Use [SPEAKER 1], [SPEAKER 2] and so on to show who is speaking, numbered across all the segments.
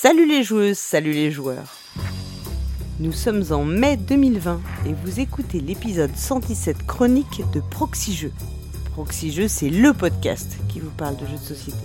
[SPEAKER 1] Salut les joueuses, salut les joueurs. Nous sommes en mai 2020 et vous écoutez l'épisode 117 chronique de Proxy Jeux. C'est le podcast qui vous parle de jeux de société.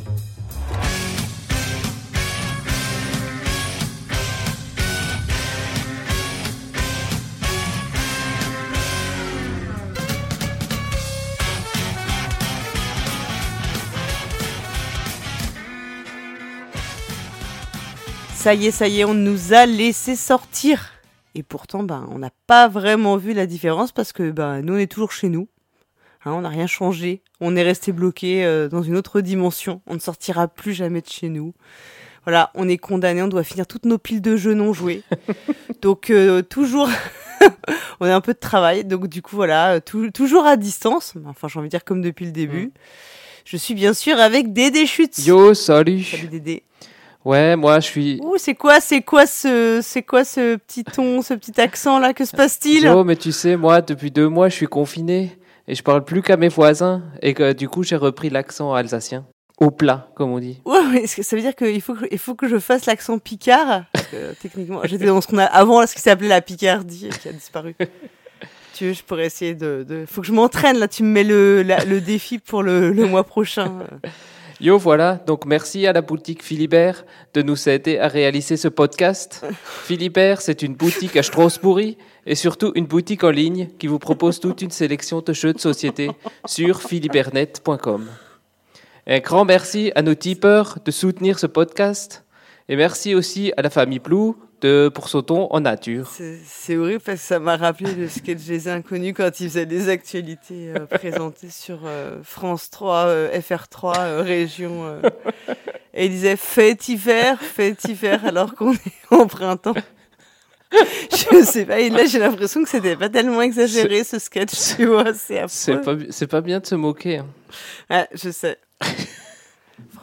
[SPEAKER 1] Ça y est, ça y est, on nous a laissé sortir. Et pourtant, ben, on n'a pas vraiment vu la différence parce que ben, nous, on est toujours chez nous. Hein, on n'a rien changé. On est resté bloqué euh, dans une autre dimension. On ne sortira plus jamais de chez nous. Voilà, on est condamné, on doit finir toutes nos piles de jeux non joués. Donc, euh, toujours, on a un peu de travail. Donc, du coup, voilà, toujours à distance. Enfin, j'ai envie de dire comme depuis le début.
[SPEAKER 2] Mm.
[SPEAKER 1] Je suis bien sûr avec Dédé Chutes.
[SPEAKER 2] Yo, salut.
[SPEAKER 1] Salut Dédé.
[SPEAKER 2] Ouais, moi je suis.
[SPEAKER 1] Ouh, c'est quoi, c'est quoi ce, c'est quoi ce petit ton, ce petit accent là? Que se passe-t-il?
[SPEAKER 2] Yo, mais tu sais, moi depuis deux mois je suis confiné et je parle plus qu'à mes voisins et que du coup j'ai repris l'accent alsacien. Au plat, comme on dit.
[SPEAKER 1] Ouais, mais ça veut dire qu'il faut que, il faut que je fasse l'accent picard? Parce que techniquement, j'étais dans ce qu'on a avant, ce qui s'appelait la Picardie, qui a disparu. tu veux, je pourrais essayer de, de... Faut que je m'entraîne là. Tu me mets le, la- le défi pour le, le mois prochain.
[SPEAKER 2] Yo, voilà. Donc merci à la boutique Philibert de nous aider à réaliser ce podcast. Philibert, c'est une boutique à Strasbourg et surtout une boutique en ligne qui vous propose toute une sélection de jeux de société sur philibernet.com. Un grand merci à nos tipeurs de soutenir ce podcast et merci aussi à la famille Blue de, pour son ton en nature.
[SPEAKER 1] C'est horrible parce que ça m'a rappelé le sketch des inconnus quand ils faisaient des actualités euh, présentées sur euh, France 3, euh, FR3, euh, région. et ils disaient fête hiver, fête hiver, alors qu'on est en printemps. Je sais pas, et là j'ai l'impression que c'était pas tellement exagéré ce sketch, tu vois, c'est
[SPEAKER 2] pas, bien de se moquer. hein.
[SPEAKER 1] Ouais, je sais.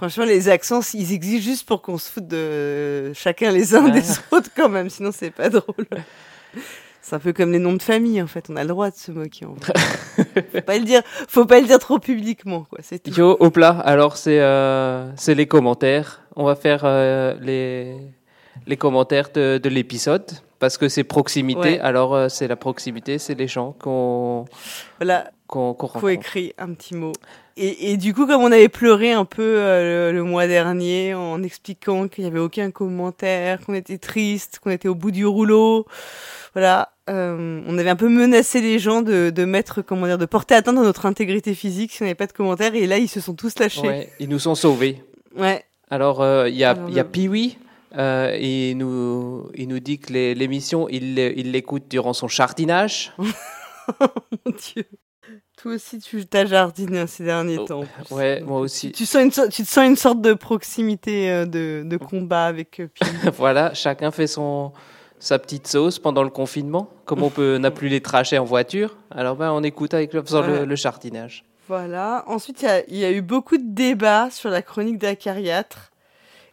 [SPEAKER 1] Franchement, les accents, ils existent juste pour qu'on se foute de chacun les uns des autres quand même, sinon c'est pas drôle. C'est un peu comme les noms de famille en fait, on a le droit de se moquer. En vrai. faut pas le dire, faut pas le dire trop publiquement quoi, c'est tout.
[SPEAKER 2] Yo, au plat, alors c'est euh, c'est les commentaires. On va faire euh, les, les commentaires de, de l'épisode parce que c'est proximité.
[SPEAKER 1] Ouais.
[SPEAKER 2] Alors euh, c'est la proximité, c'est les gens qu'on
[SPEAKER 1] Voilà,
[SPEAKER 2] qu'on qu'on
[SPEAKER 1] faut écrire un petit mot. Et, et du coup, comme on avait pleuré un peu euh, le, le mois dernier en expliquant qu'il n'y avait aucun commentaire, qu'on était triste, qu'on était au bout du rouleau, voilà, euh, on avait un peu menacé les gens de, de mettre, comment dire, de porter atteinte à notre intégrité physique si on n'avait pas de commentaires. Et là, ils se sont tous lâchés.
[SPEAKER 2] Ouais, ils nous ont sauvés.
[SPEAKER 1] Ouais.
[SPEAKER 2] Alors euh, il y a y a Piwi. Euh, il nous il nous dit que l'émission il l'é- il l'écoute durant son jardinage.
[SPEAKER 1] Mon Dieu. Toi aussi, tu t'as jardiné ces derniers
[SPEAKER 2] Oh,
[SPEAKER 1] temps.
[SPEAKER 2] ouais,
[SPEAKER 1] Donc,
[SPEAKER 2] moi
[SPEAKER 1] tu-
[SPEAKER 2] aussi.
[SPEAKER 1] Tu, sens une, tu te sens une sorte de proximité euh, de, de combat avec euh, Pim.
[SPEAKER 2] voilà, chacun fait son sa petite sauce pendant le confinement. Comme on peut n'a plus les trachets en voiture, alors ben on écoute avec le, faisant
[SPEAKER 1] Ouais.
[SPEAKER 2] le, le jardinage.
[SPEAKER 1] Voilà. Ensuite, il y y, a eu beaucoup de débats sur la chronique d'Acariâtre.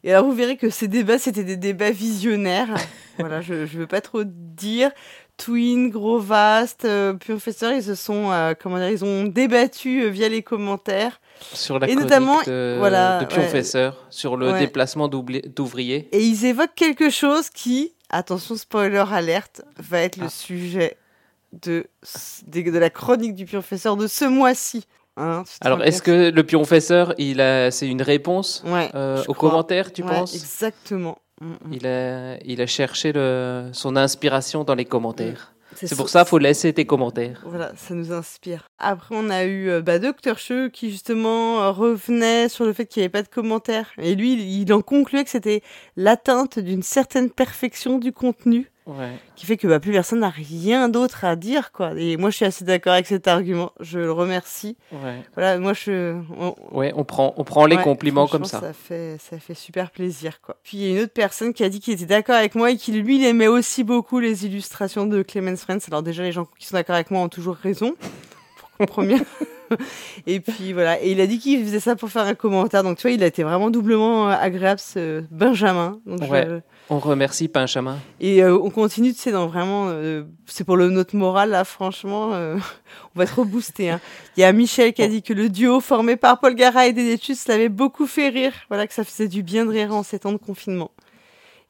[SPEAKER 1] Et alors, vous verrez que ces débats, c'était des débats visionnaires. voilà, je ne veux pas trop dire. Twin, Gros Vast, euh, Professeur, ils se sont, euh, comment dire, ils ont débattu euh, via les commentaires.
[SPEAKER 2] Sur la
[SPEAKER 1] Et notamment,
[SPEAKER 2] de,
[SPEAKER 1] voilà,
[SPEAKER 2] de
[SPEAKER 1] ouais.
[SPEAKER 2] Professeur, sur le
[SPEAKER 1] Ouais.
[SPEAKER 2] déplacement d'ouvriers.
[SPEAKER 1] Et ils évoquent quelque chose qui, attention, spoiler alerte, va être le
[SPEAKER 2] Ah.
[SPEAKER 1] sujet de, de, de la chronique du Professeur de ce mois-ci. Hein,
[SPEAKER 2] Alors est-ce que le pionfesseur, il a c'est une réponse
[SPEAKER 1] Ouais,
[SPEAKER 2] euh, aux
[SPEAKER 1] crois.
[SPEAKER 2] commentaires, tu penses?
[SPEAKER 1] Exactement. Mm, mm.
[SPEAKER 2] il a, il a cherché le, son inspiration dans les commentaires. C'est pour
[SPEAKER 1] ça
[SPEAKER 2] ça faut laisser tes commentaires.
[SPEAKER 1] Voilà, ça nous inspire. Après, on a eu euh, bah, Dr. Cheux qui justement euh, revenait sur le fait qu'il n'y avait pas de commentaires. Et lui, il, il en concluait que c'était l'atteinte d'une certaine perfection du contenu
[SPEAKER 2] Ouais.
[SPEAKER 1] qui fait que bah, plus personne n'a rien d'autre à dire. quoi. Et moi, je suis assez d'accord avec cet argument. Je le remercie.
[SPEAKER 2] Ouais.
[SPEAKER 1] Voilà, moi, je... on-
[SPEAKER 2] Ouais, on prend, on prend les
[SPEAKER 1] Ouais,
[SPEAKER 2] compliments comme ça.
[SPEAKER 1] Ça fait, ça fait super plaisir, quoi. Puis il y a une autre personne qui a dit qu'il était d'accord avec moi et qu'il lui il aimait aussi beaucoup les illustrations de Clemens Friends. Alors déjà les gens qui sont d'accord avec moi ont toujours raison. Pour première. et puis voilà, et il a dit qu'il faisait ça pour faire un commentaire. Donc tu vois, il a été vraiment doublement euh, agréable, ce Benjamin. Donc, je-
[SPEAKER 2] Ouais. On remercie Pinchamin.
[SPEAKER 1] Et euh, on continue, tu sais, dans vraiment, euh, c'est pour le notre morale là, franchement, euh, on va être reboosté. Hein. Il y a Michel qui a dit que le duo formé par Paul Gara et Dédétus l'avait beaucoup fait rire. Voilà que ça faisait du bien de rire en ces temps de confinement.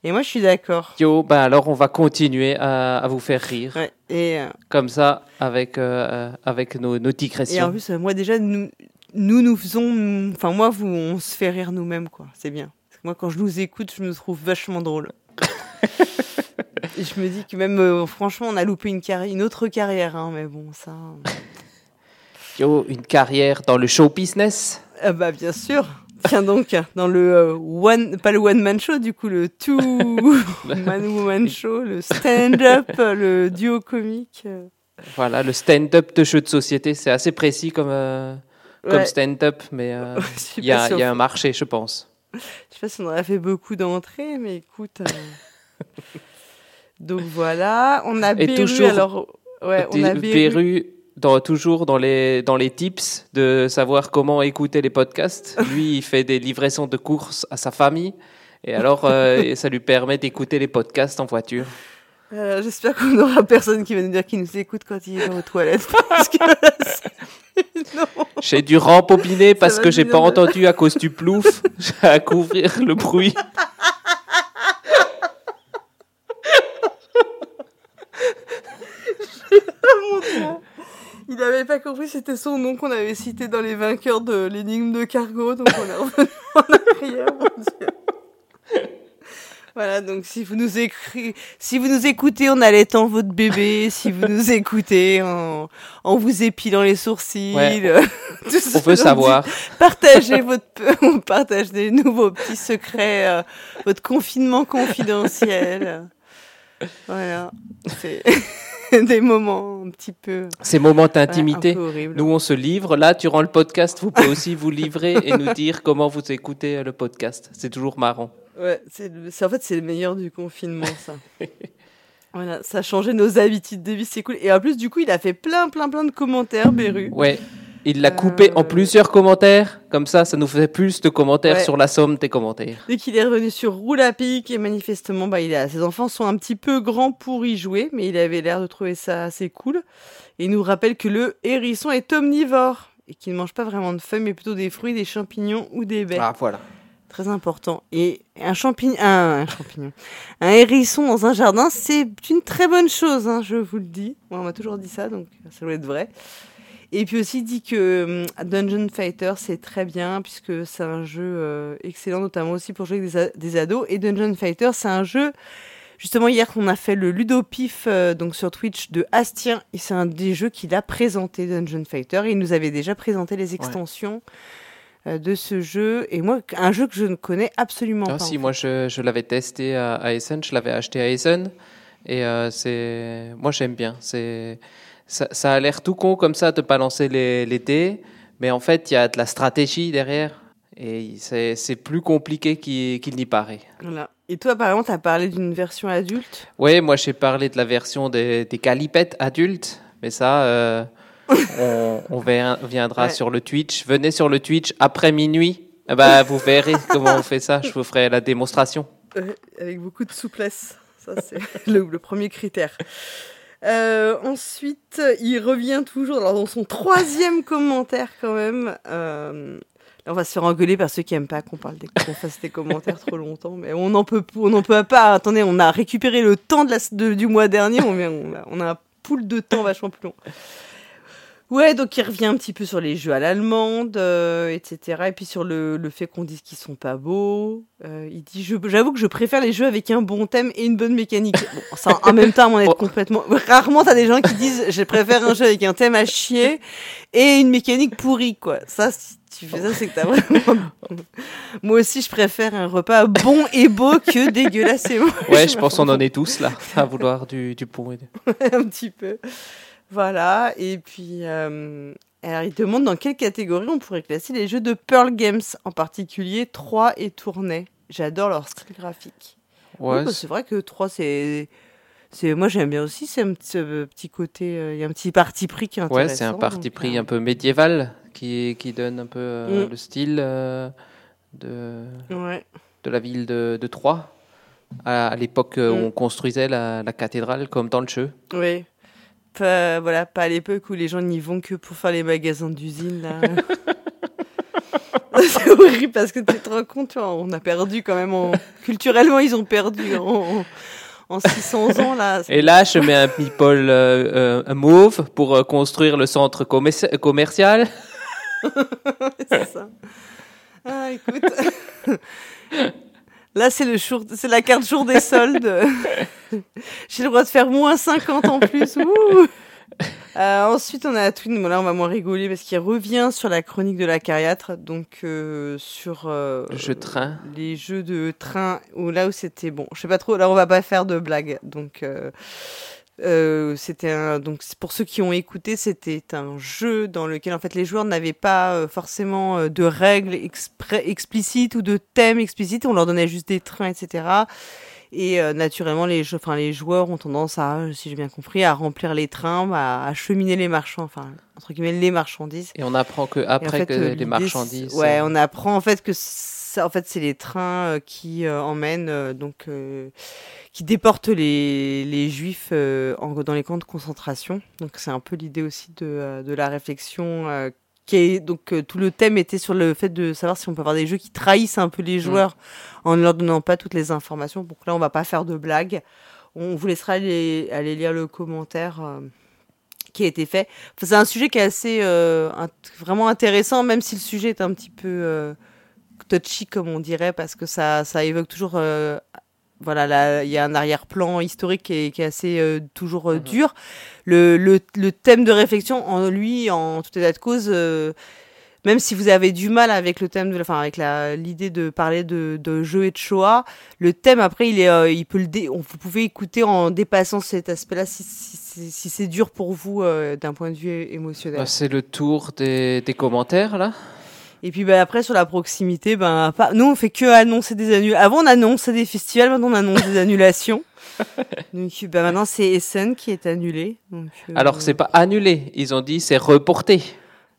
[SPEAKER 1] Et moi, je suis d'accord.
[SPEAKER 2] Yo, ben alors on va continuer à, à vous faire rire.
[SPEAKER 1] Ouais. Et, euh,
[SPEAKER 2] Comme ça, avec, euh, avec nos, nos
[SPEAKER 1] et en
[SPEAKER 2] digressions.
[SPEAKER 1] plus, euh, moi, déjà, nous, nous, nous faisons. Enfin, moi, vous, on se fait rire nous-mêmes, quoi. C'est bien. Parce que moi, quand je nous écoute, je me trouve vachement drôle. et je me dis que même, euh, franchement, on a loupé une, carri- une autre carrière, hein, mais bon, ça.
[SPEAKER 2] Yo, une carrière dans le show business?
[SPEAKER 1] Ah bah bien sûr. Tiens donc, dans le euh, one, pas le one man show, du coup le two man woman show, le stand up, le duo comique. euh.
[SPEAKER 2] Voilà, le stand-up de jeux de société, c'est assez précis comme, euh, comme
[SPEAKER 1] Ouais.
[SPEAKER 2] stand-up, mais euh, il y, a- y a un marché, je pense.
[SPEAKER 1] je sais pas si on aurait fait beaucoup d'entrées, mais écoute. euh, Donc voilà, on a
[SPEAKER 2] Et toujours-
[SPEAKER 1] alors ouais, on a Beru.
[SPEAKER 2] Dans, toujours dans les, dans les tips de savoir comment écouter les podcasts. Lui, il fait des livraisons de courses à sa famille. Et alors, euh, ça lui permet d'écouter les podcasts en voiture.
[SPEAKER 1] Euh, J'espère qu'on n'aura personne qui va nous dire qu'il nous écoute quand il est aux toilettes. Parce que.
[SPEAKER 2] J'ai dû rembobiner parce que j'ai pas entendu à cause du plouf. J'ai à couvrir le bruit.
[SPEAKER 1] Il n'avait pas compris, c'était son nom qu'on avait cité dans les vainqueurs de l'énigme de Cargo, donc on est revenu en arrière, mon Dieu. Voilà, donc si vous nous écri- si vous nous écoutez en allaitant votre bébé, si vous nous écoutez en, en vous épilant les sourcils,
[SPEAKER 2] Ouais.
[SPEAKER 1] euh, tout
[SPEAKER 2] On
[SPEAKER 1] genre
[SPEAKER 2] savoir.
[SPEAKER 1] Partagez votre, on partage des nouveaux petits secrets, euh, votre confinement confidentiel. Voilà, des moments un petit peu
[SPEAKER 2] Ces moments d'intimité. Nous, on se livre. Là, durant le podcast, vous pouvez aussi vous livrer et nous dire comment vous écoutez euh, le podcast. C'est toujours marrant.
[SPEAKER 1] Ouais, c'est- en fait c'est le meilleur du confinement ça. voilà, ça a changé nos habitudes de vie, c'est cool. Et en plus du coup, il a fait plein plein plein de commentaires Beru.
[SPEAKER 2] Ouais. Il l'a coupé en
[SPEAKER 1] Euh,
[SPEAKER 2] plusieurs commentaires. Comme ça, ça nous fait plus de commentaires
[SPEAKER 1] Ouais.
[SPEAKER 2] sur la somme des commentaires.
[SPEAKER 1] Dès qu'il est revenu sur Roule à pic et manifestement bah il a ses enfants sont un petit peu grands pour y jouer, mais il avait l'air de trouver ça assez cool. Et il nous rappelle que le hérisson est omnivore et qu'il ne mange pas vraiment de feuilles mais plutôt des fruits, des champignons ou des baies.
[SPEAKER 2] Ah, voilà.
[SPEAKER 1] Très important. Et un champignon, un, un champignon, un hérisson dans un jardin, c'est une très bonne chose, hein, je vous le dis. Moi, on m'a toujours dit ça, donc ça doit être vrai. Et puis aussi il dit que hum, Dungeon Fighter c'est très bien puisque c'est un jeu euh, excellent, notamment aussi pour jouer avec des, ados. Et Dungeon Fighter c'est un jeu, justement hier on a fait le Ludopif euh, donc sur Twitch de Astien et c'est un des jeux qu'il a présenté Dungeon Fighter. Et il nous avait déjà présenté les extensions euh, de ce jeu. Et moi, un jeu que je ne connais absolument
[SPEAKER 2] Ah,
[SPEAKER 1] pas.
[SPEAKER 2] si, moi, je, je l'avais testé à, à Essen. Je l'avais acheté à Essen. Et euh, c'est. Moi, j'aime bien. C'est. Ça, ça a l'air tout con comme ça de balancer les, les dés, mais en fait, il y a de la stratégie derrière. Et c'est plus compliqué qu'il n'y paraît.
[SPEAKER 1] Voilà. Et toi, par exemple, tu as parlé d'une version adulte?
[SPEAKER 2] Oui, moi j'ai parlé de la version des, des calipettes adultes, mais ça, euh, on, on vien- viendra
[SPEAKER 1] Ouais.
[SPEAKER 2] sur le Twitch. Venez sur le Twitch après minuit. Eh ben, vous verrez comment on fait ça. Je vous ferai la démonstration.
[SPEAKER 1] Avec beaucoup de souplesse. Ça, c'est le, le premier critère. Euh, ensuite, il revient toujours alors, dans son troisième commentaire quand même. Euh, là, on va se faire engueuler par ceux qui aiment pas qu'on parle des, qu'on fasse des commentaires trop longtemps, mais on n'en peut, on n'en peut pas. Attendez, on a récupéré le temps de la, de- du mois dernier. On, vient- on, a, on a un pool de temps vachement plus long. Ouais, donc il revient un petit peu sur les jeux à l'allemande, euh, etc. Et puis sur le, le fait qu'on dise qu'ils sont pas beaux. Euh, il dit, j'avoue que je préfère les jeux avec un bon thème et une bonne mécanique. Bon, ça, en même temps, on est
[SPEAKER 2] Oh.
[SPEAKER 1] complètement. Rarement, t'as des gens qui disent, je préfère un jeu avec un thème à chier et une mécanique pourrie, quoi. Ça, si tu fais ça, c'est que t'as vraiment. Moi aussi, je préfère un repas bon et beau que dégueulasse et moche.
[SPEAKER 2] Ouais, je pense qu'on en est tous là, à vouloir du, du pour et du-
[SPEAKER 1] un petit peu. Voilà, et puis euh, alors il demande dans quelle catégorie on pourrait classer les jeux de Pearl Games, en particulier 3 et Tournai. J'adore leur style graphique. Oui,
[SPEAKER 2] Ouais,
[SPEAKER 1] bah, c'est vrai que 3 c'est c'est moi j'aime bien aussi c'est un petit, ce petit côté euh, il y a un petit parti pris qui est
[SPEAKER 2] ouais,
[SPEAKER 1] intéressant.
[SPEAKER 2] c'est un parti pris
[SPEAKER 1] euh,
[SPEAKER 2] un peu médiéval qui, qui donne un peu euh,
[SPEAKER 1] Mm.
[SPEAKER 2] le style de,
[SPEAKER 1] Ouais.
[SPEAKER 2] de la ville de, de Troyes. À, à l'époque où
[SPEAKER 1] Mm.
[SPEAKER 2] on construisait la, la cathédrale, comme dans le jeu.
[SPEAKER 1] Oui. Pas, voilà, pas à l'époque où les gens n'y vont que pour faire les magasins d'usine là. c'est horrible parce que tu te rends compte, tu vois, on a perdu quand même. En... Culturellement, ils ont perdu en, en 600 ans. Là.
[SPEAKER 2] Et là, je mets un people euh, euh, mauve pour euh, construire le centre commerci- commercial.
[SPEAKER 1] c'est ça. Ah, écoute. Là, c'est le jour, c'est la carte jour des soldes. J'ai le droit de faire moins 50 en plus. Ouh. Euh, ensuite, on a Twin. Bon, là, on va moins rigoler parce qu'il revient sur la chronique de la cariatre, donc euh, sur euh,
[SPEAKER 2] Le jeu de train.
[SPEAKER 1] les jeux de train où là où c'était bon. Je sais pas trop. Là, on va pas faire de blagues. Donc, euh, c'était un. Donc, pour ceux qui ont écouté, c'était un jeu dans lequel en fait les joueurs n'avaient pas euh, forcément euh, de règles explicites ou de thèmes explicites. On leur donnait juste des trains, etc. Et euh, naturellement, les, jeux, enfin, les joueurs ont tendance à, si j'ai bien compris, à remplir les trains, à, à cheminer les marchands, enfin, entre guillemets, les marchandises.
[SPEAKER 2] Et on apprend que
[SPEAKER 1] en
[SPEAKER 2] après
[SPEAKER 1] fait,
[SPEAKER 2] que
[SPEAKER 1] euh,
[SPEAKER 2] les marchandises.
[SPEAKER 1] Ouais, on apprend en fait que ça, en fait, c'est les trains euh, qui euh, emmènent euh, donc euh, qui déportent les, les juifs en, dans les camps de concentration. Donc c'est un peu l'idée aussi de, de la réflexion. qui est, donc tout le thème était sur le fait de savoir si on peut avoir des jeux qui trahissent un peu les joueurs en ne leur donnant pas toutes les informations. Donc là, on va pas faire de blagues. On vous laissera aller, aller lire le commentaire. qui a été fait. Enfin, c'est un sujet qui est assez euh, int- vraiment intéressant, même si le sujet est un petit peu euh, touchy, comme on dirait, parce que ça, ça évoque toujours. euh, voilà, là, il y a un arrière-plan historique qui est, qui est assez euh, toujours euh,
[SPEAKER 2] Mhm.
[SPEAKER 1] dur. Le, le, le thème de réflexion, en lui, en tout état de cause, même si vous avez du mal avec le thème, de, enfin avec la l'idée de parler de, de jeu et de Shoah, le thème après, il est, il peut le, dé- on- vous pouvez écouter en dépassant cet aspect-là si, si, si- si c'est dur pour vous d'un point de vue émotionnel.
[SPEAKER 2] bah, c'est le tour des, des commentaires là.
[SPEAKER 1] Et puis bah, après sur la proximité, ben pas... nous on fait que annoncer des annulations. Avant on annonçait des festivals, maintenant on annonce des annulations. Donc bah, maintenant c'est Essen qui est annulé. Donc, euh,
[SPEAKER 2] Alors c'est pas annulé, ils ont dit c'est reporté.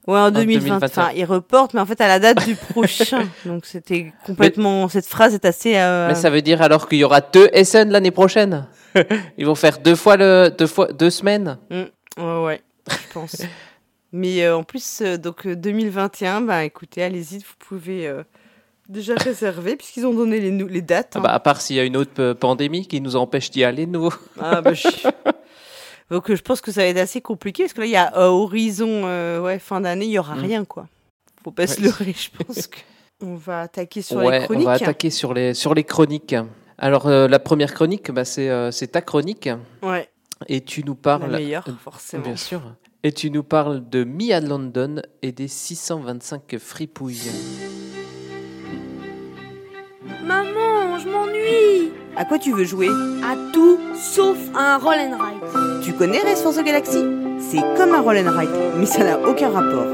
[SPEAKER 1] Ouais, en 2020.
[SPEAKER 2] 2021.
[SPEAKER 1] Enfin, ils reportent, mais en fait à la date du prochain. Donc c'était complètement. Cette phrase est assez. euh,
[SPEAKER 2] Mais ça veut dire alors qu'il y aura deux SN l'année prochaine. Ils vont faire deux fois le deux fois deux semaines.
[SPEAKER 1] Ouais, ouais, je pense. Mais euh, en plus, euh, donc euh, 2021, bah écoutez, allez-y, vous pouvez euh, déjà réserver puisqu'ils ont donné les, dates.
[SPEAKER 2] Ah
[SPEAKER 1] hein.
[SPEAKER 2] bah, à part s'il y a une autre euh, pandémie qui nous empêche d'y aller nouveau.
[SPEAKER 1] Ah bah, je... Donc euh, je pense que ça va être assez compliqué parce que là il y a euh, horizon euh, ouais fin d'année il y aura
[SPEAKER 2] Mm.
[SPEAKER 1] rien quoi. Faut pas se leurrer je pense que on va attaquer sur les
[SPEAKER 2] ouais, on
[SPEAKER 1] chroniques.
[SPEAKER 2] va attaquer sur les sur les chroniques. Alors euh, la première chronique, bah, c'est euh, ta chronique
[SPEAKER 1] Ouais,
[SPEAKER 2] et tu nous
[SPEAKER 1] la
[SPEAKER 2] parles
[SPEAKER 1] meilleure
[SPEAKER 2] euh,
[SPEAKER 1] forcément.
[SPEAKER 2] bien sûr. Et tu nous parles de Mia London et des 625 fripouilles.
[SPEAKER 3] Maman, je m'ennuie
[SPEAKER 1] À quoi tu veux jouer?
[SPEAKER 3] À tout sauf à un roll and ride.
[SPEAKER 1] Tu connais Race for the Galaxy C'est comme un roll and ride, mais ça n'a aucun rapport.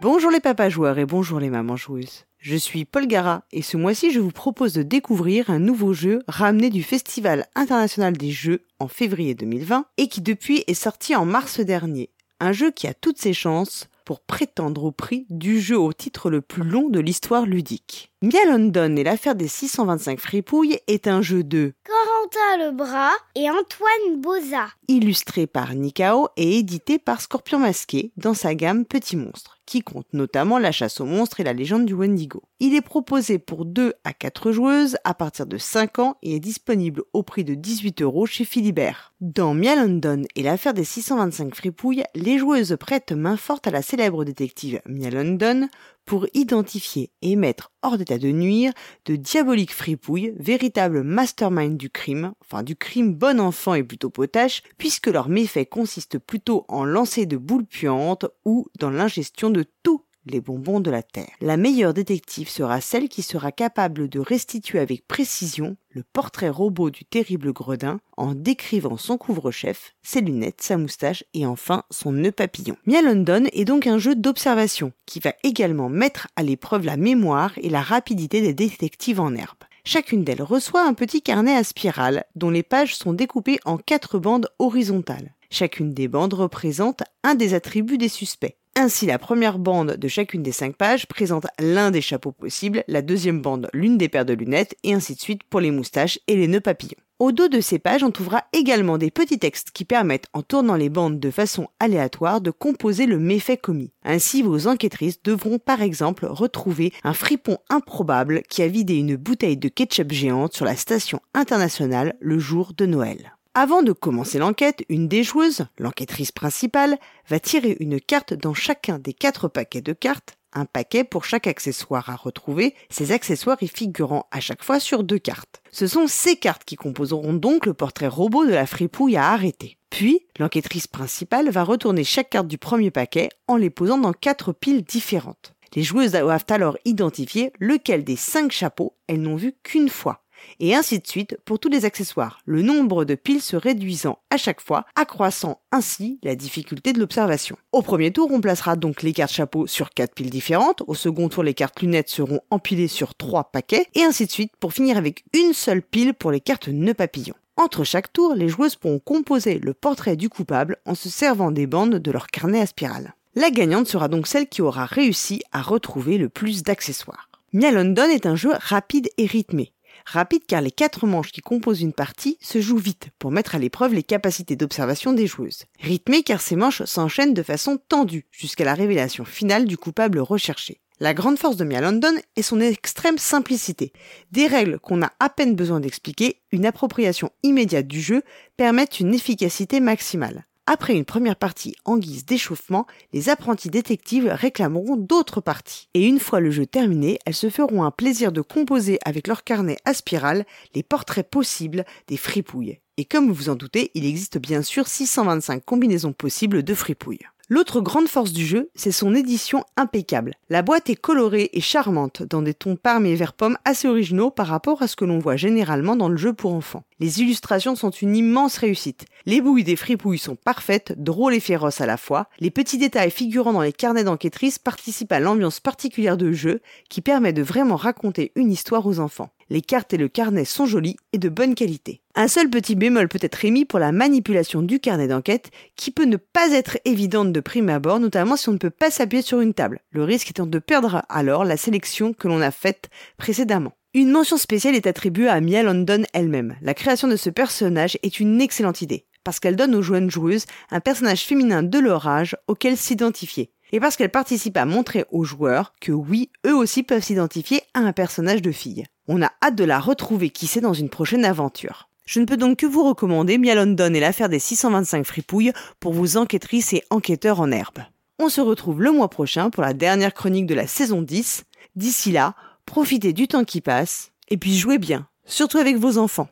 [SPEAKER 1] Bonjour les papas joueurs et bonjour les mamans joueuses. Je suis Paul Gara et ce mois-ci je vous propose de découvrir un nouveau jeu ramené du Festival international des jeux en février 2020 et qui depuis est sorti en mars dernier. Un jeu qui a toutes ses chances pour prétendre au prix du jeu au titre le plus long de l'histoire ludique. Mia London et l'affaire des 625 fripouilles est un jeu de
[SPEAKER 4] Corentin Lebras et Antoine Boza.
[SPEAKER 1] illustré par Nikao et édité par Scorpion Masqué dans sa gamme Petit Monstre, qui compte notamment la chasse aux monstres et la légende du Wendigo. Il est proposé pour 2 à 4 joueuses à partir de 5 ans et est disponible au prix de 18 euros chez Philibert. Dans Mia London et l'affaire des 625 fripouilles, les joueuses prêtent main forte à la célèbre détective Mia London pour identifier et mettre hors d'état de nuire de diaboliques fripouilles, véritables masterminds du crime, enfin du crime bon enfant et plutôt potache, puisque leur méfait consiste plutôt en lancer de boules puantes ou dans l'ingestion de tous les bonbons de la Terre. La meilleure détective sera celle qui sera capable de restituer avec précision le portrait robot du terrible gredin en décrivant son couvre-chef, ses lunettes, sa moustache et enfin son nœud papillon. Mia London est donc un jeu d'observation qui va également mettre à l'épreuve la mémoire et la rapidité des détectives en herbe. Chacune d'elles reçoit un petit carnet à spirale dont les pages sont découpées en quatre bandes horizontales. Chacune des bandes représente un des attributs des suspects. Ainsi, la première bande de chacune des cinq pages présente l'un des chapeaux possibles, la deuxième bande l'une des paires de lunettes, et ainsi de suite pour les moustaches et les nœuds papillons. Au dos de ces pages, on trouvera également des petits textes qui permettent, en tournant les bandes de façon aléatoire, de composer le méfait commis. Ainsi, vos enquêtrices devront par exemple retrouver un fripon improbable qui a vidé une bouteille de ketchup géante sur la station internationale le jour de Noël. Avant de commencer l'enquête, une des joueuses, l'enquêtrice principale, va tirer une carte dans chacun des quatre paquets de cartes un paquet pour chaque accessoire à retrouver, ces accessoires y figurant à chaque fois sur deux cartes. Ce sont ces cartes qui composeront donc le portrait robot de la fripouille à arrêter. Puis, l'enquêtrice principale va retourner chaque carte du premier paquet en les posant dans quatre piles différentes. Les joueuses doivent alors identifier lequel des cinq chapeaux elles n'ont vu qu'une fois et ainsi de suite pour tous les accessoires, le nombre de piles se réduisant à chaque fois, accroissant ainsi la difficulté de l'observation. Au premier tour, on placera donc les cartes chapeaux sur quatre piles différentes, au second tour les cartes lunettes seront empilées sur trois paquets, et ainsi de suite pour finir avec une seule pile pour les cartes nœuds papillons. Entre chaque tour, les joueuses pourront composer le portrait du coupable en se servant des bandes de leur carnet à spirale. La gagnante sera donc celle qui aura réussi à retrouver le plus d'accessoires. Mia London est un jeu rapide et rythmé. Rapide car les quatre manches qui composent une partie se jouent vite pour mettre à l'épreuve les capacités d'observation des joueuses. Rythmé car ces manches s'enchaînent de façon tendue jusqu'à la révélation finale du coupable recherché. La grande force de Mia London est son extrême simplicité. Des règles qu'on a à peine besoin d'expliquer, une appropriation immédiate du jeu permettent une efficacité maximale. Après une première partie en guise d'échauffement, les apprentis détectives réclameront d'autres parties. Et une fois le jeu terminé, elles se feront un plaisir de composer avec leur carnet à spirale les portraits possibles des fripouilles. Et comme vous vous en doutez, il existe bien sûr 625 combinaisons possibles de fripouilles. L'autre grande force du jeu, c'est son édition impeccable. La boîte est colorée et charmante, dans des tons parmes et vert pomme assez originaux par rapport à ce que l'on voit généralement dans le jeu pour enfants. Les illustrations sont une immense réussite. Les bouilles des fripouilles sont parfaites, drôles et féroces à la fois. Les petits détails figurant dans les carnets d'enquêtrices participent à l'ambiance particulière de jeu qui permet de vraiment raconter une histoire aux enfants les cartes et le carnet sont jolis et de bonne qualité. Un seul petit bémol peut être émis pour la manipulation du carnet d'enquête, qui peut ne pas être évidente de prime abord, notamment si on ne peut pas s'appuyer sur une table, le risque étant de perdre alors la sélection que l'on a faite précédemment. Une mention spéciale est attribuée à Mia London elle-même. La création de ce personnage est une excellente idée, parce qu'elle donne aux jeunes joueuses un personnage féminin de leur âge auquel s'identifier et parce qu'elle participe à montrer aux joueurs que oui, eux aussi peuvent s'identifier à un personnage de fille. On a hâte de la retrouver qui sait dans une prochaine aventure. Je ne peux donc que vous recommander Mia London et l'affaire des 625 fripouilles pour vos enquêtrices et enquêteurs en herbe. On se retrouve le mois prochain pour la dernière chronique de la saison 10. D'ici là, profitez du temps qui passe et puis jouez bien, surtout avec vos enfants.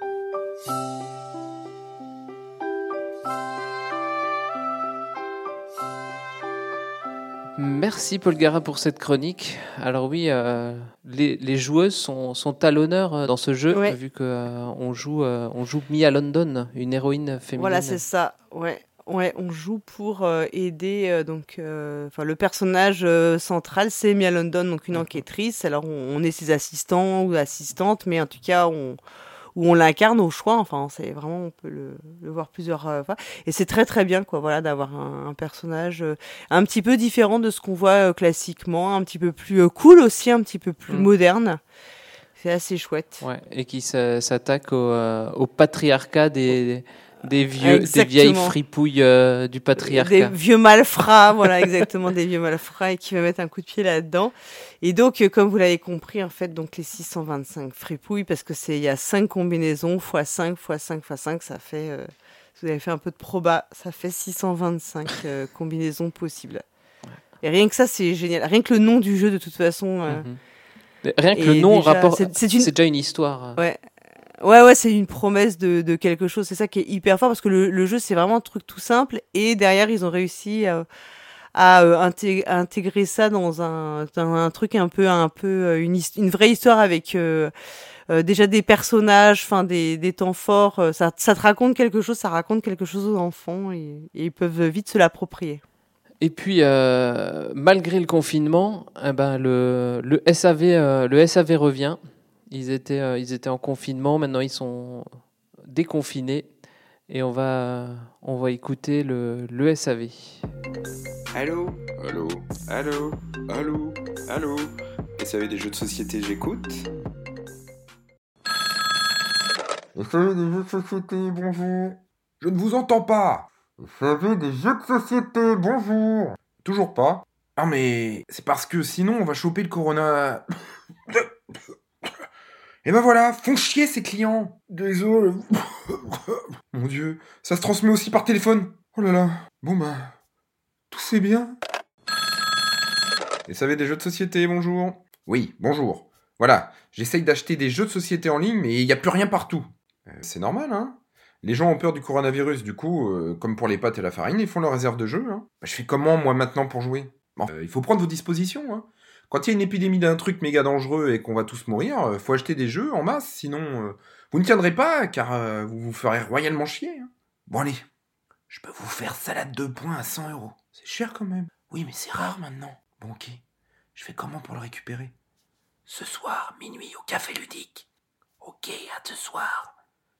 [SPEAKER 2] Merci Paul Gara pour cette chronique. Alors oui, euh, les, joueuses sont, à l'honneur euh, dans ce jeu, vu qu'on euh, joue, on joue Mia London, une héroïne féminine.
[SPEAKER 1] Voilà, c'est ça. Ouais. Ouais, on joue pour aider donc enfin le personnage central c'est Mia London donc une enquêtrice alors on, est ses assistants ou assistantes mais en tout cas on où on l'incarne au choix. Enfin, c'est vraiment, on peut le, voir plusieurs euh, fois. Et c'est très très bien, quoi, voilà, d'avoir un, personnage euh, un petit peu différent de ce qu'on voit euh, classiquement, un petit peu plus cool aussi, un petit peu plus mm. moderne. C'est assez chouette.
[SPEAKER 2] Ouais, et qui s'attaque au, au, patriarcat des, des vieux, des vieilles fripouilles euh, du patriarcat.
[SPEAKER 1] Des vieux malfrats, voilà, exactement, des vieux malfrats et qui va mettre un coup de pied là-dedans. Et donc, euh, comme vous l'avez compris, en fait, donc les 625 fripouilles, parce que c'est, il y a 5 combinaisons, x 5, x 5, x 5, ça fait, euh, vous avez fait un peu de proba, ça fait 625 combinaisons possibles. Et rien que ça, c'est génial. Rien que le nom du jeu, de toute façon.
[SPEAKER 2] Mhm. Rien que le nom c'est déjà une histoire.
[SPEAKER 1] Ouais, Ouais, ouais, c'est une promesse de, de quelque chose. C'est ça qui est hyper fort parce que le, le jeu, c'est vraiment un truc tout simple. Et derrière, ils ont réussi euh, à, euh, intégrer ça dans un, dans un truc un peu, un peu euh, une, une vraie histoire avec déjà des personnages, enfin des, des temps forts. ça, ça te raconte quelque chose, ça raconte quelque chose aux enfants et, ils peuvent vite se l'approprier.
[SPEAKER 2] Et puis, malgré le confinement, eh ben, le, le, SAV, le SAV revient. Ils étaient, euh, ils étaient en confinement, maintenant ils sont déconfinés. Et on va, on va écouter le, le SAV.
[SPEAKER 5] Allô? Allô? Allô? Allô? Allô? SAV des jeux de société, j'écoute
[SPEAKER 6] savez des jeux de société, bonjour. Je ne vous entends pas. Savez des jeux de société, bonjour. Toujours pas. Ah mais c'est parce que sinon on va choper le corona. Et ben voilà, font chier ces clients. Désolé. Mon dieu, ça se transmet aussi par téléphone. Oh là là. Bon bah, tout c'est bien. Et savez des jeux de société, bonjour. Oui, bonjour. Voilà, j'essaye d'acheter des jeux de société en ligne, mais il n'y a plus rien partout. Euh, c'est normal, hein Les gens ont peur du coronavirus, du coup, euh, comme pour les pâtes et la farine, ils font leur réserve de jeux. Hein. Bah, je fais comment, moi, maintenant, pour jouer? Bon, euh, Il faut prendre vos dispositions. Hein. Quand il y a une épidémie d'un truc méga dangereux et qu'on va tous mourir, euh, faut acheter des jeux en masse, sinon euh, vous ne tiendrez pas, car euh, vous vous ferez royalement chier. hein. Bon allez, je peux vous faire salade de points à 100 euros. C'est cher quand même. Oui, mais c'est rare maintenant. Bon ok, je fais comment pour le récupérer? Ce soir, minuit au café ludique. Ok, à ce soir.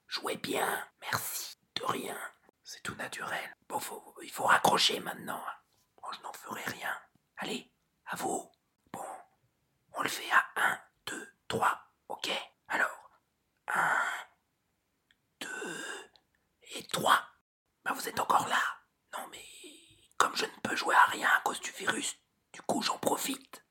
[SPEAKER 6] Jouez bien, merci. De rien. C'est tout naturel. Bon, il faut raccrocher maintenant. hein. Je n'en ferai rien. Allez, à vous. On le fait à 1, 2, 3, ok? Alors, 1, 2 et 3. Ben vous êtes encore là. Non mais, comme je ne peux jouer à rien à cause du virus, du coup j'en profite.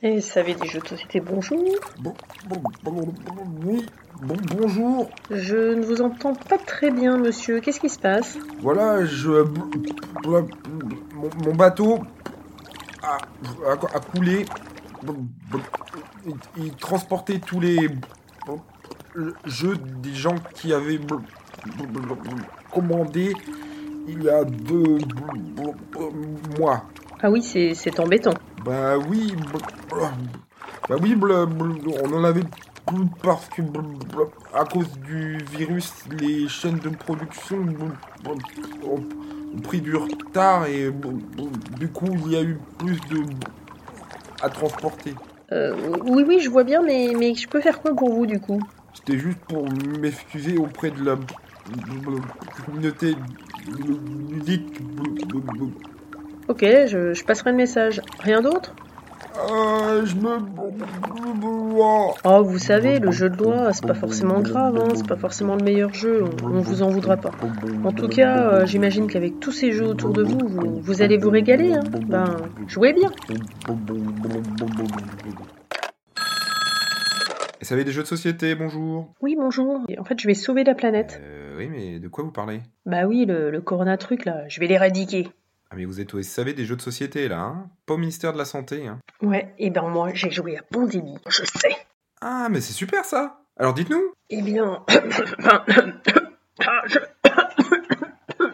[SPEAKER 7] Et ça avait des jeux de société, bonjour.
[SPEAKER 6] Bon, bon, bon, oui, bon, bonjour.
[SPEAKER 7] Je ne vous entends pas très bien, monsieur. Qu'est-ce qui se passe?
[SPEAKER 6] Voilà, je... Mon bateau a, a- a coulé. Il, transportait tous les jeux des gens qui avaient commandé il y a deux mois.
[SPEAKER 7] Ah oui, c'est embêtant.
[SPEAKER 6] Bah oui, bah oui, on en avait plus parce que à cause du virus, les chaînes de production ont pris du retard et du coup il y a eu plus de à transporter.
[SPEAKER 7] Euh, oui, oui, je vois bien, mais, mais je peux faire quoi pour vous, du coup?
[SPEAKER 6] C'était juste pour m'excuser auprès de la communauté ludique.
[SPEAKER 7] Ok, je, je passerai le message. Rien d'autre?
[SPEAKER 6] Euh, je me.
[SPEAKER 7] Oh, vous savez, le jeu de loi, c'est pas forcément grave, hein, c'est pas forcément le meilleur jeu, on, on vous en voudra pas. En tout cas, euh, j'imagine qu'avec tous ces jeux autour de vous, vous, vous allez vous régaler, hein. Ben, jouez bien.
[SPEAKER 6] Et ça avait des jeux de société, bonjour.
[SPEAKER 7] Oui, bonjour. En fait, je vais sauver la planète.
[SPEAKER 6] Euh, oui, mais de quoi vous parlez?
[SPEAKER 7] Bah oui, le, le corona truc, là, je vais l'éradiquer.
[SPEAKER 6] Ah, mais vous êtes au SAV des jeux de société, là, hein. Pas au ministère de la Santé, hein.
[SPEAKER 7] Ouais, et ben moi, j'ai joué à Pandémie, je sais.
[SPEAKER 6] Ah, mais c'est super, ça. Alors dites-nous.
[SPEAKER 7] Eh bien... Ah, je-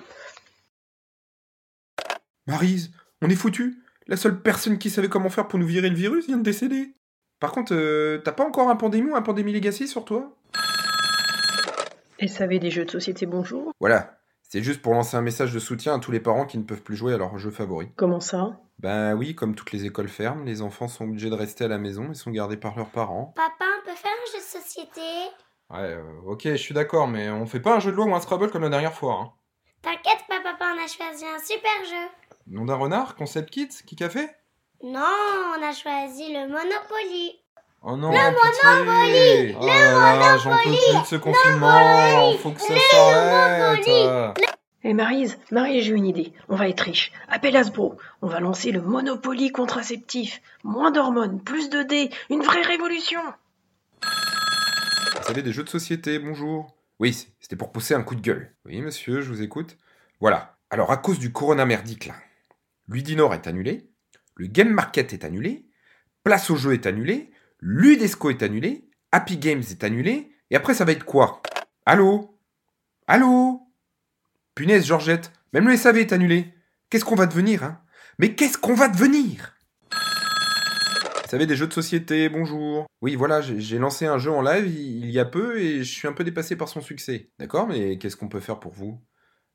[SPEAKER 6] Marise, on est foutu. La seule personne qui savait comment faire pour nous virer le virus vient de décéder. Par contre, euh, t'as pas encore un pandémie ou un pandémie legacy sur toi?
[SPEAKER 7] SAV des jeux de société, bonjour.
[SPEAKER 6] Voilà, c'est juste pour lancer un message de soutien à tous les parents qui ne peuvent plus jouer à leurs jeux favoris.
[SPEAKER 7] Comment ça?
[SPEAKER 6] Ben oui, comme toutes les écoles ferment, les enfants sont obligés de rester à la maison et sont gardés par leurs parents.
[SPEAKER 4] Papa, on peut faire un jeu de société?
[SPEAKER 6] Ouais, euh, ok, je suis d'accord, mais on fait pas un jeu de loi ou un Scrabble comme la dernière fois. Hein.
[SPEAKER 4] T'inquiète pas, papa, on a choisi un super jeu.
[SPEAKER 6] Nom d'un renard? Concept Kids? Qui fait?
[SPEAKER 4] Non, on a choisi le Monopoly.
[SPEAKER 6] Oh non, pitié Oh là là, j'en peux plus de ce confinement Faut que ça s'arrête
[SPEAKER 7] Eh Marise, Marise, j'ai une idée. On va être riche. Appelle Hasbro. On va lancer le Monopoly contraceptif. Moins d'hormones, plus de dés, une vraie révolution.
[SPEAKER 6] Savez, des jeux de société, bonjour. Oui, c'était pour pousser un coup de gueule. Oui, monsieur, je vous écoute. Voilà. Alors, à cause du corona merdique, là, Ludinor est annulé, le Game Market est annulé, Place au jeu est annulé, Ludesco est annulé, Happy Games est annulé, et après, ça va être quoi? Allô? Allô? Punaise, Georgette, même le SAV est annulé. Qu'est-ce qu'on va devenir, hein? Mais qu'est-ce qu'on va devenir? Vous savez, des jeux de société, bonjour. Oui, voilà, j'ai lancé un jeu en live il y a peu et je suis un peu dépassé par son succès. D'accord, mais qu'est-ce qu'on peut faire pour vous?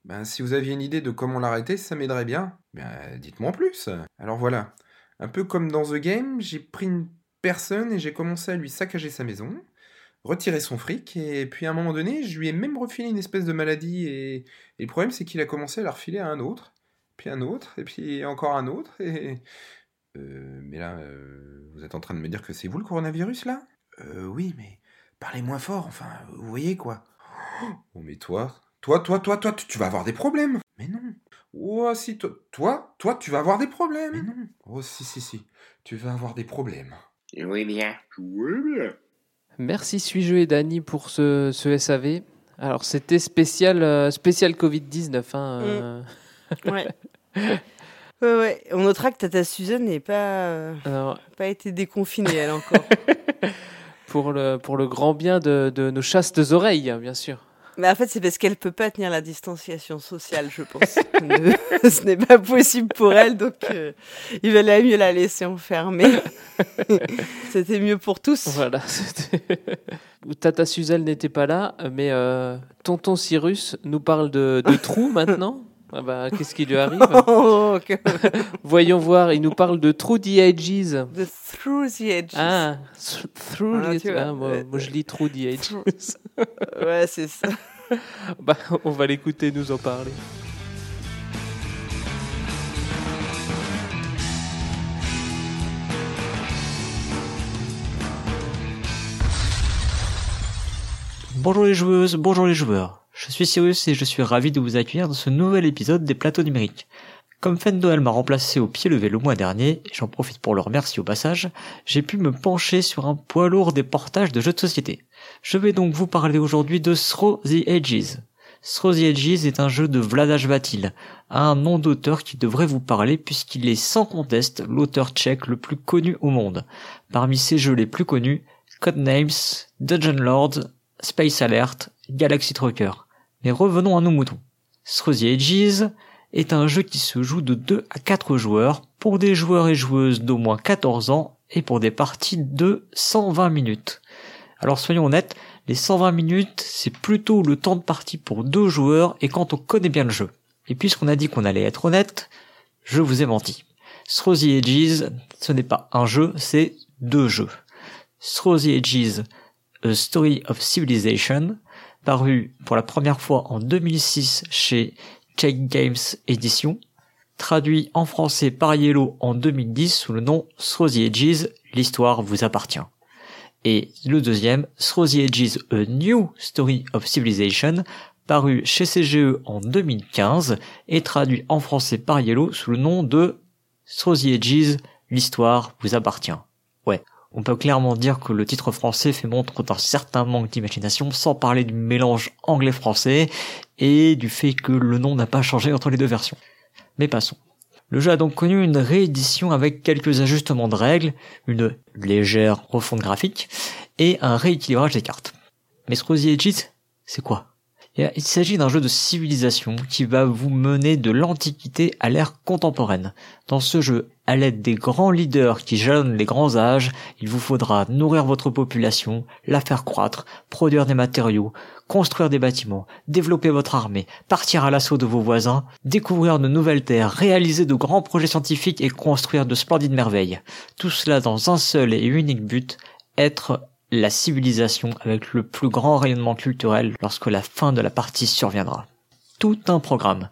[SPEAKER 6] Ben, si vous aviez une idée de comment l'arrêter, ça m'aiderait bien. Ben, dites-moi en plus. Alors voilà, un peu comme dans The Game, j'ai pris une personne et j'ai commencé à lui saccager sa maison, retirer son fric, et puis à un moment donné, je lui ai même refilé une espèce de maladie, et, et le problème c'est qu'il a commencé à la refiler à un autre, puis un autre, et puis encore un autre, et... Euh, mais là, euh, vous êtes en train de me dire que c'est vous le coronavirus là? Euh, oui, mais
[SPEAKER 8] parlez moins fort, enfin, vous voyez quoi. Oh, mais toi, toi, toi, toi, toi, tu, tu vas avoir des problèmes. Mais non. Oh, si, toi, toi, toi, tu vas avoir des problèmes. Mais non. Oh, si, si, si, tu vas avoir des problèmes.
[SPEAKER 5] Oui, bien. Oui, bien.
[SPEAKER 2] Merci Suis-je et Dany pour ce, ce SAV. Alors c'était spécial, euh, spécial Covid-19. Hein, euh.
[SPEAKER 1] Ouais. ouais, ouais. On notera que Tata Suzanne n'est pas, euh,
[SPEAKER 2] Alors,
[SPEAKER 1] pas été déconfinée, elle encore.
[SPEAKER 2] pour, le, pour le grand bien de, de nos chastes oreilles, bien sûr.
[SPEAKER 1] Mais en fait, c'est parce qu'elle peut pas tenir la distanciation sociale, je pense. Ne- Ce n'est pas possible pour elle, donc euh, il valait mieux la laisser enfermée. C'était mieux pour tous.
[SPEAKER 2] Voilà. Tata Suzelle n'était pas là, mais euh, Tonton Cyrus nous parle de, de trous maintenant. Ah bah, Qu'est-ce qui lui arrive
[SPEAKER 1] Oh,
[SPEAKER 2] Voyons voir, il nous parle de True the Edges.
[SPEAKER 1] The Through the Edge.
[SPEAKER 2] Ah, th- Through
[SPEAKER 1] Ah,
[SPEAKER 2] the
[SPEAKER 1] vois,
[SPEAKER 2] ah, moi,
[SPEAKER 1] ouais,
[SPEAKER 2] moi, je lis True the Edges.
[SPEAKER 1] Ouais, c'est ça.
[SPEAKER 2] bah, on va l'écouter nous en parler.
[SPEAKER 9] Bonjour les joueuses, bonjour les joueurs. Je suis Cyrus et je suis ravi de vous accueillir dans ce nouvel épisode des plateaux numériques. Comme Fendoel m'a remplacé au pied levé le mois dernier, et j'en profite pour le remercier au passage, j'ai pu me pencher sur un poids lourd des portages de jeux de société. Je vais donc vous parler aujourd'hui de Throw the Edges. Throw the Edges est un jeu de Vladash Vatil, un nom d'auteur qui devrait vous parler puisqu'il est sans conteste l'auteur tchèque le plus connu au monde. Parmi ses jeux les plus connus, Codenames, Dungeon Lords, Space Alert, Galaxy Trucker. Mais revenons à nos moutons. Throw the Edges est un jeu qui se joue de 2 à 4 joueurs pour des joueurs et joueuses d'au moins 14 ans et pour des parties de 120 minutes. Alors soyons honnêtes, les 120 minutes, c'est plutôt le temps de partie pour deux joueurs et quand on connaît bien le jeu. Et puisqu'on a dit qu'on allait être honnête, je vous ai menti. Throw the Edges, ce n'est pas un jeu, c'est deux jeux. Throw A Story of Civilization, paru pour la première fois en 2006 chez Check Games Edition, traduit en français par Yellow en 2010 sous le nom Throw the Edges, l'histoire vous appartient. Et le deuxième, Throw Edges, A New Story of Civilization, paru chez CGE en 2015 et traduit en français par Yellow sous le nom de Throw Edges, l'histoire vous appartient. On peut clairement dire que le titre français fait montre d'un certain manque d'imagination, sans parler du mélange anglais-français et du fait que le nom n'a pas changé entre les deux versions. Mais passons. Le jeu a donc connu une réédition avec quelques ajustements de règles, une légère refonte graphique et un rééquilibrage des cartes. Mais the Edges, c'est quoi? Il s'agit d'un jeu de civilisation qui va vous mener de l'Antiquité à l'ère contemporaine. Dans ce jeu, à l'aide des grands leaders qui jalonnent les grands âges, il vous faudra nourrir votre population, la faire croître, produire des matériaux, construire des bâtiments, développer votre armée, partir à l'assaut de vos voisins, découvrir de nouvelles terres, réaliser de grands projets scientifiques et construire de splendides merveilles. Tout cela dans un seul et unique but, être la civilisation avec le plus grand rayonnement culturel lorsque la fin de la partie surviendra. Tout un programme.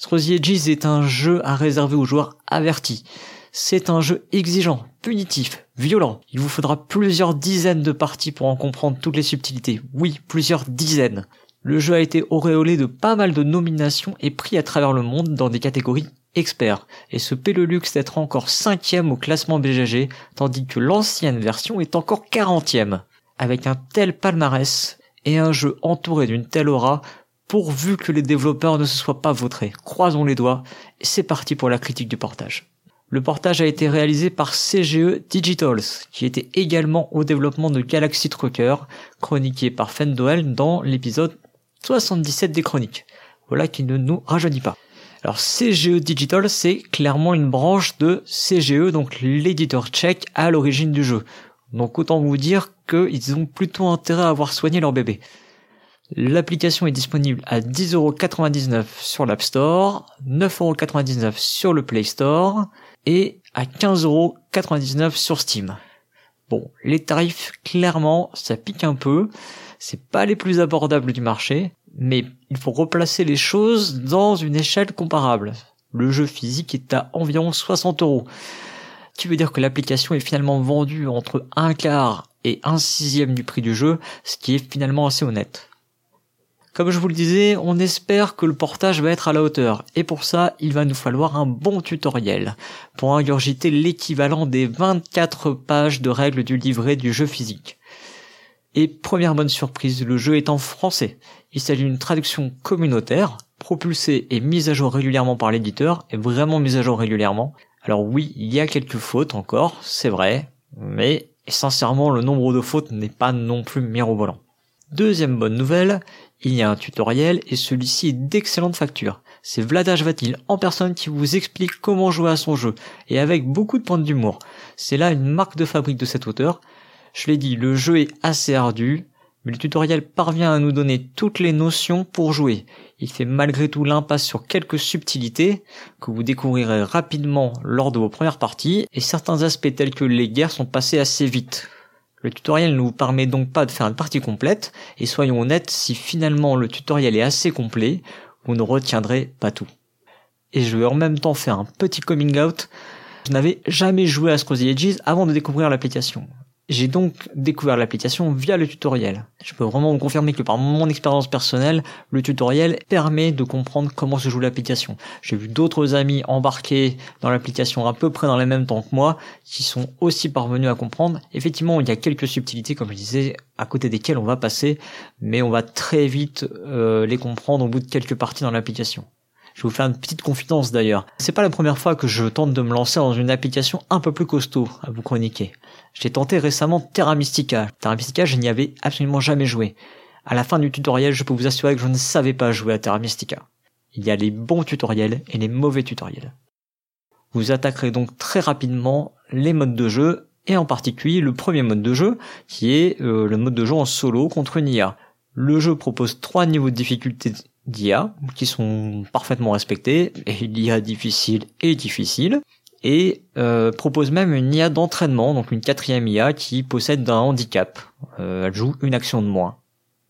[SPEAKER 9] The Edges est un jeu à réserver aux joueurs avertis. C'est un jeu exigeant, punitif, violent. Il vous faudra plusieurs dizaines de parties pour en comprendre toutes les subtilités. Oui, plusieurs dizaines. Le jeu a été auréolé de pas mal de nominations et prix à travers le monde dans des catégories experts, et se paie le luxe d'être encore cinquième au classement BGG, tandis que l'ancienne version est encore quarantième. Avec un tel palmarès et un jeu entouré d'une telle aura, pourvu que les développeurs ne se soient pas vautrés. Croisons les doigts, c'est parti pour la critique du portage. Le portage a été réalisé par CGE Digitals, qui était également au développement de Galaxy Trucker, chroniqué par Fendoel dans l'épisode 77 des chroniques. Voilà qui ne nous rajeunit pas. Alors CGE Digital, c'est clairement une branche de CGE, donc l'éditeur tchèque à l'origine du jeu. Donc autant vous dire qu'ils ont plutôt intérêt à avoir soigné leur bébé. L'application est disponible à 10,99€ sur l'App Store, 9,99€ sur le Play Store et à 15,99€ sur Steam. Bon, les tarifs, clairement, ça pique un peu. C'est pas les plus abordables du marché, mais il faut replacer les choses dans une échelle comparable. Le jeu physique est à environ 60 euros. Qui veut dire que l'application est finalement vendue entre un quart et un sixième du prix du jeu, ce qui est finalement assez honnête. Comme je vous le disais, on espère que le portage va être à la hauteur, et pour ça, il va nous falloir un bon tutoriel, pour ingurgiter l'équivalent des 24 pages de règles du livret du jeu physique. Et première bonne surprise, le jeu est en français. Il s'agit d'une traduction communautaire, propulsée et mise à jour régulièrement par l'éditeur, et vraiment mise à jour régulièrement. Alors oui, il y a quelques fautes encore, c'est vrai, mais sincèrement, le nombre de fautes n'est pas non plus mirobolant. Deuxième bonne nouvelle, il y a un tutoriel et celui-ci est d'excellente facture. C'est Vladaj Vatil en personne qui vous explique comment jouer à son jeu et avec beaucoup de points d'humour. C'est là une marque de fabrique de cet auteur. Je l'ai dit, le jeu est assez ardu, mais le tutoriel parvient à nous donner toutes les notions pour jouer. Il fait malgré tout l'impasse sur quelques subtilités que vous découvrirez rapidement lors de vos premières parties et certains aspects tels que les guerres sont passés assez vite. Le tutoriel ne vous permet donc pas de faire une partie complète, et soyons honnêtes, si finalement le tutoriel est assez complet, vous ne retiendrez pas tout. Et je vais en même temps faire un petit coming out. Je n'avais jamais joué à Scrolls Edges avant de découvrir l'application. J'ai donc découvert l'application via le tutoriel. Je peux vraiment vous confirmer que par mon expérience personnelle, le tutoriel permet de comprendre comment se joue l'application. J'ai vu d'autres amis embarqués dans l'application à peu près dans les mêmes temps que moi, qui sont aussi parvenus à comprendre. Effectivement, il y a quelques subtilités, comme je disais, à côté desquelles on va passer, mais on va très vite euh, les comprendre au bout de quelques parties dans l'application. Je vais vous faire une petite confidence d'ailleurs. C'est pas la première fois que je tente de me lancer dans une application un peu plus costaud à vous chroniquer. J'ai tenté récemment Terra Mystica. Terra Mystica, je n'y avais absolument jamais joué. À la fin du tutoriel, je peux vous assurer que je ne savais pas jouer à Terra Mystica. Il y a les bons tutoriels et les mauvais tutoriels. Vous attaquerez donc très rapidement les modes de jeu et en particulier le premier mode de jeu qui est euh, le mode de jeu en solo contre une IA. Le jeu propose trois niveaux de difficulté d'IA qui sont parfaitement respectés, et l'IA difficile et difficile, et euh, propose même une IA d'entraînement, donc une quatrième IA qui possède un handicap. Euh, elle joue une action de moins.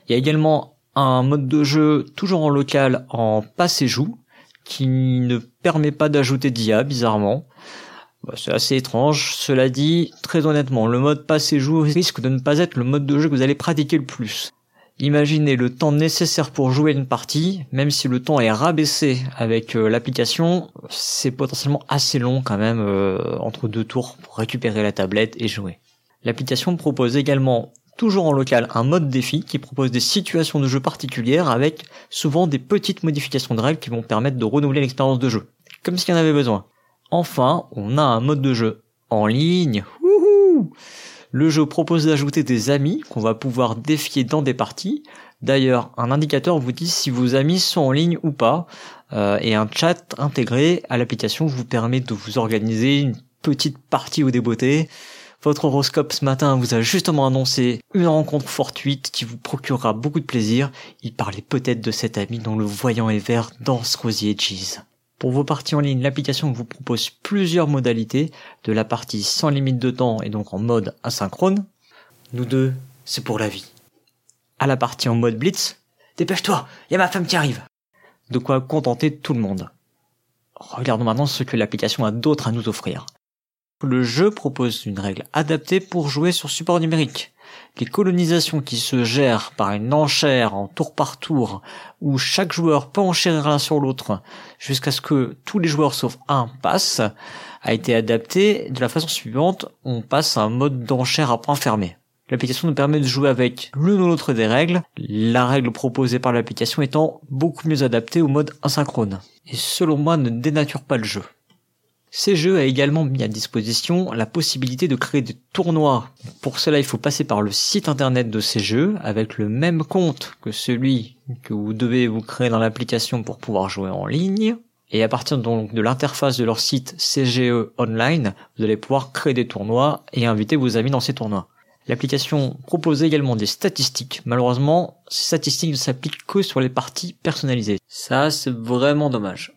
[SPEAKER 9] Il y a également un mode de jeu toujours en local en passe et joue qui ne permet pas d'ajouter d'IA bizarrement. Bah, c'est assez étrange. Cela dit, très honnêtement, le mode passe et joue risque de ne pas être le mode de jeu que vous allez pratiquer le plus. Imaginez le temps nécessaire pour jouer une partie, même si le temps est rabaissé avec euh, l'application, c'est potentiellement assez long quand même euh, entre deux tours pour récupérer la tablette et jouer. L'application propose également toujours en local un mode défi qui propose des situations de jeu particulières avec souvent des petites modifications de règles qui vont permettre de renouveler l'expérience de jeu, comme s'il y en avait besoin. Enfin, on a un mode de jeu en ligne. Le jeu propose d'ajouter des amis qu'on va pouvoir défier dans des parties. D'ailleurs, un indicateur vous dit si vos amis sont en ligne ou pas, euh, et un chat intégré à l'application vous permet de vous organiser une petite partie au débeauté. Votre horoscope ce matin vous a justement annoncé une rencontre fortuite qui vous procurera beaucoup de plaisir. Il parlait peut-être de cet ami dont le voyant est vert dans Rosier Edges. Pour vos parties en ligne, l'application vous propose plusieurs modalités, de la partie sans limite de temps et donc en mode asynchrone. Nous deux, c'est pour la vie. À la partie en mode blitz, dépêche-toi, y a ma femme qui arrive. De quoi contenter tout le monde. Regardons maintenant ce que l'application a d'autre à nous offrir. Le jeu propose une règle adaptée pour jouer sur support numérique les colonisations qui se gèrent par une enchère en tour par tour, où chaque joueur peut enchérir l'un sur l'autre, jusqu'à ce que tous les joueurs sauf un passent, a été adapté de la façon suivante, on passe à un mode d'enchère à point fermé. L'application nous permet de jouer avec l'une ou l'autre des règles, la règle proposée par l'application étant beaucoup mieux adaptée au mode asynchrone, et selon moi ne dénature pas le jeu. CGE a également mis à disposition la possibilité de créer des tournois. Pour cela, il faut passer par le site internet de CGE avec le même compte que celui que vous devez vous créer dans l'application pour pouvoir jouer en ligne. Et à partir donc de l'interface de leur site CGE Online, vous allez pouvoir créer des tournois et inviter vos amis dans ces tournois. L'application propose également des statistiques. Malheureusement, ces statistiques ne s'appliquent que sur les parties personnalisées. Ça, c'est vraiment dommage.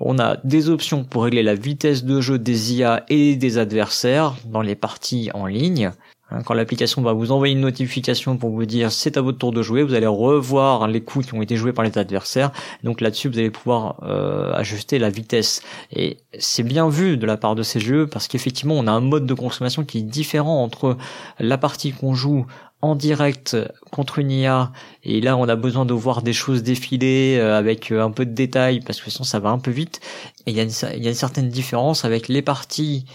[SPEAKER 9] On a des options pour régler la vitesse de jeu des IA et des adversaires dans les parties en ligne. Hein, quand l'application va vous envoyer une notification pour vous dire c'est à votre tour de jouer, vous allez revoir les coups qui ont été joués par les adversaires. Donc là-dessus, vous allez pouvoir euh, ajuster la vitesse. Et c'est bien vu de la part de ces jeux parce qu'effectivement, on a un mode de consommation qui est différent entre la partie qu'on joue en direct contre une IA et là on a besoin de voir des choses défiler euh, avec euh, un peu de détails parce que sinon ça va un peu vite et il y a une, certaine différence avec les parties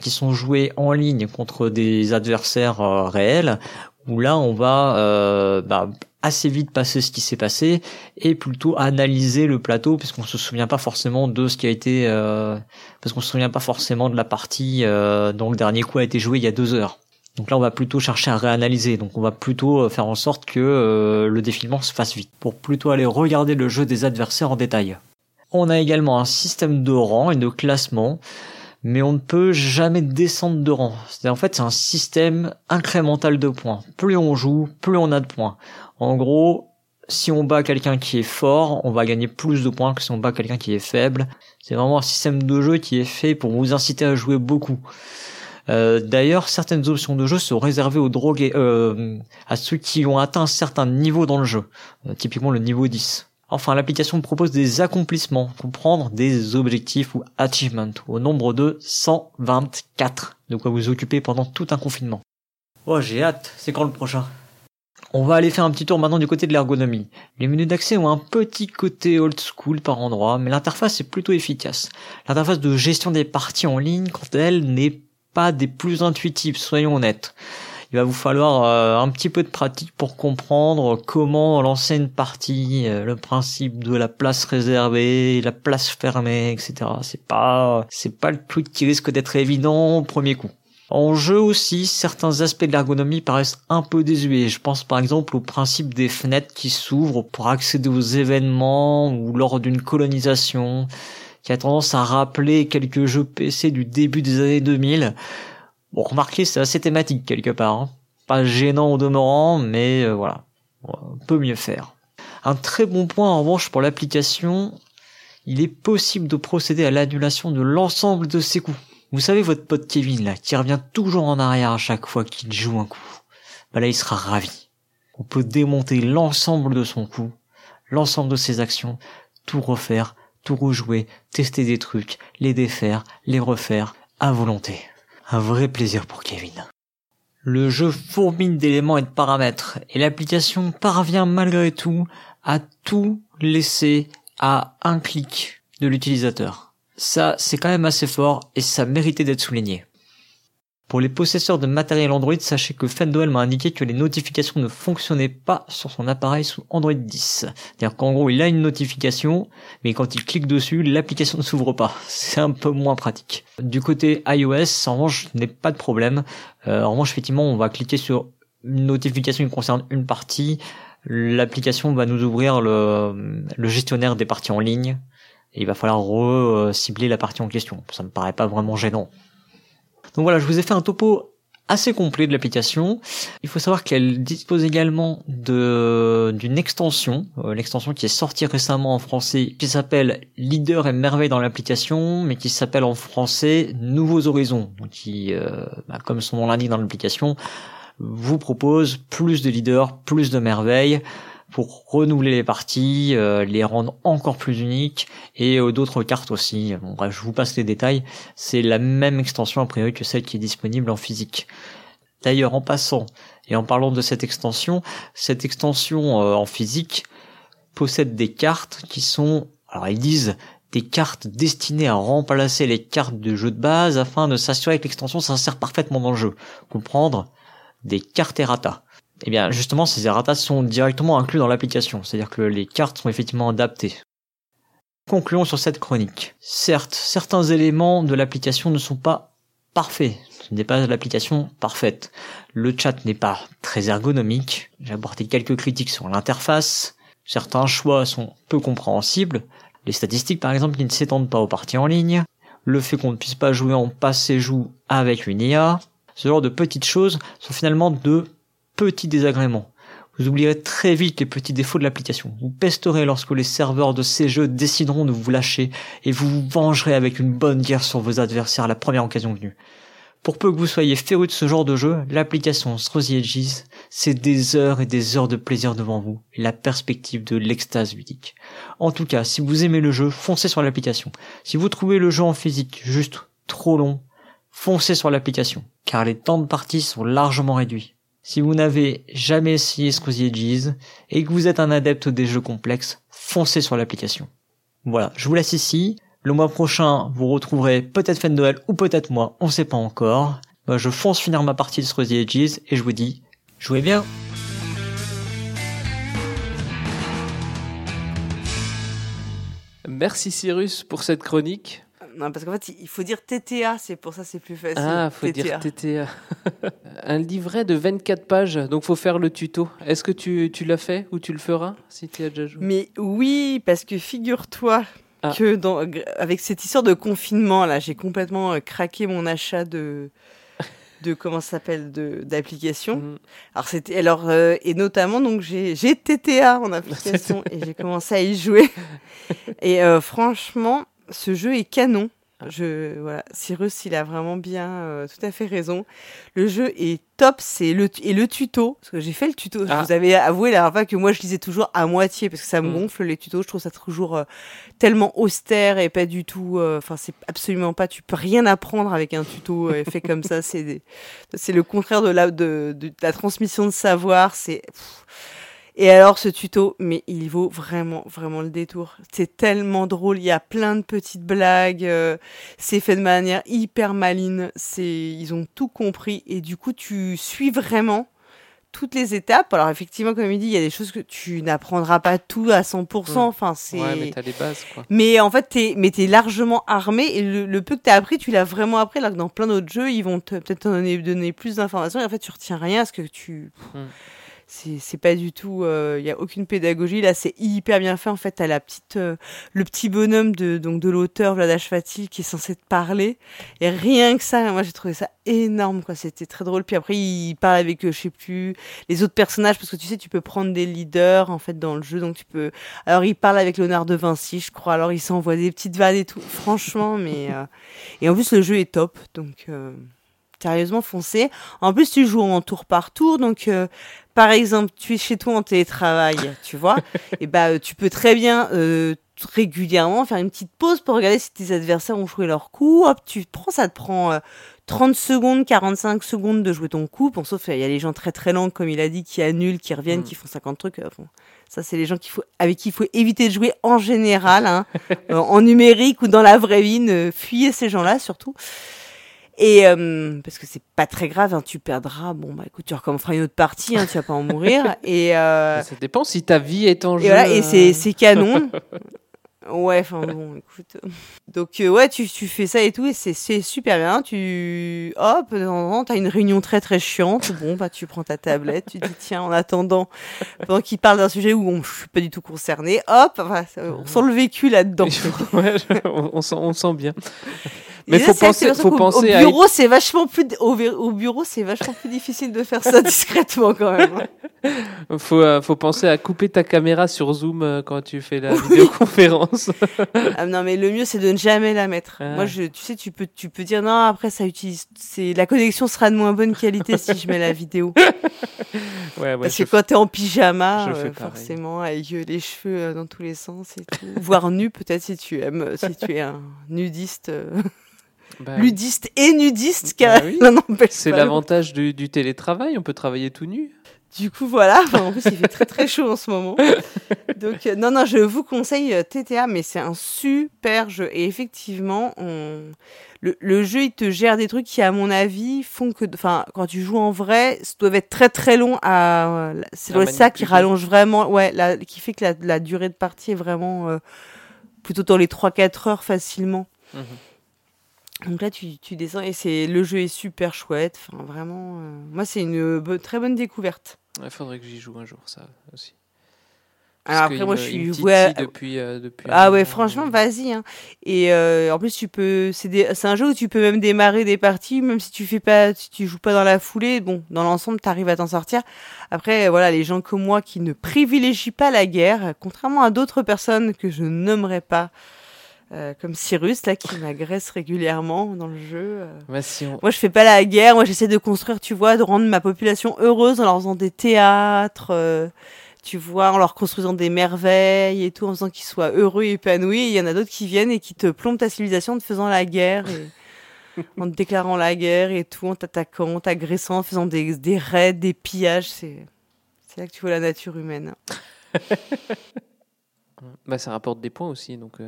[SPEAKER 9] qui sont joués en ligne contre des adversaires euh, réels, où là on va euh, bah, assez vite passer ce qui s'est passé et plutôt analyser le plateau parce qu'on se souvient pas forcément de ce qui a été parce qu'on se souvient pas forcément de la partie dont le dernier coup a été joué il y a deux heures. Donc là, on va plutôt chercher à réanalyser. Donc on va plutôt faire en sorte que le défilement se fasse vite, pour plutôt aller regarder le jeu des adversaires en détail. On a également un système de rang et de classement mais on ne peut jamais descendre de rang. C'est en fait c'est un système incrémental de points. Plus on joue, plus on a de points. En gros, si on bat quelqu'un qui est fort, on va gagner plus de points que si on bat quelqu'un qui est faible. C'est vraiment un système de jeu qui est fait pour vous inciter à jouer beaucoup. Euh, D'ailleurs, certaines options de jeu sont réservées aux drogués, euh, à ceux qui ont atteint un certain niveau dans le jeu, euh, typiquement le niveau 10. Enfin, l'application propose des accomplissements, comprendre des objectifs ou achievements, au nombre de 124, de quoi vous occuper pendant tout un confinement. Oh, j'ai hâte, c'est quand le prochain? On va aller faire un petit tour maintenant du côté de l'ergonomie. Les menus d'accès ont un petit côté old school par endroit, mais l'interface est plutôt efficace. L'interface de gestion des parties en ligne, quant à elle, n'est pas des plus intuitives, soyons honnêtes il va vous falloir euh, un petit peu de pratique pour comprendre comment lancer une partie, euh, le principe de la place réservée, la place fermée, etc. C'est pas, c'est pas le truc qui risque d'être évident au premier coup. En jeu aussi, certains aspects de l'ergonomie paraissent un peu désuets. Je pense par exemple au principe des fenêtres qui s'ouvrent pour accéder aux événements ou lors d'une colonisation, qui a tendance à rappeler quelques jeux PC du début des années 2000. Bon, remarquez, c'est assez thématique quelque part. Hein. Pas gênant au demeurant, mais euh, voilà, on peut mieux faire. Un très bon point en revanche pour l'application, il est possible de procéder à l'annulation de l'ensemble de ses coups. Vous savez votre pote Kevin là, qui revient toujours en arrière à chaque fois qu'il joue un coup. Bah là il sera ravi. On peut démonter l'ensemble de son coup, l'ensemble de ses actions, tout refaire, tout rejouer, tester des trucs, les défaire, les refaire, à volonté. Un vrai plaisir pour Kevin. Le jeu fourmille d'éléments et de paramètres, et l'application parvient malgré tout à tout laisser à un clic de l'utilisateur. Ça, c'est quand même assez fort et ça méritait d'être souligné. Pour les possesseurs de matériel Android, sachez que Fendoel m'a indiqué que les notifications ne fonctionnaient pas sur son appareil sous Android 10. C'est-à-dire qu'en gros, il a une notification, mais quand il clique dessus, l'application ne s'ouvre pas. C'est un peu moins pratique. Du côté iOS, en revanche, n'est pas de problème. Euh, en revanche, effectivement, on va cliquer sur une notification qui concerne une partie. L'application va nous ouvrir le, le gestionnaire des parties en ligne. Et il va falloir re-cibler la partie en question. Ça me paraît pas vraiment gênant. Donc voilà, je vous ai fait un topo assez complet de l'application. Il faut savoir qu'elle dispose également de d'une extension, euh, l'extension qui est sortie récemment en français, qui s'appelle Leader et merveille dans l'application, mais qui s'appelle en français Nouveaux horizons, qui, euh, bah, comme son nom l'indique dans l'application, vous propose plus de leaders, plus de merveilles pour renouveler les parties, euh, les rendre encore plus uniques et euh, d'autres cartes aussi. Bon, bref, je vous passe les détails. C'est la même extension a priori que celle qui est disponible en physique. D'ailleurs, en passant et en parlant de cette extension, cette extension euh, en physique possède des cartes qui sont, alors ils disent des cartes destinées à remplacer les cartes de jeu de base afin de s'assurer que l'extension s'insère parfaitement dans le jeu. Comprendre des cartes errata eh bien justement ces errata sont directement inclus dans l'application, c'est-à-dire que les cartes sont effectivement adaptées. Concluons sur cette chronique. Certes, certains éléments de l'application ne sont pas parfaits. Ce n'est pas l'application parfaite. Le chat n'est pas très ergonomique. J'ai apporté quelques critiques sur l'interface. Certains choix sont peu compréhensibles. Les statistiques, par exemple, qui ne s'étendent pas aux parties en ligne. Le fait qu'on ne puisse pas jouer en passe et joue avec une IA. Ce genre de petites choses sont finalement de petits désagréments. Vous oublierez très vite les petits défauts de l'application. Vous pesterez lorsque les serveurs de ces jeux décideront de vous lâcher et vous vous vengerez avec une bonne guerre sur vos adversaires la première occasion venue. Pour peu que vous soyez féru de ce genre de jeu, l'application Strozzy Edges, c'est des heures et des heures de plaisir devant vous et la perspective de l'extase ludique. En tout cas, si vous aimez le jeu, foncez sur l'application. Si vous trouvez le jeu en physique juste trop long, foncez sur l'application, car les temps de partie sont largement réduits. Si vous n'avez jamais essayé Scroozy Edges et que vous êtes un adepte des jeux complexes, foncez sur l'application. Voilà, je vous laisse ici. Le mois prochain, vous retrouverez peut-être Fan Noël ou peut-être moi, on sait pas encore. Je fonce finir ma partie de Scroozy Edges et je vous dis, jouez bien
[SPEAKER 2] Merci Cyrus pour cette chronique.
[SPEAKER 1] Non, parce qu'en fait, il faut dire TTA, c'est pour ça c'est plus facile.
[SPEAKER 2] Ah, faut dire TTA. un livret de 24 pages, donc faut faire le tuto. Est-ce que tu, tu l'as fait ou tu le feras si tu as déjà joué?
[SPEAKER 1] Mais oui, parce que figure-toi
[SPEAKER 2] Ah.
[SPEAKER 1] que dans, avec cette histoire de confinement, là, j'ai complètement euh, craqué mon achat de de comment ça s'appelle de d'application.
[SPEAKER 2] Mhm.
[SPEAKER 1] Alors c'était alors euh, et notamment donc j'ai j'ai TTA en application et j'ai commencé à y jouer. Et euh, franchement, ce jeu est canon. Je voilà, Cyrus, il a vraiment bien euh, tout à fait raison. Le jeu est top, c'est le et le tuto parce que j'ai fait le tuto.
[SPEAKER 2] Ah.
[SPEAKER 1] Je vous avais avoué la dernière fois que moi je lisais toujours à moitié parce que ça me
[SPEAKER 2] Mm.
[SPEAKER 1] gonfle les tutos. Je trouve ça toujours euh, tellement austère et pas du tout. euh, Enfin, c'est absolument pas. Tu peux rien apprendre avec un tuto euh, fait comme ça. C'est c'est le contraire de la de, de la transmission de savoir. C'est. Et alors ce tuto, mais il vaut vraiment vraiment le détour. C'est tellement drôle. Il y a plein de petites blagues. euh, c'est fait de manière hyper maline. C'est ils ont tout compris et du coup tu suis vraiment toutes les étapes. Alors effectivement, comme il dit, il y a des choses que tu n'apprendras pas tout à 100%.
[SPEAKER 2] Mm.
[SPEAKER 1] Enfin, c'est.
[SPEAKER 2] Ouais, mais t'as les bases, quoi.
[SPEAKER 1] Mais en fait, t'es, mais t'es largement armé et le, le peu que t'as appris, tu l'as vraiment appris. Alors que dans plein d'autres jeux, ils vont peut-être te donner, donner plus d'informations et en fait, tu retiens rien parce que tu.
[SPEAKER 2] Hmm.
[SPEAKER 1] C'est, pas du tout. Il y a aucune pédagogie. Là, c'est hyper bien fait. En fait, t'as la petite, euh, le petit bonhomme de, donc, de l'auteur, Vladash Fatil, qui est censé te parler. Et rien que ça, moi, j'ai trouvé ça énorme, quoi. C'était très drôle. Puis après, il parle avec, euh, je sais plus, les autres personnages parce que tu sais, tu peux prendre des leaders, en fait, dans le jeu. Donc, tu peux. Alors, il parle avec Léonard de Vinci, je crois. Alors, il s'envoie des petites vannes et tout. Franchement, mais. euh, Et en plus, le jeu est top. Donc, euh, sérieusement, foncez. En plus, tu joues en tour par tour. Donc, euh, par exemple, tu es chez toi en télétravail, tu vois. et bah, tu peux très bien. euh, régulièrement faire une petite pause pour regarder si tes adversaires ont joué leur coup hop tu prends ça te prend euh, 30 secondes 45 secondes de jouer ton coup bon sauf il y a les gens très très lents comme il a dit qui annulent qui reviennent
[SPEAKER 2] Mm.
[SPEAKER 1] qui font 50 trucs euh, bon, ça c'est les gens qu'il faut avec qui il faut éviter de jouer en général hein, euh, en numérique ou dans la vraie vie ne fuyez ces gens-là surtout et euh, parce que c'est pas très grave hein, tu perdras bon bah écoute tu recommenceras une autre partie hein, tu vas pas en mourir et euh,
[SPEAKER 2] Ça dépend si ta vie est en
[SPEAKER 1] et
[SPEAKER 2] jeu.
[SPEAKER 1] voilà, et c'est
[SPEAKER 2] euh,
[SPEAKER 1] c'est canon. Ouais, enfin bon, écoute. Donc euh, ouais, tu, tu fais ça et tout, et c'est c'est super bien. Tu hop, t'as une réunion très très chiante. Bon, bah tu prends ta tablette, tu dis tiens, en attendant, pendant qu'il parle d'un sujet où on, je suis pas du tout concerné, hop, enfin, on sent le vécu là-dedans.
[SPEAKER 2] Ouais, je- on, on sent, on sent bien. Mais faut penser, faut penser
[SPEAKER 1] au
[SPEAKER 2] à.
[SPEAKER 1] bureau, c'est vachement plus au, bureau, c'est vachement plus difficile de faire ça discrètement quand même.
[SPEAKER 2] Faut, euh, faut penser à couper ta caméra sur Zoom euh, quand tu fais la vidéoconférence.
[SPEAKER 1] Ah, non, mais le mieux, c'est de ne jamais la mettre.
[SPEAKER 2] Ah.
[SPEAKER 1] Moi, je, tu sais, tu peux, tu peux dire non, après, ça utilise, c'est, la connexion sera de moins bonne qualité si je mets la vidéo.
[SPEAKER 2] ouais, ouais.
[SPEAKER 1] Parce que quand t'es en pyjama, euh, forcément, avec les cheveux dans tous les sens et tout. Voire nu, peut-être, si tu aimes, si tu es un nudiste,
[SPEAKER 2] Bah,
[SPEAKER 1] ludiste et nudiste,
[SPEAKER 2] Bah oui. C'est l'avantage du, du télétravail, on peut travailler tout nu.
[SPEAKER 1] Du coup, voilà. Enfin, en plus, il fait très très chaud en ce moment. Donc, euh, non, non, je vous conseille euh, TTA, mais c'est un super jeu. Et effectivement, on... le, le jeu, il te gère des trucs qui, à mon avis, font que, enfin, quand tu joues en vrai, ça doit être très très long à. C'est ça qui rallonge vraiment, ouais, la, qui fait que la, la durée de partie est vraiment euh, plutôt dans les 3-4 heures facilement.
[SPEAKER 2] Mhm.
[SPEAKER 1] Donc là, tu, tu descends et c'est le jeu est super chouette. Enfin, vraiment, euh, moi, c'est une euh, bo- très bonne découverte.
[SPEAKER 2] Il faudrait que j'y joue un jour, ça aussi.
[SPEAKER 1] Alors après, moi,
[SPEAKER 2] me-
[SPEAKER 1] je suis ouais,
[SPEAKER 2] depuis, euh, depuis
[SPEAKER 1] Ah ouais,
[SPEAKER 2] moment,
[SPEAKER 1] franchement,
[SPEAKER 2] euh,
[SPEAKER 1] vas-y. Hein. Et euh, en plus, tu peux, c'est des- c'est un jeu où tu peux même démarrer des parties, même si tu fais pas, si tu joues pas dans la foulée. Bon, dans l'ensemble, t'arrives à t'en sortir. Après, voilà, les gens comme moi qui ne privilégient pas la guerre, contrairement à d'autres personnes que je nommerai pas, Euh, comme Cyrus, là, qui m'agresse régulièrement dans le jeu. euh.
[SPEAKER 2] Bah, si on-
[SPEAKER 1] Moi, je fais pas la guerre. Moi, j'essaie de construire, tu vois, de rendre ma population heureuse en leur faisant des théâtres, euh, tu vois, en leur construisant des merveilles et tout, en faisant qu'ils soient heureux et épanouis. Il y en a d'autres qui viennent et qui te plombent ta civilisation en te faisant la guerre, et en te déclarant la guerre et tout, en t'attaquant, en t'agressant, en faisant des, des raids, des pillages. C'est là que tu vois la nature humaine.
[SPEAKER 2] bah, ça rapporte des points aussi. Donc,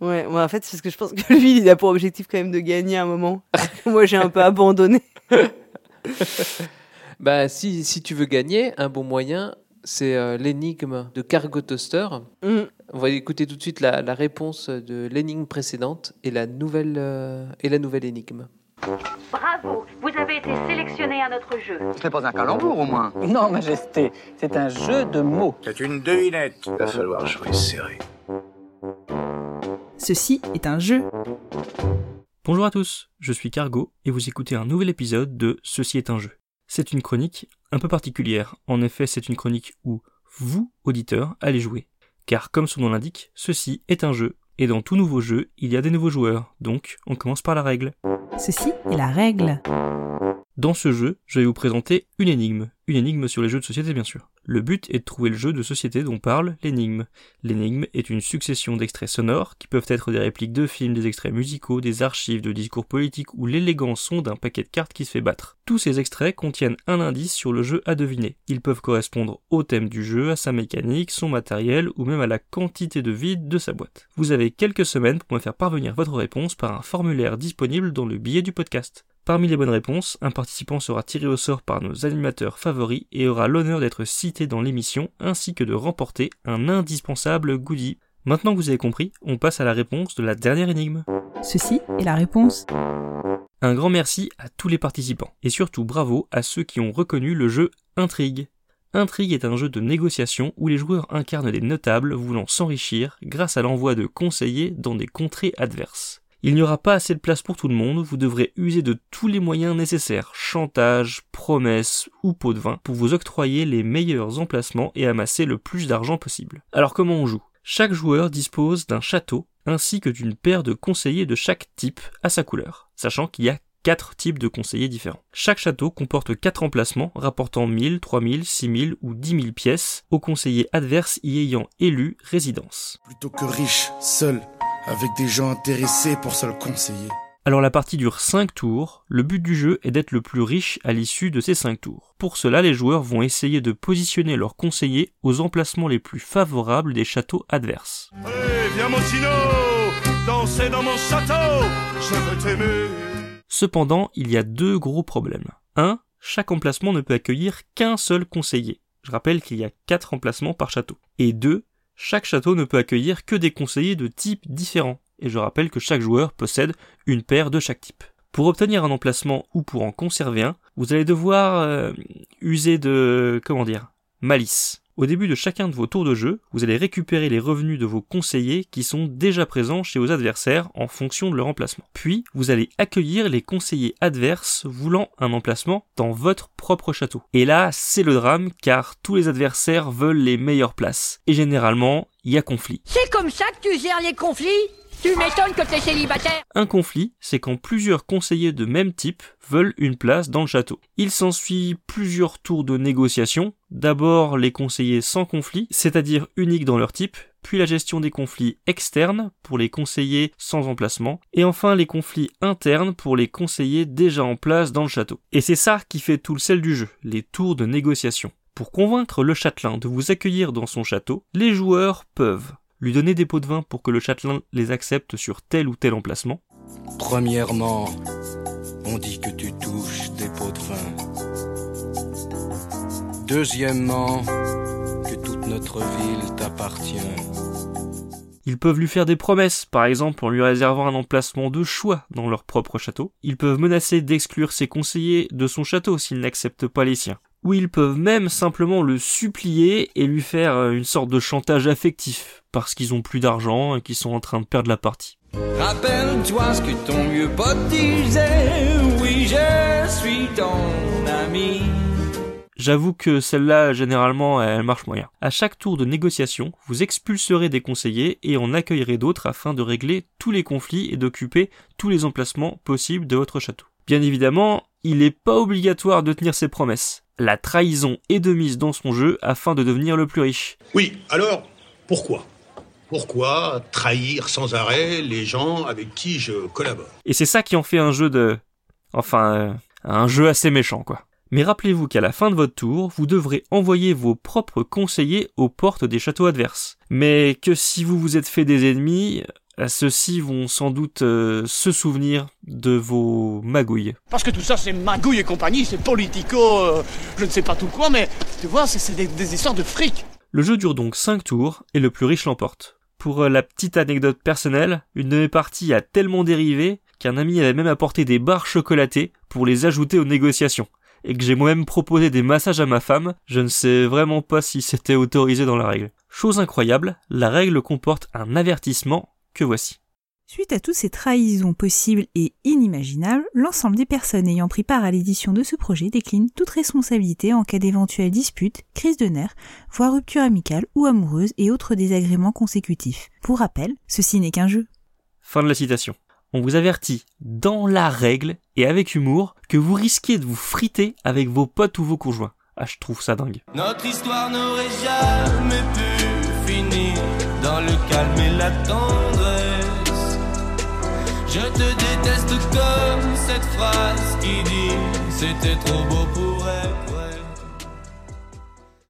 [SPEAKER 1] Ouais, moi, en fait, c'est parce que je pense que lui, il a pour objectif quand même de gagner à un moment. Moi, j'ai un peu abandonné.
[SPEAKER 2] Bah, si, si tu veux gagner, un bon moyen, c'est euh, l'énigme de Cargo Toaster.
[SPEAKER 1] Mm.
[SPEAKER 2] On va écouter tout de suite la, la réponse de l'énigme précédente et la nouvelle, euh, et la nouvelle énigme.
[SPEAKER 10] Bravo, vous avez été sélectionné à notre jeu.
[SPEAKER 11] Ce n'est pas un calembour au moins.
[SPEAKER 12] Non, Majesté, c'est un jeu de mots.
[SPEAKER 5] C'est une devinette. Va falloir jouer serré.
[SPEAKER 13] Ceci est un jeu. Bonjour à tous, je suis Cargo et vous écoutez un nouvel épisode de Ceci est un jeu. C'est une chronique un peu particulière. En effet, c'est une chronique où vous, auditeurs, allez jouer. Car comme son nom l'indique, ceci est un jeu. Et dans tout nouveau jeu, il y a des nouveaux joueurs. Donc, on commence par la règle.
[SPEAKER 14] Ceci est la règle.
[SPEAKER 13] Dans ce jeu, je vais vous présenter une énigme. Une énigme sur les jeux de société, bien sûr. Le but est de trouver le jeu de société dont parle l'énigme. L'énigme est une succession d'extraits sonores qui peuvent être des répliques de films, des extraits musicaux, des archives de discours politiques ou l'élégant son d'un paquet de cartes qui se fait battre. Tous ces extraits contiennent un indice sur le jeu à deviner. Ils peuvent correspondre au thème du jeu, à sa mécanique, son matériel ou même à la quantité de vide de sa boîte. Vous avez quelques semaines pour me faire parvenir votre réponse par un formulaire disponible dans le billet du podcast. Parmi les bonnes réponses, un participant sera tiré au sort par nos animateurs favoris et aura l'honneur d'être cité dans l'émission ainsi que de remporter un indispensable goodie. Maintenant que vous avez compris, on passe à la réponse de la dernière énigme.
[SPEAKER 14] Ceci est la réponse.
[SPEAKER 13] Un grand merci à tous les participants et surtout bravo à ceux qui ont reconnu le jeu Intrigue. Intrigue est un jeu de négociation où les joueurs incarnent des notables voulant s'enrichir grâce à l'envoi de conseillers dans des contrées adverses. Il n'y aura pas assez de place pour tout le monde, vous devrez user de tous les moyens nécessaires, chantage, promesses ou pot de vin, pour vous octroyer les meilleurs emplacements et amasser le plus d'argent possible. Alors comment on joue? Chaque joueur dispose d'un château ainsi que d'une paire de conseillers de chaque type à sa couleur, sachant qu'il y a quatre types de conseillers différents. Chaque château comporte quatre emplacements rapportant 1000, 3000, 6000 ou 10 000 pièces aux conseillers adverses y ayant élu résidence.
[SPEAKER 15] Plutôt que riche, seul, avec des gens intéressés pour se le conseiller.
[SPEAKER 13] Alors la partie dure 5 tours, le but du jeu est d'être le plus riche à l'issue de ces 5 tours. Pour cela, les joueurs vont essayer de positionner leurs conseillers aux emplacements les plus favorables des châteaux adverses.
[SPEAKER 16] Allez, viens mon Tino Danser dans mon château Je veux t'aimer
[SPEAKER 13] Cependant, il y a deux gros problèmes. 1. Chaque emplacement ne peut accueillir qu'un seul conseiller. Je rappelle qu'il y a 4 emplacements par château. Et 2. Chaque château ne peut accueillir que des conseillers de types différents. Et je rappelle que chaque joueur possède une paire de chaque type. Pour obtenir un emplacement ou pour en conserver un, vous allez devoir euh, user de... comment dire Malice. Au début de chacun de vos tours de jeu, vous allez récupérer les revenus de vos conseillers qui sont déjà présents chez vos adversaires en fonction de leur emplacement. Puis, vous allez accueillir les conseillers adverses voulant un emplacement dans votre propre château. Et là, c'est le drame car tous les adversaires veulent les meilleures places. Et généralement, il y a conflit.
[SPEAKER 17] C'est comme ça que tu gères les conflits? Tu m'étonnes que t'es célibataire
[SPEAKER 13] Un conflit, c'est quand plusieurs conseillers de même type veulent une place dans le château. Il s'ensuit plusieurs tours de négociation. D'abord les conseillers sans conflit, c'est-à-dire uniques dans leur type, puis la gestion des conflits externes pour les conseillers sans emplacement, et enfin les conflits internes pour les conseillers déjà en place dans le château. Et c'est ça qui fait tout le sel du jeu, les tours de négociation. Pour convaincre le châtelain de vous accueillir dans son château, les joueurs peuvent lui donner des pots de vin pour que le châtelain les accepte sur tel ou tel emplacement.
[SPEAKER 15] Premièrement, on dit que tu touches des pots de vin. Deuxièmement, que toute notre ville t'appartient.
[SPEAKER 13] Ils peuvent lui faire des promesses, par exemple en lui réservant un emplacement de choix dans leur propre château. Ils peuvent menacer d'exclure ses conseillers de son château s'il n'accepte pas les siens. Ou ils peuvent même simplement le supplier et lui faire euh, une sorte de chantage affectif, parce qu'ils ont plus d'argent et qu'ils sont en train de perdre la partie.
[SPEAKER 18] Rappelle-toi ce que ton vieux pote disait, oui je suis ton ami.
[SPEAKER 13] J'avoue que celle-là, généralement, elle marche moyen. À chaque tour de négociation, vous expulserez des conseillers et en accueillerez d'autres afin de régler tous les conflits et d'occuper tous les emplacements possibles de votre château. Bien évidemment, il n'est pas obligatoire de tenir ses promesses. La trahison est de mise dans son jeu afin de devenir le plus riche.
[SPEAKER 5] Oui, alors, pourquoi? Pourquoi trahir sans arrêt les gens avec qui je collabore?
[SPEAKER 13] Et c'est ça qui en fait un jeu de... Enfin, euh, un jeu assez méchant, quoi. Mais rappelez-vous qu'à la fin de votre tour, vous devrez envoyer vos propres conseillers aux portes des châteaux adverses. Mais que si vous vous êtes fait des ennemis, ceux-ci vont sans doute euh, se souvenir de vos magouilles.
[SPEAKER 11] Parce que tout ça, c'est magouille et compagnie, c'est politico, euh, je ne sais pas tout quoi, mais tu vois, c'est des, des histoires de fric.
[SPEAKER 13] Le jeu dure donc 5 tours et le plus riche l'emporte. Pour euh, la petite anecdote personnelle, une de mes parties a tellement dérivé qu'un ami avait même apporté des barres chocolatées pour les ajouter aux négociations. Et que j'ai moi-même proposé des massages à ma femme, je ne sais vraiment pas si c'était autorisé dans la règle. Chose incroyable, la règle comporte un avertissement que voici.
[SPEAKER 14] Suite à toutes ces trahisons possibles et inimaginables, l'ensemble des personnes ayant pris part à l'édition de ce projet décline toute responsabilité en cas d'éventuelle dispute, crise de nerfs, voire rupture amicale ou amoureuse et autres désagréments consécutifs. Pour rappel, ceci n'est qu'un jeu.
[SPEAKER 13] Fin de la citation. On vous avertit dans la règle et avec humour que vous risquez de vous friter avec vos potes ou vos conjoints. Ah, je trouve ça dingue.
[SPEAKER 19] Notre histoire n'aurait jamais pu finir dans le calme et la tendresse. Je te déteste comme cette phrase qui dit c'était trop beau pour être.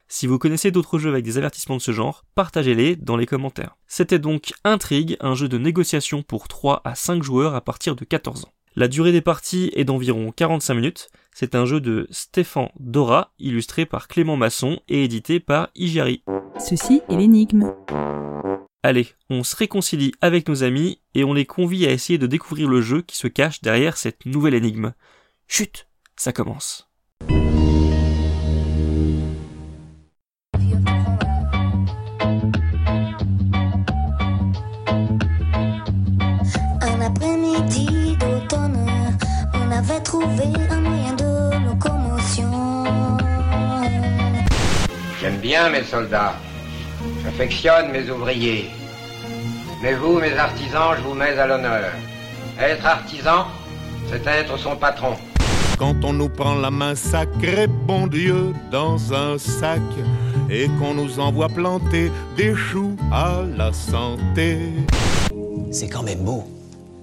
[SPEAKER 13] Si vous connaissez d'autres jeux avec des avertissements de ce genre, partagez-les dans les commentaires. C'était donc Intrigue, un jeu de négociation pour 3 à 5 joueurs à partir de 14 ans. La durée des parties est d'environ 45 minutes. C'est un jeu de Stéphane Dora, illustré par Clément Masson et édité par Igeri.
[SPEAKER 14] Ceci est l'énigme.
[SPEAKER 13] Allez, on se réconcilie avec nos amis et on les convie à essayer de découvrir le jeu qui se cache derrière cette nouvelle énigme. Chut, ça commence.
[SPEAKER 20] Un après-midi d'automne, on avait trouvé un
[SPEAKER 21] J'aime bien mes soldats. J'affectionne mes ouvriers. Mais vous, mes artisans, je vous mets à l'honneur. Être artisan, c'est être son patron.
[SPEAKER 22] Quand on nous prend la main sacrée, bon Dieu, dans un sac, et qu'on nous envoie planter des choux à la santé.
[SPEAKER 23] C'est quand même beau.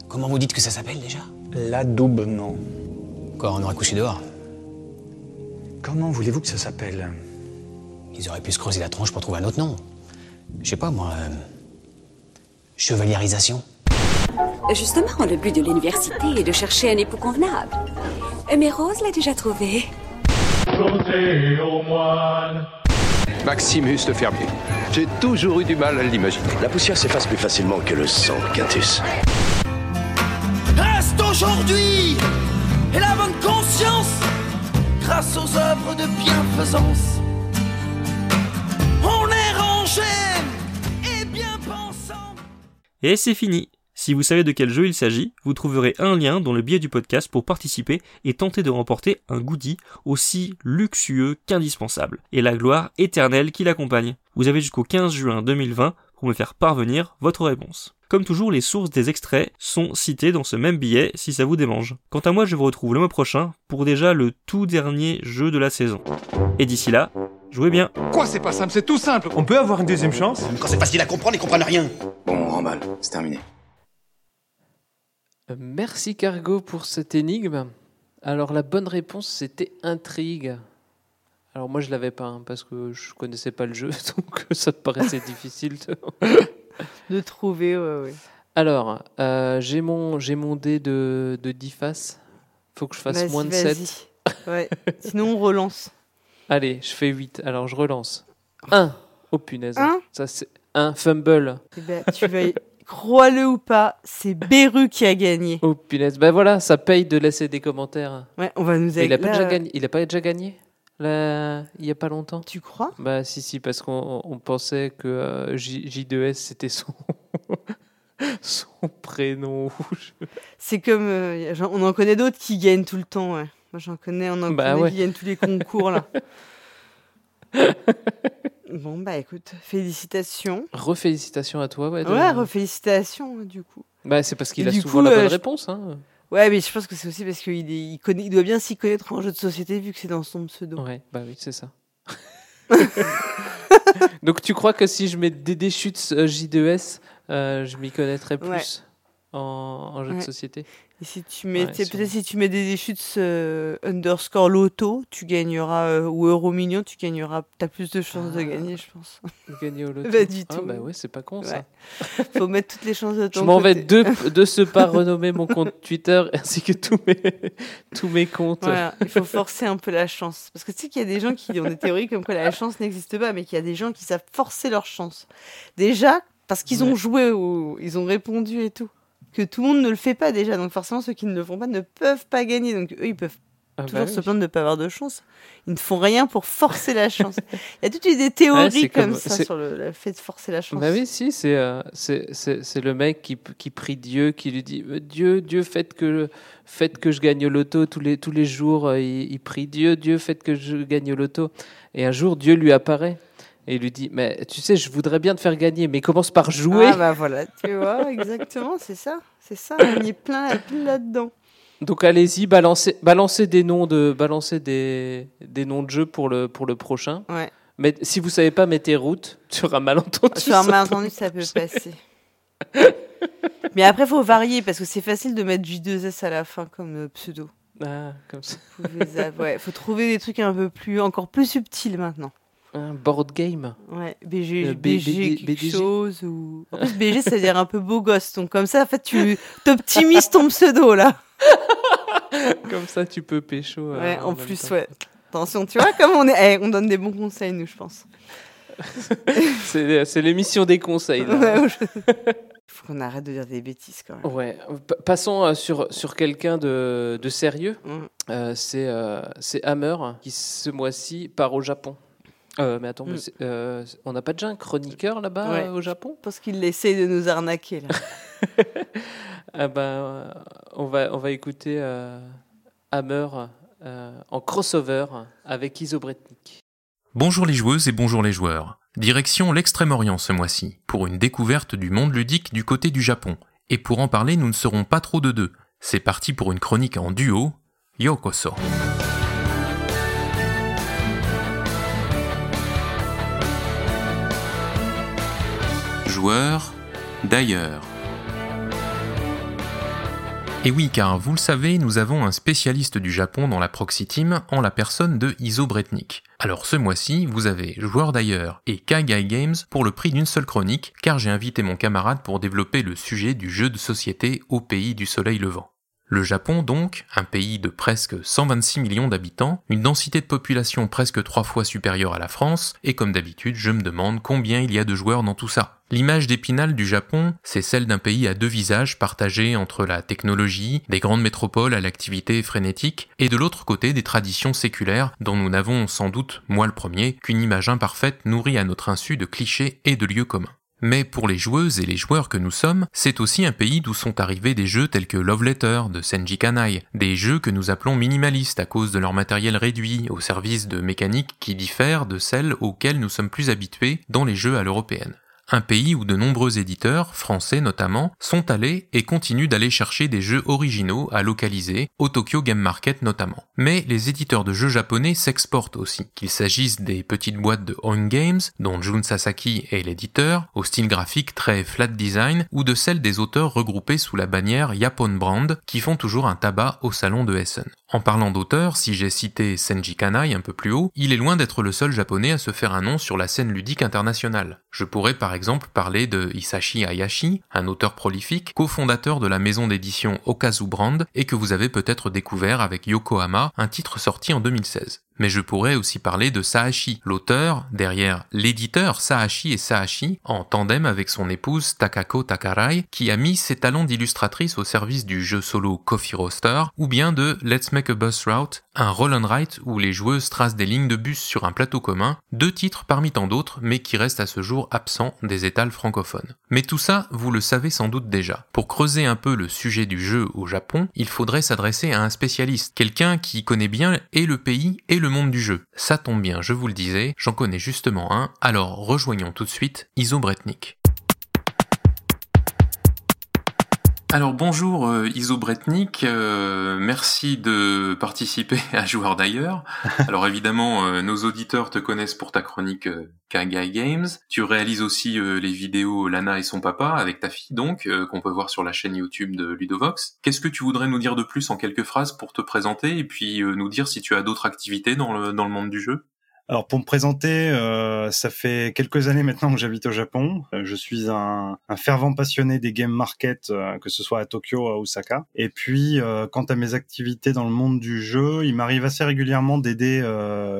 [SPEAKER 23] Comment vous dites que ça s'appelle déjà?
[SPEAKER 24] L'adoubement.
[SPEAKER 23] Quoi, on aurait couché dehors
[SPEAKER 24] Comment voulez-vous que ça s'appelle?
[SPEAKER 23] Ils auraient pu se creuser la tronche pour trouver un autre nom. Je sais pas, moi. euh, Chevaliérisation
[SPEAKER 25] Justement, le but de l'université est de chercher un époux convenable. Mais Rose l'a déjà trouvé.
[SPEAKER 26] Maximus le fermier. J'ai toujours eu du mal à l'imaginer.
[SPEAKER 27] La poussière s'efface plus facilement que le sang, Quintus.
[SPEAKER 19] Reste aujourd'hui et la bonne conscience grâce aux œuvres de bienfaisance. Et
[SPEAKER 13] c'est fini. Si vous savez de quel jeu il s'agit, vous trouverez un lien dans le biais du podcast pour participer et tenter de remporter un goodie aussi luxueux qu'indispensable, et la gloire éternelle qui l'accompagne. Vous avez jusqu'au 15 juin 2020 pour me faire parvenir votre réponse. Comme toujours, les sources des extraits sont citées dans ce même billet si ça vous démange. Quant à moi, je vous retrouve le mois prochain pour déjà le tout dernier jeu de la saison. Et d'ici là, jouez bien.
[SPEAKER 28] Quoi, c'est pas simple, c'est tout simple. On peut avoir une deuxième chance
[SPEAKER 27] Quand c'est facile à comprendre, ils comprennent rien.
[SPEAKER 26] Bon, on remballe, c'est terminé.
[SPEAKER 2] Euh, Merci Cargo pour cette énigme. Alors la bonne réponse c'était intrigue. Alors moi je l'avais pas hein, parce que je connaissais pas le jeu donc ça me paraissait difficile. de-
[SPEAKER 1] De trouver, ouais, ouais.
[SPEAKER 2] Alors euh, j'ai mon j'ai mon dé de, de 10 faces. Faut que je fasse moins de
[SPEAKER 1] vas-y.
[SPEAKER 2] 7.
[SPEAKER 1] Ouais. Sinon, on relance.
[SPEAKER 2] Allez, je fais 8. Alors je relance. 1. Oh punaise.
[SPEAKER 1] Un
[SPEAKER 2] Ça c'est un fumble.
[SPEAKER 1] Eh ben, tu vas y- Crois-le ou pas, c'est Beru qui a gagné.
[SPEAKER 2] Oh punaise. Ben voilà, ça paye de laisser des commentaires.
[SPEAKER 1] Ouais, on va nous
[SPEAKER 2] il a
[SPEAKER 1] aider.
[SPEAKER 2] pas déjà gagné. Il a pas déjà gagné là, il y a pas longtemps?
[SPEAKER 1] Tu crois?
[SPEAKER 2] Bah si si parce qu'on on pensait que euh, J, J2S c'était son son prénom.
[SPEAKER 1] C'est comme. euh, on en connaît d'autres qui gagnent tout le temps, ouais. Moi, j'en connais, on en
[SPEAKER 2] Bah
[SPEAKER 1] connaît
[SPEAKER 2] ouais.
[SPEAKER 1] qui gagnent tous les concours, là. Bon, bah écoute, félicitations.
[SPEAKER 2] Refélicitations à toi, ouais. de-
[SPEAKER 1] Ouais, refélicitations, du coup.
[SPEAKER 2] Bah, c'est parce qu'il a souvent
[SPEAKER 1] coup,
[SPEAKER 2] la bonne
[SPEAKER 1] euh,
[SPEAKER 2] réponse. Hein.
[SPEAKER 1] Ouais, mais je pense que c'est aussi parce qu'il est- il connaît, il doit bien s'y connaître en jeu de société vu que c'est dans son pseudo.
[SPEAKER 2] Ouais, bah oui, c'est ça. Donc tu crois que si je mets Dédé Schutz euh, J2S, euh, je m'y connaîtrais plus?
[SPEAKER 1] Ouais.
[SPEAKER 2] En, en jeu de société
[SPEAKER 1] Et si tu mets,
[SPEAKER 2] Ouais,
[SPEAKER 1] peut-être si tu mets des chutes euh, underscore loto, tu gagneras, euh, ou euro million, tu gagneras, t'as plus de chances de gagner, je pense.
[SPEAKER 2] Gagner au loto.
[SPEAKER 1] Pas du
[SPEAKER 2] Ah
[SPEAKER 1] tout.
[SPEAKER 2] bah ouais, c'est pas con ça.
[SPEAKER 1] Ouais. Faut mettre toutes les chances de ton
[SPEAKER 2] Je m'en vais de, de ce pas renommer mon compte Twitter ainsi que tous mes, tous mes comptes.
[SPEAKER 1] Voilà, il faut forcer un peu la chance. Parce que tu sais qu'il y a des gens qui ont des théories comme quoi la chance n'existe pas, mais qu'il y a des gens qui savent forcer leur chance. Déjà, parce qu'ils ont
[SPEAKER 2] Ouais.
[SPEAKER 1] joué, ou ils ont répondu et tout. Que tout le monde ne le fait pas déjà. Donc forcément, ceux qui ne le font pas ne peuvent pas gagner. Donc eux, ils peuvent
[SPEAKER 2] Ah bah
[SPEAKER 1] toujours
[SPEAKER 2] oui.
[SPEAKER 1] se plaindre de ne pas avoir de chance. Ils ne font rien pour forcer la chance. Il y a toutes des théories
[SPEAKER 2] c'est
[SPEAKER 1] comme,
[SPEAKER 2] comme-
[SPEAKER 1] ça sur le, le fait de forcer la chance.
[SPEAKER 2] Bah oui, si, c'est euh, c'est le mec qui, qui prie Dieu, qui lui dit euh, Dieu, Dieu, faites que, faites que je gagne au loto tous les, tous les jours. euh, Il, il prie Dieu, Dieu, faites que je gagne au loto. Et un jour, Dieu lui apparaît et lui dit Mais tu sais, je voudrais bien te faire gagner, mais commence par jouer.
[SPEAKER 1] Ah bah voilà, tu vois, exactement, c'est ça. C'est ça, on y est plein, plein là-dedans.
[SPEAKER 2] Donc allez-y, balancez, balancez des noms de, balancez des, des noms de jeux pour le, pour le prochain.
[SPEAKER 1] Ouais.
[SPEAKER 2] Mais si vous savez pas, mettez route sur un malentendu.
[SPEAKER 1] Sur un malentendu, ça peut passer. Mais après, faut varier parce que c'est facile de mettre J2S à la fin comme euh, pseudo.
[SPEAKER 2] Ah, comme ça.
[SPEAKER 1] Vous pouvez ouais, faut trouver des trucs un peu plus, encore plus subtils maintenant.
[SPEAKER 2] Un board game.
[SPEAKER 1] Ouais, BG,
[SPEAKER 2] Euh,
[SPEAKER 1] BG, quelque
[SPEAKER 2] BDG.
[SPEAKER 1] chose ou. En plus, BG, ça veut dire un peu beau gosse. Donc comme ça, en fait, tu t'optimises ton pseudo là.
[SPEAKER 2] Comme ça, tu peux pécho. euh,
[SPEAKER 1] Ouais, en plus, ouais. Attention, tu vois, comme on est, eh, on donne des bons conseils nous, je pense.
[SPEAKER 2] C'est l'émission des conseils. là.
[SPEAKER 1] Faut qu'on arrête de dire des bêtises quand même.
[SPEAKER 2] Ouais, pa- passons euh, sur, sur quelqu'un de, de sérieux.
[SPEAKER 1] Mm.
[SPEAKER 2] Euh, c'est euh, c'est Hammer qui ce mois-ci part au Japon. Euh, mais attends,
[SPEAKER 1] Mm.
[SPEAKER 2] mais c'est- euh, on n'a pas déjà un chroniqueur là-bas
[SPEAKER 1] Ouais.
[SPEAKER 2] euh, au Japon?
[SPEAKER 1] Parce qu'il essaye de nous arnaquer là.
[SPEAKER 2] Ah ben, euh, on, va, on va écouter euh, Hammer euh, en crossover avec Isobretnik.
[SPEAKER 29] Bonjour les joueuses et bonjour les joueurs. Direction l'Extrême-Orient ce mois-ci, pour une découverte du monde ludique du côté du Japon. Et pour en parler, nous ne serons pas trop de deux. C'est parti pour une chronique en duo. Yokoso. Joueurs d'ailleurs. Et oui, car vous le savez, nous avons un spécialiste du Japon dans la Proxy Team en la personne de Iso Bretnik. Alors ce mois-ci, vous avez Joueur d'ailleurs et Kagai Games pour le prix d'une seule chronique, car j'ai invité mon camarade pour développer le sujet du jeu de société au pays du soleil levant. Le Japon donc, un pays de presque 126 millions d'habitants, une densité de population presque trois fois supérieure à la France, et comme d'habitude, je me demande combien il y a de joueurs dans tout ça. L'image d'épinal du Japon, c'est celle d'un pays à deux visages partagés entre la technologie, des grandes métropoles à l'activité frénétique, et de l'autre côté des traditions séculaires dont nous n'avons sans doute, moi le premier, qu'une image imparfaite nourrie à notre insu de clichés et de lieux communs. Mais pour les joueuses et les joueurs que nous sommes, c'est aussi un pays d'où sont arrivés des jeux tels que Love Letter de Senji Kanai, des jeux que nous appelons minimalistes à cause de leur matériel réduit, au service de mécaniques qui diffèrent de celles auxquelles nous sommes plus habitués dans les jeux à l'européenne. Un pays où de nombreux éditeurs, français notamment, sont allés et continuent d'aller chercher des jeux originaux à localiser, au Tokyo Game Market notamment. Mais les éditeurs de jeux japonais s'exportent aussi, qu'il s'agisse des petites boîtes de Own Games, dont Jun Sasaki est l'éditeur, au style graphique très flat design, ou de celles des auteurs regroupés sous la bannière Yapon Brand, qui font toujours un tabac au salon de Essen. En parlant d'auteurs, si j'ai cité Senji Kanai un peu plus haut, il est loin d'être le seul japonais à se faire un nom sur la scène ludique internationale. Je pourrais par exemple parler de Hisashi Hayashi, un auteur prolifique, cofondateur de la maison d'édition Okazu Brand, et que vous avez peut-être découvert avec Yokohama, un titre sorti en 2016. Mais je pourrais aussi parler de Sahashi, l'auteur derrière l'éditeur Sahashi et Sahashi, en tandem avec son épouse Takako Takarai, qui a mis ses talents d'illustratrice au service du jeu solo Coffee Roaster, ou bien de Let's Make a Bus Route, un roll and write où les joueuses tracent des lignes de bus sur un plateau commun, deux titres parmi tant d'autres, mais qui restent à ce jour absents des étals francophones. Mais tout ça, vous le savez sans doute déjà. Pour creuser un peu le sujet du jeu au Japon, il faudrait s'adresser à un spécialiste, quelqu'un qui connaît bien et le pays et le monde du jeu. Ça tombe bien, je vous le disais, j'en connais justement un, alors rejoignons tout de suite Isobretnik. Alors bonjour euh, Iso Bretnik, euh, merci de participer à Joueur d'ailleurs. Alors évidemment, euh, nos auditeurs te connaissent pour ta chronique Kagai Games. Tu réalises aussi les vidéos Lana et son papa avec ta fille donc, qu'on peut voir sur la chaîne YouTube de Ludovox. Qu'est-ce que tu voudrais nous dire de plus en quelques phrases pour te présenter et puis nous dire si tu as d'autres activités dans le, dans le monde du jeu?
[SPEAKER 30] Alors pour me présenter, euh, ça fait quelques années maintenant que j'habite au Japon. Euh, je suis un, fervent passionné des game markets, euh, que ce soit à Tokyo ou à Osaka. Et puis, euh, quant à mes activités dans le monde du jeu, il m'arrive assez régulièrement d'aider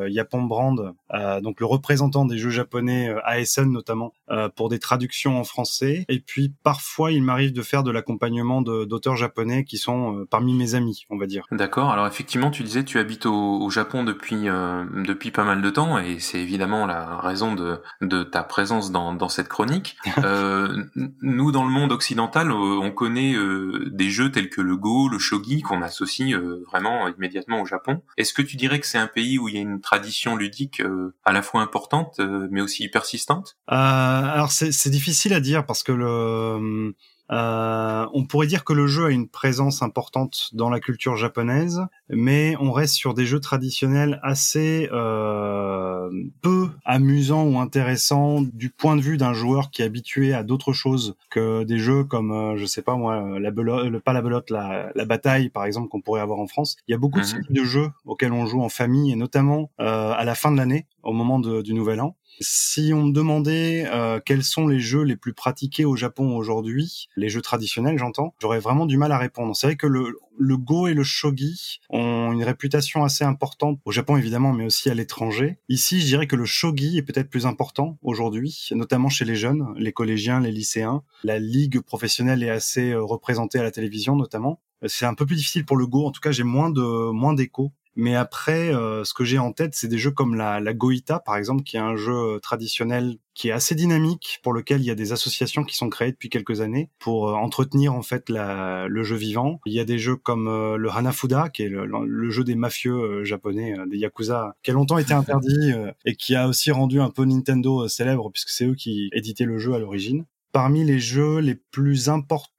[SPEAKER 30] Yapon Brand, donc le représentant des jeux japonais ASN notamment, pour des traductions en français. Et puis parfois, il m'arrive de faire de l'accompagnement d'auteurs japonais qui sont parmi mes amis, on va dire.
[SPEAKER 29] D'accord. Alors effectivement, tu disais tu habites au, au Japon depuis depuis pas mal de temps et c'est évidemment la raison de, de ta présence dans, dans cette chronique. Euh, nous, dans le monde occidental, euh, on connaît euh, des jeux tels que le Go, le Shogi, qu'on associe vraiment immédiatement au Japon. Est-ce que tu dirais que c'est un pays où il y a une tradition ludique à la fois importante, mais aussi persistante?
[SPEAKER 30] Alors c'est difficile à dire parce que le euh, on pourrait dire que le jeu a une présence importante dans la culture japonaise, mais on reste sur des jeux traditionnels assez euh, peu amusants ou intéressants du point de vue d'un joueur qui est habitué à d'autres choses que des jeux comme, euh, je sais pas moi, la belote, pas la belote, la, la bataille par exemple qu'on pourrait avoir en France. Il y a beaucoup de, mhm. de jeux auxquels on joue en famille et notamment euh, à la fin de l'année, au moment de, du nouvel an. Si on me demandait euh, quels sont les jeux les plus pratiqués au Japon aujourd'hui, les jeux traditionnels j'entends, j'aurais vraiment du mal à répondre. C'est vrai que le, le Go et le Shogi ont une réputation assez importante au Japon évidemment, mais aussi à l'étranger. Ici, je dirais que le Shogi est peut-être plus important aujourd'hui, notamment chez les jeunes, les collégiens, les lycéens. La ligue professionnelle est assez euh, représentée à la télévision notamment. C'est un peu plus difficile pour le Go. En tout cas, j'ai moins de moins d'écho mais après, euh, ce que j'ai en tête, c'est des jeux comme la, la Goita, par exemple, qui est un jeu euh, traditionnel qui est assez dynamique, pour lequel il y a des associations qui sont créées depuis quelques années pour euh, entretenir en fait la, le jeu vivant. Il y a des jeux comme le Hanafuda, qui est le, le jeu des mafieux japonais, des yakuza, qui a longtemps été interdit et qui a aussi rendu un peu Nintendo célèbre puisque c'est eux qui éditaient le jeu à l'origine parmi les jeux les plus importants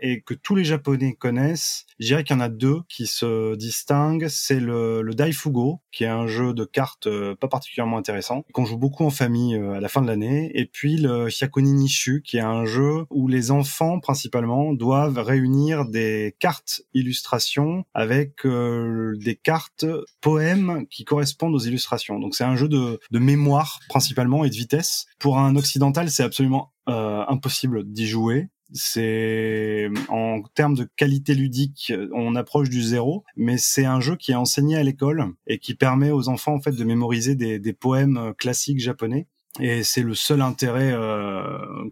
[SPEAKER 30] et que tous les Japonais connaissent, je dirais qu'il y en a deux qui se distinguent. C'est le, le Daifugo, qui est un jeu de cartes euh, pas particulièrement intéressant, qu'on joue beaucoup en famille euh, à la fin de l'année. Et puis le Hyakoni Nishu, qui est un jeu où les enfants principalement doivent réunir des cartes illustrations avec euh, des cartes poèmes qui correspondent aux illustrations. Donc c'est un jeu de, de mémoire principalement et de vitesse. Pour un occidental, c'est absolument euh, impossible d'y jouer. C'est en termes de qualité ludique, on approche du zéro, mais c'est un jeu qui est enseigné à l'école et qui permet aux enfants en fait de mémoriser des, des poèmes classiques japonais et c'est le seul intérêt euh,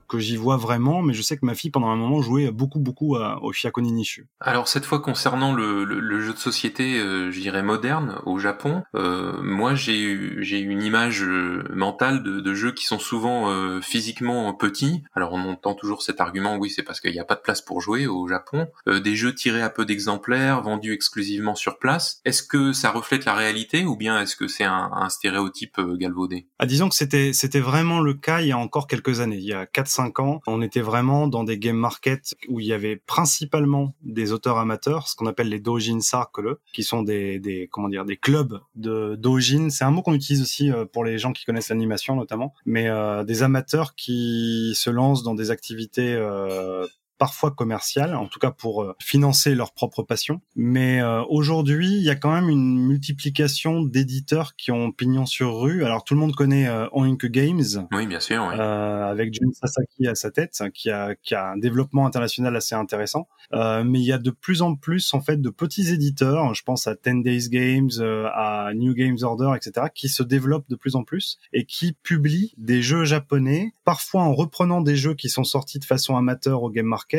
[SPEAKER 30] que j'y vois vraiment, mais je sais que ma fille pendant un moment jouait beaucoup beaucoup à, au Fiakoni Nishu.
[SPEAKER 29] Alors cette fois concernant le, le, le jeu de société, euh, je dirais moderne au Japon, euh, moi j'ai j'ai une image euh, mentale de, de, jeux qui sont souvent euh, physiquement petits. Alors on entend toujours cet argument, oui c'est parce qu'il n'y a pas de place pour jouer au Japon. Euh, des jeux tirés à peu d'exemplaires, vendus exclusivement sur place. Est-ce que ça reflète la réalité ou bien est-ce que c'est un, un stéréotype galvaudé?
[SPEAKER 30] Ah disons que c'était c'était vraiment le cas il y a encore quelques années. Il y a 4-5 ans, on était vraiment dans des game markets où il y avait principalement des auteurs amateurs, ce qu'on appelle les dojin circle, qui sont des, des comment dire des clubs de dojin. C'est un mot qu'on utilise aussi euh, pour les gens qui connaissent l'animation notamment, mais euh, des amateurs qui se lancent dans des activités euh, parfois commerciales, en tout cas pour euh, financer leur propre passion. Mais euh, aujourd'hui, il y a quand même une multiplication d'éditeurs qui ont pignon sur rue. Alors tout le monde connaît euh, Oink Games,
[SPEAKER 29] oui bien sûr, oui.
[SPEAKER 30] Avec Jun Sasaki à sa tête, qui a qui a un développement international assez intéressant. mais il y a de plus en plus en fait de petits éditeurs. Je pense à Ten Days Games, à New Games Order, etc., qui se développent de plus en plus et qui publient des jeux japonais, parfois en reprenant des jeux qui sont sortis de façon amateur au game market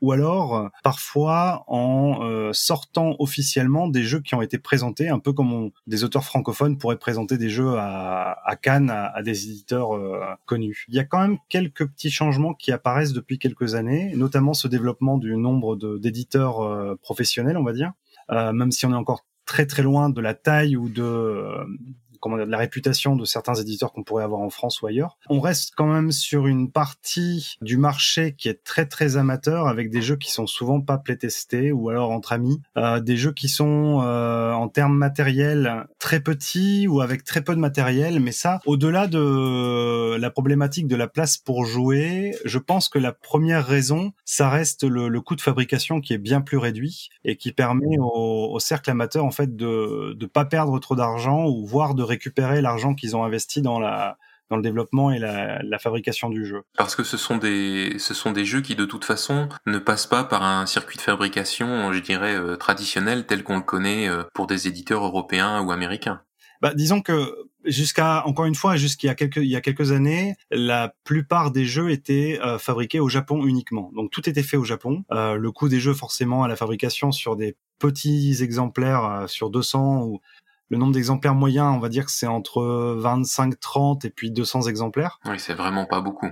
[SPEAKER 30] ou alors euh, parfois en euh, sortant officiellement des jeux qui ont été présentés, un peu comme des auteurs francophones pourraient présenter des jeux à, Cannes à, des éditeurs euh, connus. Il y a quand même quelques petits changements qui apparaissent depuis quelques années, notamment ce développement du nombre d'éditeurs professionnels, on va dire. même si on est encore très très loin de la taille ou de de la réputation de certains éditeurs qu'on pourrait avoir en France ou ailleurs. On reste quand même sur une partie du marché qui est très très amateur avec des jeux qui sont souvent pas playtestés ou alors entre amis, euh, des jeux qui sont euh, en termes matériels très petits ou avec très peu de matériel. Mais ça, au-delà de la problématique de la place pour jouer, je pense que la première raison, ça reste le, le coût de fabrication qui est bien plus réduit et qui permet au, au cercle amateur en fait de de pas perdre trop d'argent ou voire de récupérer l'argent qu'ils ont investi dans la dans le développement et la, la, fabrication du jeu.
[SPEAKER 29] Parce que ce sont des ce sont des jeux qui de toute façon ne passent pas par un circuit de fabrication, je dirais euh, traditionnel tel qu'on le connaît euh, pour des éditeurs européens ou américains.
[SPEAKER 30] Bah, disons que jusqu'à encore une fois jusqu'il y a quelques il y a quelques années, la plupart des jeux étaient euh, fabriqués au Japon uniquement. Donc tout était fait au Japon. Euh, le coût des jeux forcément à la fabrication sur des petits exemplaires euh, sur 200 ou le nombre d'exemplaires moyens, on va dire que c'est entre 25, 30 et puis 200 exemplaires.
[SPEAKER 29] Oui, c'est vraiment pas beaucoup.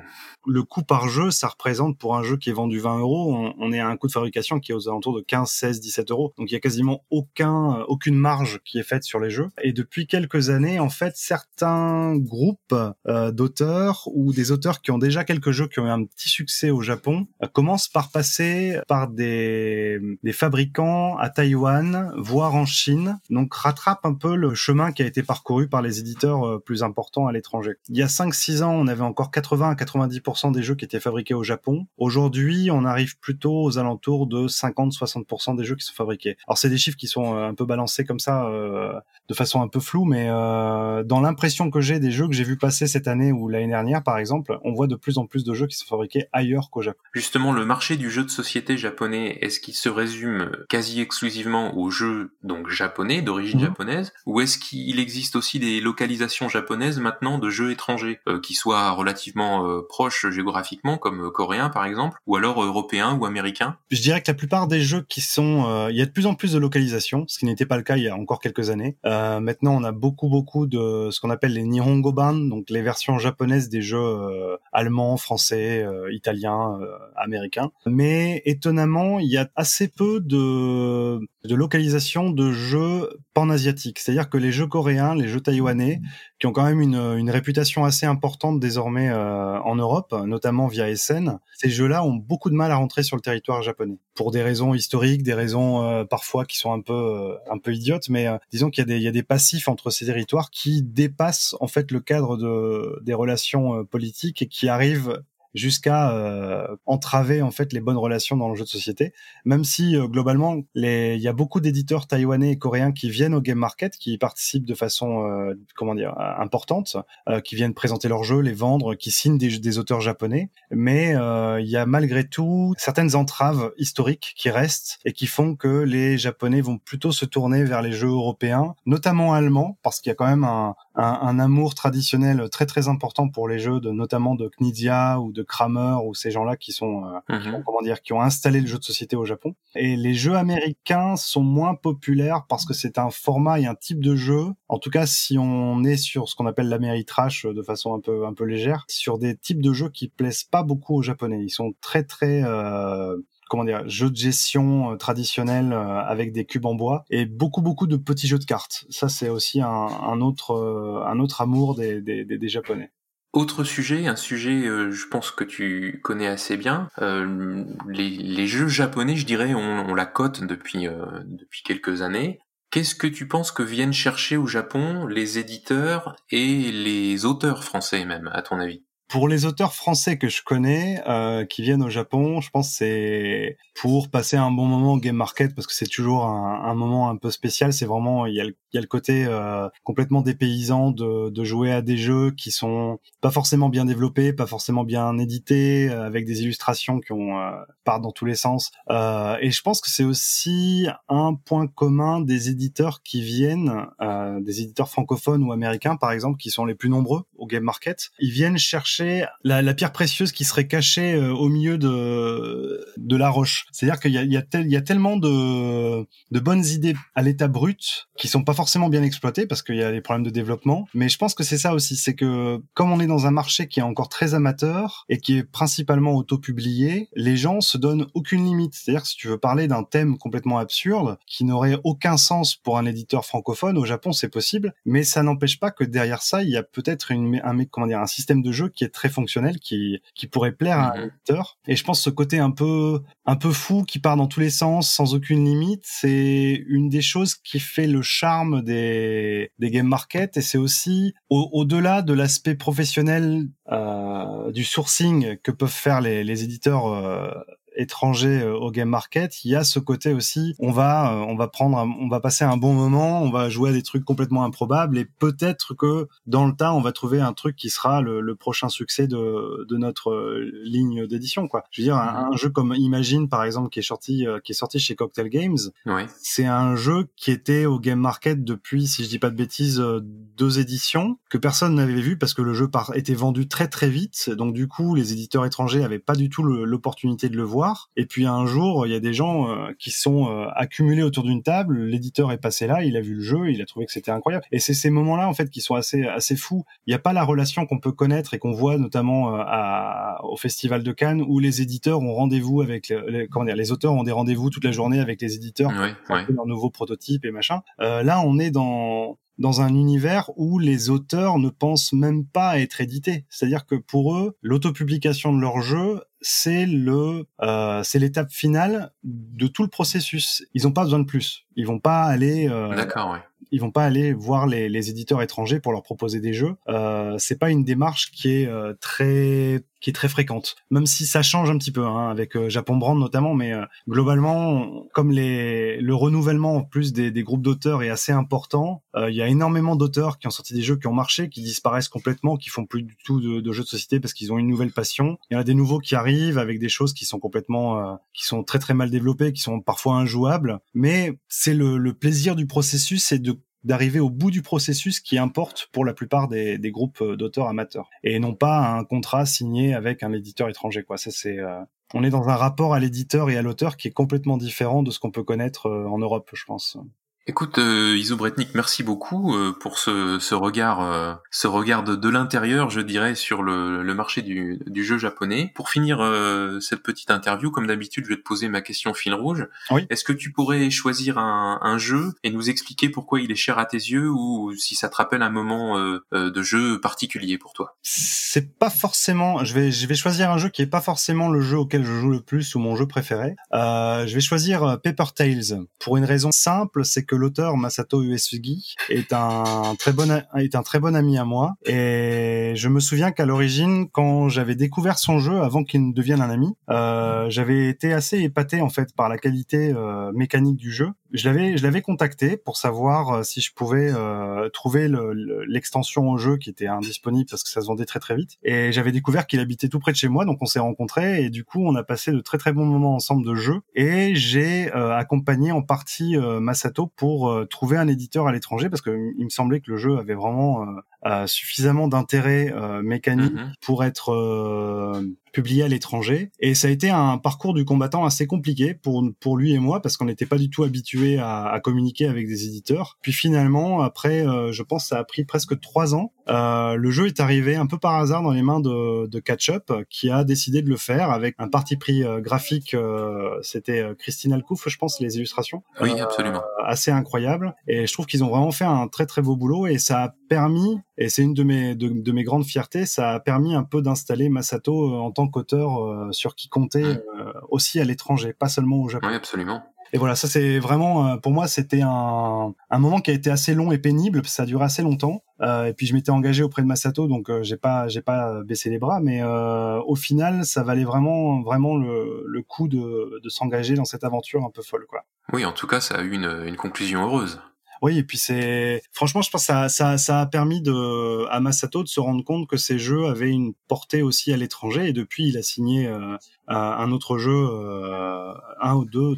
[SPEAKER 30] Le coût par jeu, ça représente pour un jeu qui est vendu 20 euros, on, on est à un coût de fabrication qui est aux alentours de 15, 16, 17 euros. Donc il y a quasiment aucun, aucune marge qui est faite sur les jeux. Et depuis quelques années, en fait, certains groupes euh, d'auteurs ou des auteurs qui ont déjà quelques jeux qui ont eu un petit succès au Japon euh, commencent par passer par des, des fabricants à Taïwan, voire en Chine. Donc rattrape un peu le chemin qui a été parcouru par les éditeurs euh, plus importants à l'étranger. Il y a 5-6 ans, on avait encore 80 à 90% des jeux qui étaient fabriqués au Japon. Aujourd'hui, on arrive plutôt aux alentours de 50-60% des jeux qui sont fabriqués. Alors c'est des chiffres qui sont euh, un peu balancés comme ça, euh, de façon un peu floue, mais euh, dans l'impression que j'ai des jeux que j'ai vu passer cette année ou l'année dernière, par exemple, on voit de plus en plus de jeux qui sont fabriqués ailleurs qu'au Japon.
[SPEAKER 29] Justement, le marché du jeu de société japonais, est-ce qu'il se résume quasi exclusivement aux jeux donc japonais, d'origine mmh. japonaise, ou est-ce qu'il existe aussi des localisations japonaises maintenant de jeux étrangers, euh, qui soient relativement euh, proches géographiquement, comme coréens par exemple, ou alors européens ou américains
[SPEAKER 30] Je dirais que la plupart des jeux qui sont... Euh, il y a de plus en plus de localisations, ce qui n'était pas le cas il y a encore quelques années. Euh, maintenant, on a beaucoup, beaucoup de ce qu'on appelle les Nihongo Ban, donc les versions japonaises des jeux euh, allemands, français, italiens, américains. Mais étonnamment, il y a assez peu de, de localisation de jeux pan-asiatiques. C'est-à-dire que les jeux coréens, les jeux taïwanais, qui ont quand même une, une réputation assez importante désormais euh, en Europe, notamment via SN, ces jeux-là ont beaucoup de mal à rentrer sur le territoire japonais pour des raisons historiques, des raisons euh, parfois qui sont un peu euh, un peu idiotes, mais euh, disons qu'il y a des il y a des passifs entre ces territoires qui dépassent en fait le cadre de des relations politiques et qui arrivent jusqu'à euh, entraver en fait les bonnes relations dans le jeu de société. Même si euh, globalement, il y a beaucoup d'éditeurs taïwanais et coréens qui viennent au game market, qui participent de façon euh, comment dire importante, euh, qui viennent présenter leurs jeux, les vendre, qui signent des, des auteurs japonais. Mais euh, il y a malgré tout certaines entraves historiques qui restent et qui font que les japonais vont plutôt se tourner vers les jeux européens, notamment allemands, parce qu'il y a quand même un, un, un, amour traditionnel très très important pour les jeux de notamment de Knizia ou de Kramer ou ces gens-là qui sont euh, qui ont, comment dire qui ont installé le jeu de société au Japon. Et les jeux américains sont moins populaires parce que c'est un format et un type de jeu. En tout cas, si on est sur ce qu'on appelle l'Améritrash de façon un peu un peu légère, sur des types de jeux qui plaisent pas beaucoup aux Japonais. Ils sont très très euh, comment dire, jeux de gestion euh, traditionnels euh, avec des cubes en bois et beaucoup beaucoup de petits jeux de cartes. Ça c'est aussi un, un autre euh, un autre amour des, des, des, des japonais.
[SPEAKER 29] Autre sujet, un sujet, euh, je pense que tu connais assez bien. Euh, les, jeux japonais, je dirais, on, on la cote depuis euh, depuis quelques années. Qu'est-ce que tu penses que viennent chercher au Japon les éditeurs et les auteurs français même, à ton avis?
[SPEAKER 30] Pour les auteurs français que je connais euh, qui viennent au Japon, je pense c'est pour passer un bon moment au game market parce que c'est toujours un, moment un peu spécial. C'est vraiment il y a le, côté euh, complètement dépaysant de, jouer à des jeux qui sont pas forcément bien développés, pas forcément bien édités, euh, avec des illustrations qui ont euh, partent dans tous les sens. Et je pense que c'est aussi un point commun des éditeurs qui viennent, des éditeurs francophones ou américains par exemple, qui sont les plus nombreux au game market. Ils viennent chercher la, pierre précieuse qui serait cachée euh, au milieu de de la roche. C'est-à-dire qu'il y a, il y, a tellement de de bonnes idées à l'état brut qui sont pas forcément bien exploitées parce qu'il y a des problèmes de développement. Mais je pense que c'est ça aussi, c'est que comme on est dans un marché qui est encore très amateur et qui est principalement auto-publié, les gens se donnent aucune limite. C'est-à-dire que si tu veux parler d'un thème complètement absurde qui n'aurait aucun sens pour un éditeur francophone, au Japon c'est possible, mais ça n'empêche pas que derrière ça, il y a peut-être un, comment dire, un système de jeu qui est très fonctionnel, qui, qui pourrait plaire à un éditeur. Et je pense ce côté un peu, un peu fou qui part dans tous les sens, sans aucune limite, c'est une des choses qui fait le charme des, des game market et c'est aussi au- au-delà de l'aspect professionnel euh, du sourcing que peuvent faire les, les éditeurs euh, étrangers euh, au game market, il y a ce côté aussi. On va, euh, on va prendre, un- on va passer un bon moment, on va jouer à des trucs complètement improbables et peut-être que dans le tas, on va trouver un truc qui sera le, le prochain succès de, de notre euh, ligne d'édition, quoi. Je veux dire, un, un jeu comme Imagine, par exemple, qui est sorti, qui est sorti chez Cocktail Games,
[SPEAKER 29] Ouais.
[SPEAKER 30] c'est un jeu qui était au game market depuis, si je dis pas de bêtises, deux éditions que personne n'avait vu parce que le jeu par- était vendu très très vite. Donc du coup, les éditeurs étrangers avaient pas du tout l'opportunité de le voir. Et puis un jour, il y a des gens euh, qui sont euh, accumulés autour d'une table. L'éditeur est passé là, il a vu le jeu, il a trouvé que c'était incroyable. Et c'est ces moments-là en fait qui sont assez assez fous. Il n'y a pas la relation qu'on peut connaître et qu'on voit notamment euh, à, au Festival de Cannes où les éditeurs ont rendez-vous avec le- les, comment dire, les auteurs ont des rendez-vous toute la journée avec les éditeurs
[SPEAKER 29] Ouais,
[SPEAKER 30] pour
[SPEAKER 29] ouais.
[SPEAKER 30] leurs nouveaux prototypes et machin. Là, on est dans dans un univers où les auteurs ne pensent même pas à être édités. C'est-à-dire que pour eux, l'autopublication de leur jeu, c'est le, euh, c'est l'étape finale de tout le processus. Ils n'ont pas besoin de plus. Ils vont pas aller. euh,
[SPEAKER 29] D'accord, ouais.
[SPEAKER 30] ils vont pas aller voir les, les éditeurs étrangers pour leur proposer des jeux. Euh, c'est pas une démarche qui est euh, très qui est très fréquente, même si ça change un petit peu hein, avec euh, Japon Brand notamment, mais euh, globalement, comme les le renouvellement en plus des, des groupes d'auteurs est assez important, euh, il y a énormément d'auteurs qui ont sorti des jeux qui ont marché, qui disparaissent complètement, qui font plus du tout de, de jeux de société parce qu'ils ont une nouvelle passion. Il y en a des nouveaux qui arrivent avec des choses qui sont complètement euh, qui sont très très mal développées, qui sont parfois injouables, mais c'est le, le plaisir du processus, c'est de d'arriver au bout du processus qui importe pour la plupart des, groupes euh, d'auteurs amateurs et non pas un contrat signé avec un éditeur étranger quoi. Ça c'est euh, on est dans un rapport à l'éditeur et à l'auteur qui est complètement différent de ce qu'on peut connaître euh, en Europe je pense
[SPEAKER 29] Écoute, euh, Iso Bretnik, merci beaucoup euh, pour ce, ce regard, euh, ce regard de, de l'intérieur, je dirais, sur le, le marché du, du jeu japonais. Pour finir euh, cette petite interview, comme d'habitude, je vais te poser ma question fil rouge.
[SPEAKER 30] Oui.
[SPEAKER 29] Est-ce que tu pourrais choisir un, un jeu et nous expliquer pourquoi il est cher à tes yeux ou si ça te rappelle un moment euh, euh, de jeu particulier pour toi?
[SPEAKER 30] C'est pas forcément je vais je vais choisir un jeu qui est pas forcément le jeu auquel je joue le plus ou mon jeu préféré euh, je vais choisir Paper Tales pour une raison simple c'est que l'auteur Masato Uesugi est un très bon est un très bon ami à moi. Et je me souviens qu'à l'origine quand j'avais découvert son jeu avant qu'il ne devienne un ami euh, j'avais été assez épaté en fait par la qualité euh, mécanique du jeu. Je l'avais je l'avais contacté pour savoir euh, si je pouvais euh, trouver le- le- l'extension au jeu qui était indisponible parce que ça se vendait très très vite. Et j'avais découvert qu'il habitait tout près de chez moi donc on s'est rencontrés et du coup on a passé de très très bons moments ensemble de jeu. Et j'ai euh, accompagné en partie euh, Masato pour euh, trouver un éditeur à l'étranger parce que il me semblait que le jeu avait vraiment euh, euh, suffisamment d'intérêt euh, mécanique pour être euh, publié à l'étranger. Et ça a été un parcours du combattant assez compliqué pour, pour lui et moi, parce qu'on n'était pas du tout habitués à, à communiquer avec des éditeurs. Puis finalement, après, euh, je pense que ça a pris presque trois ans. Euh, le jeu est arrivé un peu par hasard dans les mains de, de Catch-Up, qui a décidé de le faire avec un parti pris euh, graphique. euh, C'était Christine Alcouf, je pense, les illustrations.
[SPEAKER 29] Oui, absolument.
[SPEAKER 30] Assez incroyable. Et je trouve qu'ils ont vraiment fait un très très beau boulot et ça a permis, et c'est une de mes, de, de mes grandes fiertés, ça a permis un peu d'installer Masato en tant qu'auteur euh, sur qui comptait euh, aussi à l'étranger, pas seulement au Japon.
[SPEAKER 29] Oui, absolument.
[SPEAKER 30] Et voilà, ça c'est vraiment, euh, pour moi, c'était un, un moment qui a été assez long et pénible, ça a duré assez longtemps. Euh, et puis je m'étais engagé auprès de Masato, donc euh, j'ai pas, j'ai pas baissé les bras, mais euh, au final, ça valait vraiment, vraiment le, le coup de, de s'engager dans cette aventure un peu folle, quoi.
[SPEAKER 29] Oui, en tout cas, ça a eu une, une conclusion heureuse.
[SPEAKER 30] Oui, et puis c'est franchement, je pense que ça, ça, ça a permis de à Masato de se rendre compte que ces jeux avaient une portée aussi à l'étranger. Et depuis, il a signé euh, un autre jeu, euh, un ou deux,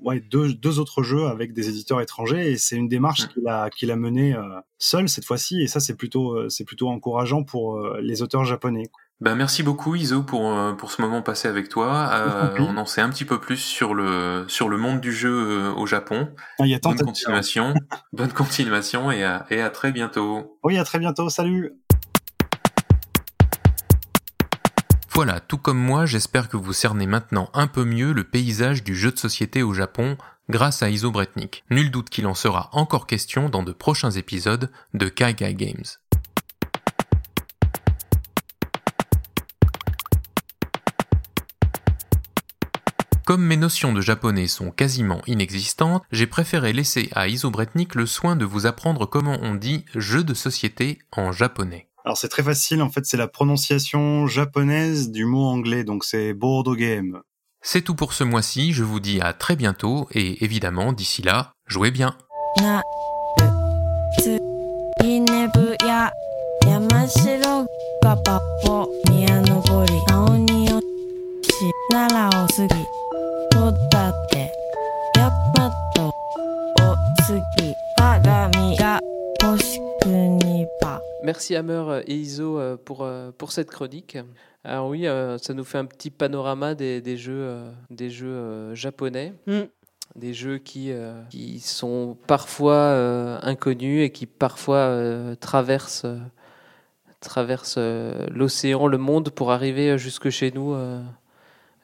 [SPEAKER 30] ouais, deux, deux autres jeux avec des éditeurs étrangers. Et c'est une démarche qu'il a qu'il a menée euh, seul cette fois-ci. Et ça, c'est plutôt euh, c'est plutôt encourageant pour les auteurs japonais.
[SPEAKER 29] Ben, merci beaucoup Iso pour, euh, pour ce moment passé avec toi. Euh, on en sait un petit peu plus sur le, sur le monde du jeu euh, au Japon.
[SPEAKER 30] Ah, il y a tant
[SPEAKER 29] Bonne continuation, bonne continuation et à, et à très bientôt.
[SPEAKER 30] Oui, à très bientôt. Salut.
[SPEAKER 29] Voilà, tout comme moi, j'espère que vous cernez maintenant un peu mieux le paysage du jeu de société au Japon grâce à Iso Bretnik. Nul doute qu'il en sera encore question dans de prochains épisodes de Kaigai Games. Comme mes notions de japonais sont quasiment inexistantes, j'ai préféré laisser à Iso Bretnik le soin de vous apprendre comment on dit jeu de société en japonais.
[SPEAKER 30] Alors c'est très facile, en fait c'est la prononciation japonaise du mot anglais, donc c'est board game.
[SPEAKER 29] C'est tout pour ce mois-ci, je vous dis à très bientôt et évidemment d'ici là, jouez bien.
[SPEAKER 2] Merci Hammer et Iso euh, pour, euh, pour cette chronique. Alors oui, euh, ça nous fait un petit panorama des, des jeux, euh, des jeux euh, japonais.
[SPEAKER 1] Mm.
[SPEAKER 2] Des jeux qui, euh, qui sont parfois euh, inconnus et qui parfois euh, traversent, euh, traversent euh, l'océan, le monde pour arriver euh, jusque chez nous.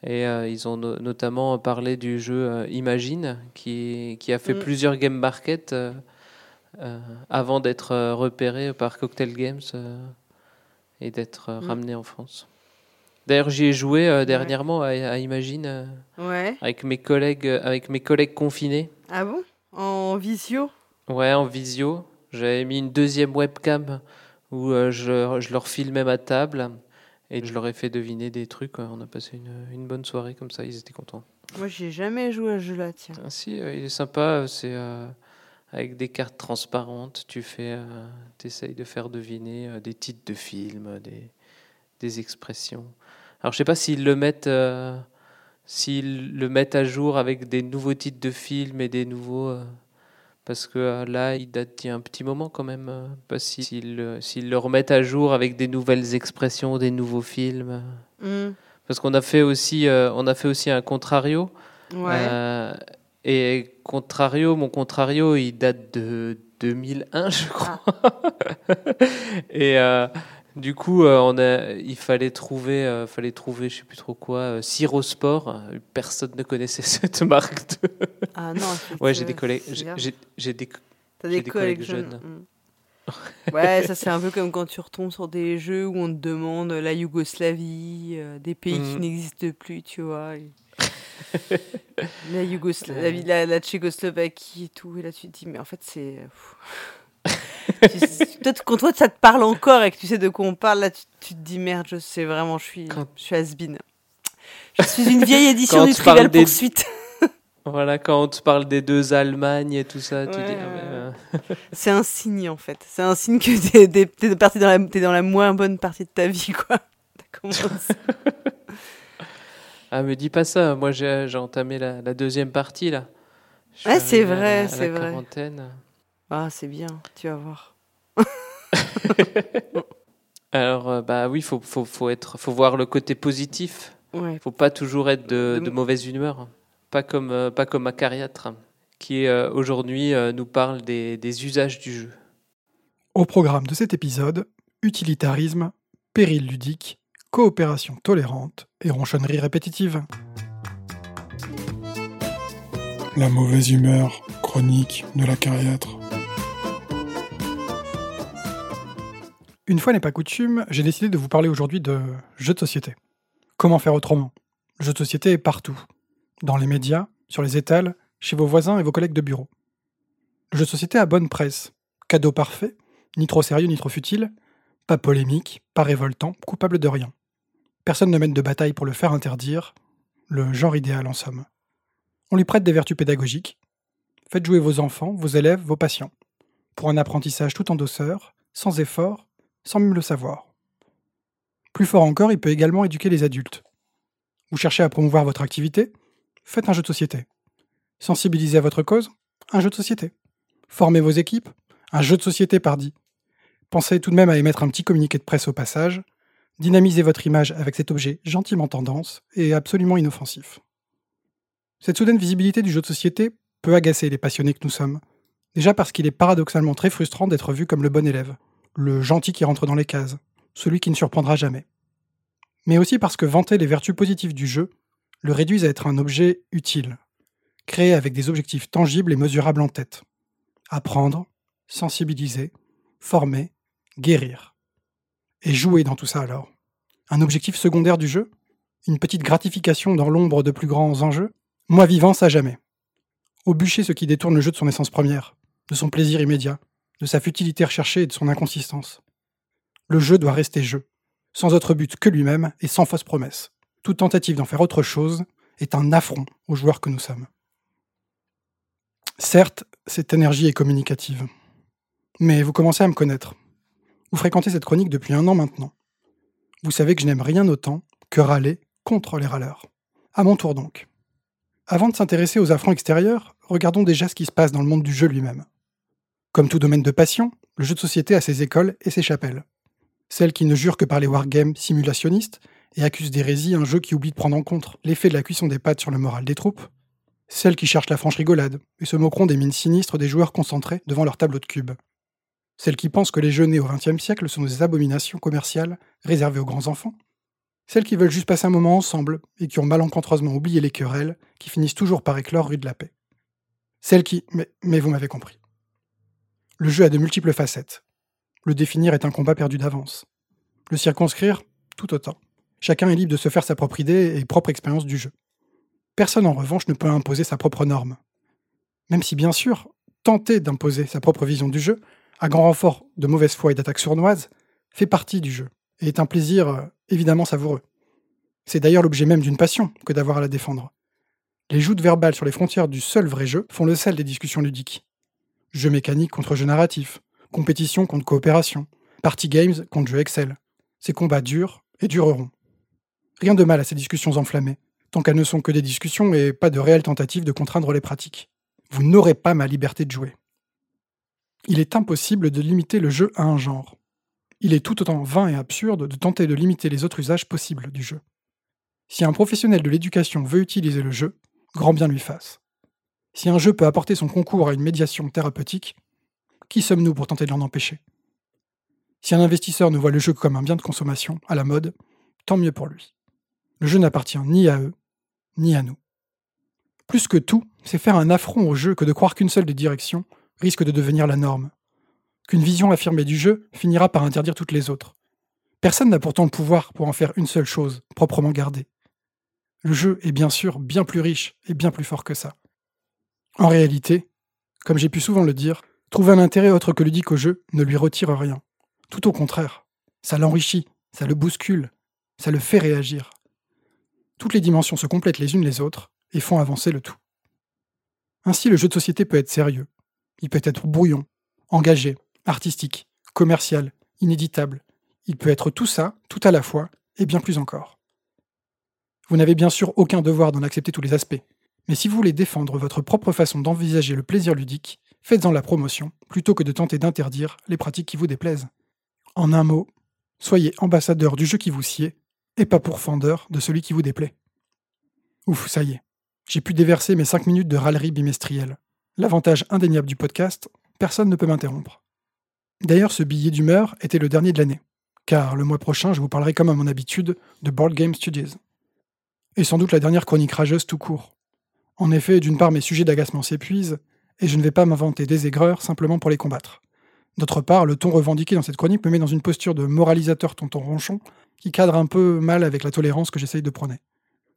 [SPEAKER 2] Et euh, ils ont no- notamment parlé du jeu euh, Imagine, qui, qui a fait
[SPEAKER 1] Mm.
[SPEAKER 2] plusieurs game markets euh, avant d'être repéré par Cocktail Games et d'être
[SPEAKER 1] Mm.
[SPEAKER 2] ramené en France. D'ailleurs, j'y ai joué dernièrement à, à Imagine
[SPEAKER 1] Ouais.
[SPEAKER 2] avec mes collègues, avec mes collègues confinés.
[SPEAKER 1] Ah bon? En visio?
[SPEAKER 2] Ouais, en visio. J'avais mis une deuxième webcam où je, je leur filmais ma table et je leur ai fait deviner des trucs. On a passé une, une bonne soirée comme ça, ils étaient contents.
[SPEAKER 1] Moi, j'ai jamais joué à ce jeu-là, tiens.
[SPEAKER 2] Ah, si, euh, il est sympa. C'est euh, avec des cartes transparentes. Tu fais, euh, essayes de faire deviner euh, des titres de films, euh, des, des expressions. Alors, je sais pas s'ils le mettent, euh, s'ils le mettent à jour avec des nouveaux titres de films et des nouveaux. Euh, parce que euh, là, il date d'il y a un petit moment quand même. euh, pas si- s'ils le- s'ils le remettent à jour avec des nouvelles expressions, des nouveaux films. euh.
[SPEAKER 1] Mm.
[SPEAKER 2] Parce qu'on a fait aussi, euh, on a fait aussi un contrario.
[SPEAKER 1] Ouais.
[SPEAKER 2] Euh, et contrario, mon contrario, il date de 2001, je crois. et euh, du coup, euh, on a, il fallait trouver, euh, fallait trouver, je sais plus trop quoi, euh, Cyrosport. Personne ne connaissait cette marque. De...
[SPEAKER 1] Ah non,
[SPEAKER 2] ouais, j'ai des collègues, j'ai- des,
[SPEAKER 1] T'as des, collègues jeunes. mm. ouais, ça c'est un peu comme quand tu retombes sur des jeux où on te demande la Yougoslavie, euh, des pays qui
[SPEAKER 2] Mm.
[SPEAKER 1] n'existent plus, tu vois. et- la Yougoslavie, la, la Tchécoslovaquie et tout. Et là tu te dis, mais en fait c'est. Tu t- quand toi ça te parle encore et que tu sais de quoi on parle, là tu, tu te dis merde, je sais vraiment, je suis, je suis has-been. Je suis une vieille édition
[SPEAKER 2] Quand
[SPEAKER 1] du Trivial
[SPEAKER 2] des-
[SPEAKER 1] Poursuite.
[SPEAKER 2] Voilà, quand on te parle des deux Allemagnes et tout ça, tu
[SPEAKER 1] Ouais,
[SPEAKER 2] dis.
[SPEAKER 1] ouais,
[SPEAKER 2] ah, mais, euh,
[SPEAKER 1] C'est un signe en fait. C'est un signe que t'es, parti dans la, t'es dans la moins bonne partie de ta vie, quoi.
[SPEAKER 2] Ah, me dis pas ça. Moi, j'ai entamé la, la deuxième partie, là. Je
[SPEAKER 1] Ouais, c'est vrai, c'est vrai. Ah, c'est bien, tu vas voir.
[SPEAKER 2] Alors, euh, bah oui, faut, faut, faut, être, faut voir le côté positif.
[SPEAKER 1] Ouais.
[SPEAKER 2] Faut pas toujours être de,
[SPEAKER 1] De-
[SPEAKER 2] de mauvaise humeur. Pas comme, euh, pas comme Acariâtre, qui euh, aujourd'hui euh, nous parle des, des usages du jeu.
[SPEAKER 31] Au programme de cet épisode, utilitarisme, péril ludique, coopération tolérante et ronchonnerie répétitive.
[SPEAKER 32] La mauvaise humeur chronique de la cariâtre.
[SPEAKER 31] Une fois n'est pas coutume, j'ai décidé de vous parler aujourd'hui de jeux de société. Comment faire autrement? Le jeu de société est partout. Dans les médias, sur les étals, chez vos voisins et vos collègues de bureau. Le jeu de société a bonne presse. Cadeau parfait, ni trop sérieux ni trop futile, pas polémique, pas révoltant, coupable de rien. Personne ne mène de bataille pour le faire interdire. Le genre idéal en somme. On lui prête des vertus pédagogiques. Faites jouer vos enfants, vos élèves, vos patients. Pour un apprentissage tout en douceur, sans effort, sans même le savoir. Plus fort encore, il peut également éduquer les adultes. Vous cherchez à promouvoir votre activité? Faites un jeu de société. Sensibilisez à votre cause? Un jeu de société. Formez vos équipes? Un jeu de société pardi. Pensez tout de même à émettre un petit communiqué de presse au passage. Dynamisez votre image avec cet objet gentiment tendance et absolument inoffensif. Cette soudaine visibilité du jeu de société peut agacer les passionnés que nous sommes. Déjà parce qu'il est paradoxalement très frustrant d'être vu comme le bon élève, le gentil qui rentre dans les cases, celui qui ne surprendra jamais. Mais aussi parce que vanter les vertus positives du jeu le réduisent à être un objet utile, créé avec des objectifs tangibles et mesurables en tête. Apprendre, sensibiliser, former, guérir. Et jouer dans tout ça alors? Un objectif secondaire du jeu? Une petite gratification dans l'ombre de plus grands enjeux? Moi vivant, ça jamais. Au bûcher ce qui détourne le jeu de son essence première, de son plaisir immédiat, de sa futilité recherchée et de son inconsistance. Le jeu doit rester jeu, sans autre but que lui-même et sans fausse promesse. Toute tentative d'en faire autre chose est un affront aux joueurs que nous sommes. Certes, cette énergie est communicative. Mais vous commencez à me connaître. Vous fréquentez cette chronique depuis un an maintenant. Vous savez que je n'aime rien autant que râler contre les râleurs. À mon tour donc. Avant de s'intéresser aux affronts extérieurs, regardons déjà ce qui se passe dans le monde du jeu lui-même. Comme tout domaine de passion, le jeu de société a ses écoles et ses chapelles. Celles qui ne jurent que par les wargames simulationnistes et accusent d'hérésie un jeu qui oublie de prendre en compte l'effet de la cuisson des pâtes sur le moral des troupes. Celles qui cherchent la franche rigolade et se moqueront des mines sinistres des joueurs concentrés devant leur tableau de cubes. Celles qui pensent que les jeux nés au XXe siècle sont des abominations commerciales réservées aux grands enfants. Celles qui veulent juste passer un moment ensemble et qui ont malencontreusement oublié les querelles qui finissent toujours par éclore rue de la paix. Celles qui... Mais, mais vous m'avez compris. Le jeu a de multiples facettes, le définir est un combat perdu d'avance. Le circonscrire, tout autant. Chacun est libre de se faire sa propre idée et propre expérience du jeu. Personne en revanche ne peut imposer sa propre norme. Même si bien sûr, tenter d'imposer sa propre vision du jeu, à grand renfort de mauvaise foi et d'attaques sournoises, fait partie du jeu et est un plaisir euh, évidemment savoureux. C'est d'ailleurs l'objet même d'une passion que d'avoir à la défendre. Les joutes verbales sur les frontières du seul vrai jeu font le sel des discussions ludiques. Jeu mécanique contre jeu narratif, compétition contre coopération, party games contre jeu Excel. Ces combats durent et dureront. Rien de mal à ces discussions enflammées, tant qu'elles ne sont que des discussions et pas de réelles tentatives de contraindre les pratiques. Vous n'aurez pas ma liberté de jouer. Il est impossible de limiter le jeu à un genre. Il est tout autant vain et absurde de tenter de limiter les autres usages possibles du jeu. Si un professionnel de l'éducation veut utiliser le jeu, grand bien lui fasse. Si un jeu peut apporter son concours à une médiation thérapeutique, qui sommes-nous pour tenter de l'en empêcher? Si un investisseur ne voit le jeu comme un bien de consommation, à la mode, tant mieux pour lui. Le jeu n'appartient ni à eux, ni à nous. Plus que tout, c'est faire un affront au jeu que de croire qu'une seule des directions risque de devenir la norme. Qu'une vision affirmée du jeu finira par interdire toutes les autres. Personne n'a pourtant le pouvoir pour en faire une seule chose, proprement gardée. Le jeu est bien sûr bien plus riche et bien plus fort que ça. En réalité, comme j'ai pu souvent le dire, Trouver un intérêt autre que ludique au jeu ne lui retire rien. Tout au contraire, ça l'enrichit, ça le bouscule, ça le fait réagir. Toutes les dimensions se complètent les unes les autres et font avancer le tout. Ainsi, le jeu de société peut être sérieux, il peut être brouillon, engagé, artistique, commercial, inéditable. Il peut être tout ça, tout à la fois, et bien plus encore. Vous n'avez bien sûr aucun devoir d'en accepter tous les aspects, mais si vous voulez défendre votre propre façon d'envisager le plaisir ludique, faites-en la promotion, plutôt que de tenter d'interdire les pratiques qui vous déplaisent. En un mot, soyez ambassadeur du jeu qui vous sied, et pas pourfendeur de celui qui vous déplaît. Ouf, ça y est. J'ai pu déverser mes 5 minutes de râlerie bimestrielle. L'avantage indéniable du podcast, personne ne peut m'interrompre. D'ailleurs, ce billet d'humeur était le dernier de l'année, car le mois prochain, je vous parlerai comme à mon habitude de Board Game Studios. Et sans doute la dernière chronique rageuse tout court. En effet, d'une part, mes sujets d'agacement s'épuisent, et je ne vais pas m'inventer des aigreurs simplement pour les combattre. D'autre part, le ton revendiqué dans cette chronique me met dans une posture de moralisateur tonton ronchon qui cadre un peu mal avec la tolérance que j'essaye de prôner,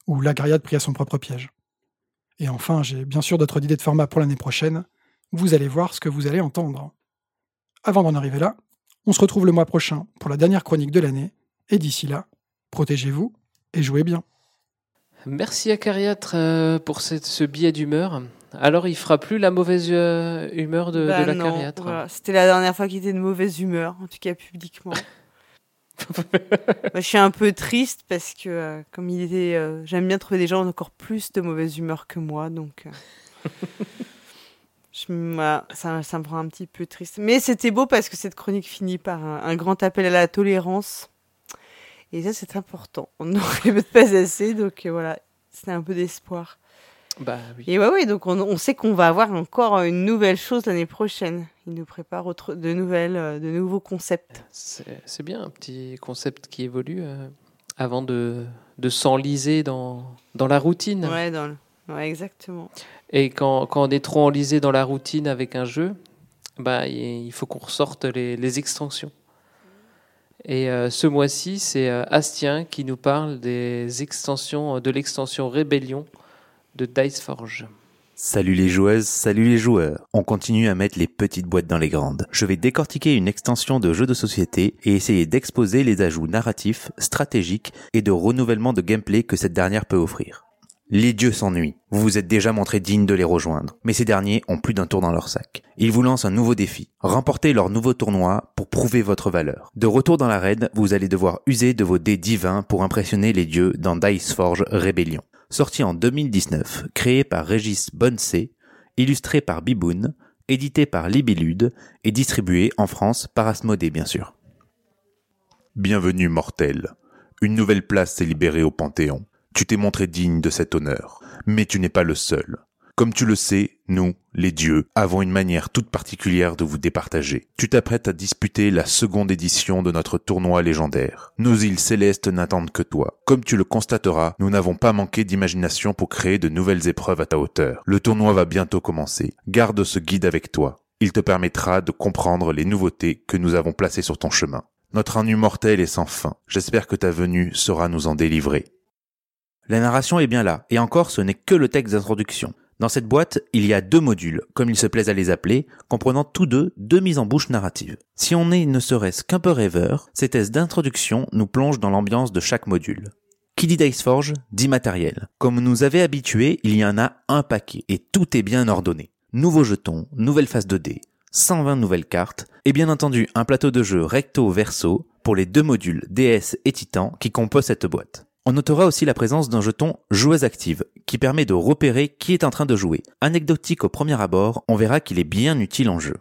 [SPEAKER 31] ou l'agariade pris à son propre piège. Et enfin, j'ai bien sûr d'autres idées de format pour l'année prochaine, vous allez voir ce que vous allez entendre. Avant d'en arriver là, on se retrouve le mois prochain pour la dernière chronique de l'année, et d'ici là, protégez-vous et jouez bien.
[SPEAKER 2] Merci à Cariatre euh, pour ce billet d'humeur. Alors, il fera plus la mauvaise euh, humeur de,
[SPEAKER 1] Bah
[SPEAKER 2] de la
[SPEAKER 1] non,
[SPEAKER 2] cariatre.
[SPEAKER 1] voilà. C'était la dernière fois qu'il était de mauvaise humeur, en tout cas publiquement. Je suis un peu triste parce que, euh, comme il était. euh, J'aime bien trouver des gens encore plus de mauvaise humeur que moi, donc. euh, je m- voilà, ça, ça me rend un petit peu triste. Mais c'était beau parce que cette chronique finit par un, un grand appel à la tolérance Et ça, c'est important. On n'aurait pas assez, donc euh, voilà, c'est un peu d'espoir.
[SPEAKER 2] Bah oui.
[SPEAKER 1] Et ouais, ouais, donc on, on sait qu'on va avoir encore une nouvelle chose l'année prochaine. Il nous prépare autre, de nouvelles, euh, de nouveaux concepts.
[SPEAKER 2] C'est bien un petit concept qui évolue euh, avant de, de s'enliser dans, dans la routine.
[SPEAKER 1] Ouais, dans le- ouais, exactement.
[SPEAKER 2] Et quand, quand on est trop enlisé dans la routine avec un jeu, bah, il il faut qu'on ressorte les, les extensions. Et euh, ce mois-ci, c'est euh, Astien qui nous parle des extensions, de l'extension Rébellion de Diceforge.
[SPEAKER 33] Salut les joueuses, salut les joueurs. On continue à mettre les petites boîtes dans les grandes. Je vais décortiquer une extension de jeu de société et essayer d'exposer les ajouts narratifs, stratégiques et de renouvellement de gameplay que cette dernière peut offrir. Les dieux s'ennuient. Vous vous êtes déjà montré digne de les rejoindre, mais ces derniers ont plus d'un tour dans leur sac. Ils vous lancent un nouveau défi. Remportez leur nouveau tournoi pour prouver votre valeur. De retour dans l'arène, vous allez devoir user de vos dés divins pour impressionner les dieux dans Diceforge Rébellion. Sorti en 2019, créé par Régis Bonnecé, illustré par Biboun, édité par Libilude et distribué en France par Asmodée bien sûr.
[SPEAKER 22] Bienvenue, mortel. Une nouvelle place s'est libérée au Panthéon. Tu t'es montré digne de cet honneur, mais tu n'es pas le seul. Comme tu le sais, nous, les dieux, avons une manière toute particulière de vous départager. Tu t'apprêtes à disputer la seconde édition de notre tournoi légendaire. Nos îles célestes n'attendent que toi. Comme tu le constateras, nous n'avons pas manqué d'imagination pour créer de nouvelles épreuves à ta hauteur. Le tournoi va bientôt commencer. Garde ce guide avec toi. Il te permettra de comprendre les nouveautés que nous avons placées sur ton chemin. Notre ennui mortel est sans fin. J'espère que ta venue saura nous en délivrer.
[SPEAKER 33] La narration est bien là, et encore ce n'est que le texte d'introduction. Dans cette boîte, il y a deux modules, comme il se plaise à les appeler, comprenant tous deux deux mises en bouche narratives. Si on est ne serait-ce qu'un peu rêveur, ces tests d'introduction nous plongent dans l'ambiance de chaque module. Qui dit Diceforge dit matériel. Comme nous avait habitué, il y en a un paquet, et tout est bien ordonné. Nouveaux jetons, nouvelle phase de dés, 120 nouvelles cartes, et bien entendu un plateau de jeu recto-verso pour les deux modules DS et Titan qui composent cette boîte. On notera aussi la présence d'un jeton joueuse active qui permet de repérer qui est en train de jouer. Anecdotique au premier abord, on verra qu'il est bien utile en jeu.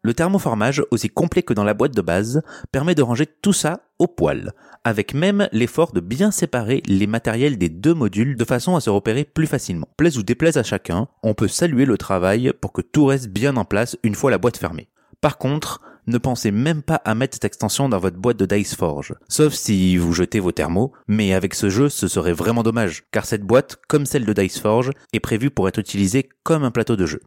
[SPEAKER 33] Le thermoformage, aussi complet que dans la boîte de base, permet de ranger tout ça au poil, avec même l'effort de bien séparer les matériels des deux modules de façon à se repérer plus facilement. Plaise ou déplaise à chacun, on peut saluer le travail pour que tout reste bien en place une fois la boîte fermée. Par contre, ne pensez même pas à mettre cette extension dans votre boîte de Diceforge, sauf si vous jetez vos thermos, mais avec ce jeu ce serait vraiment dommage, car cette boîte, comme celle de Diceforge, est prévue pour être utilisée comme un plateau de jeu.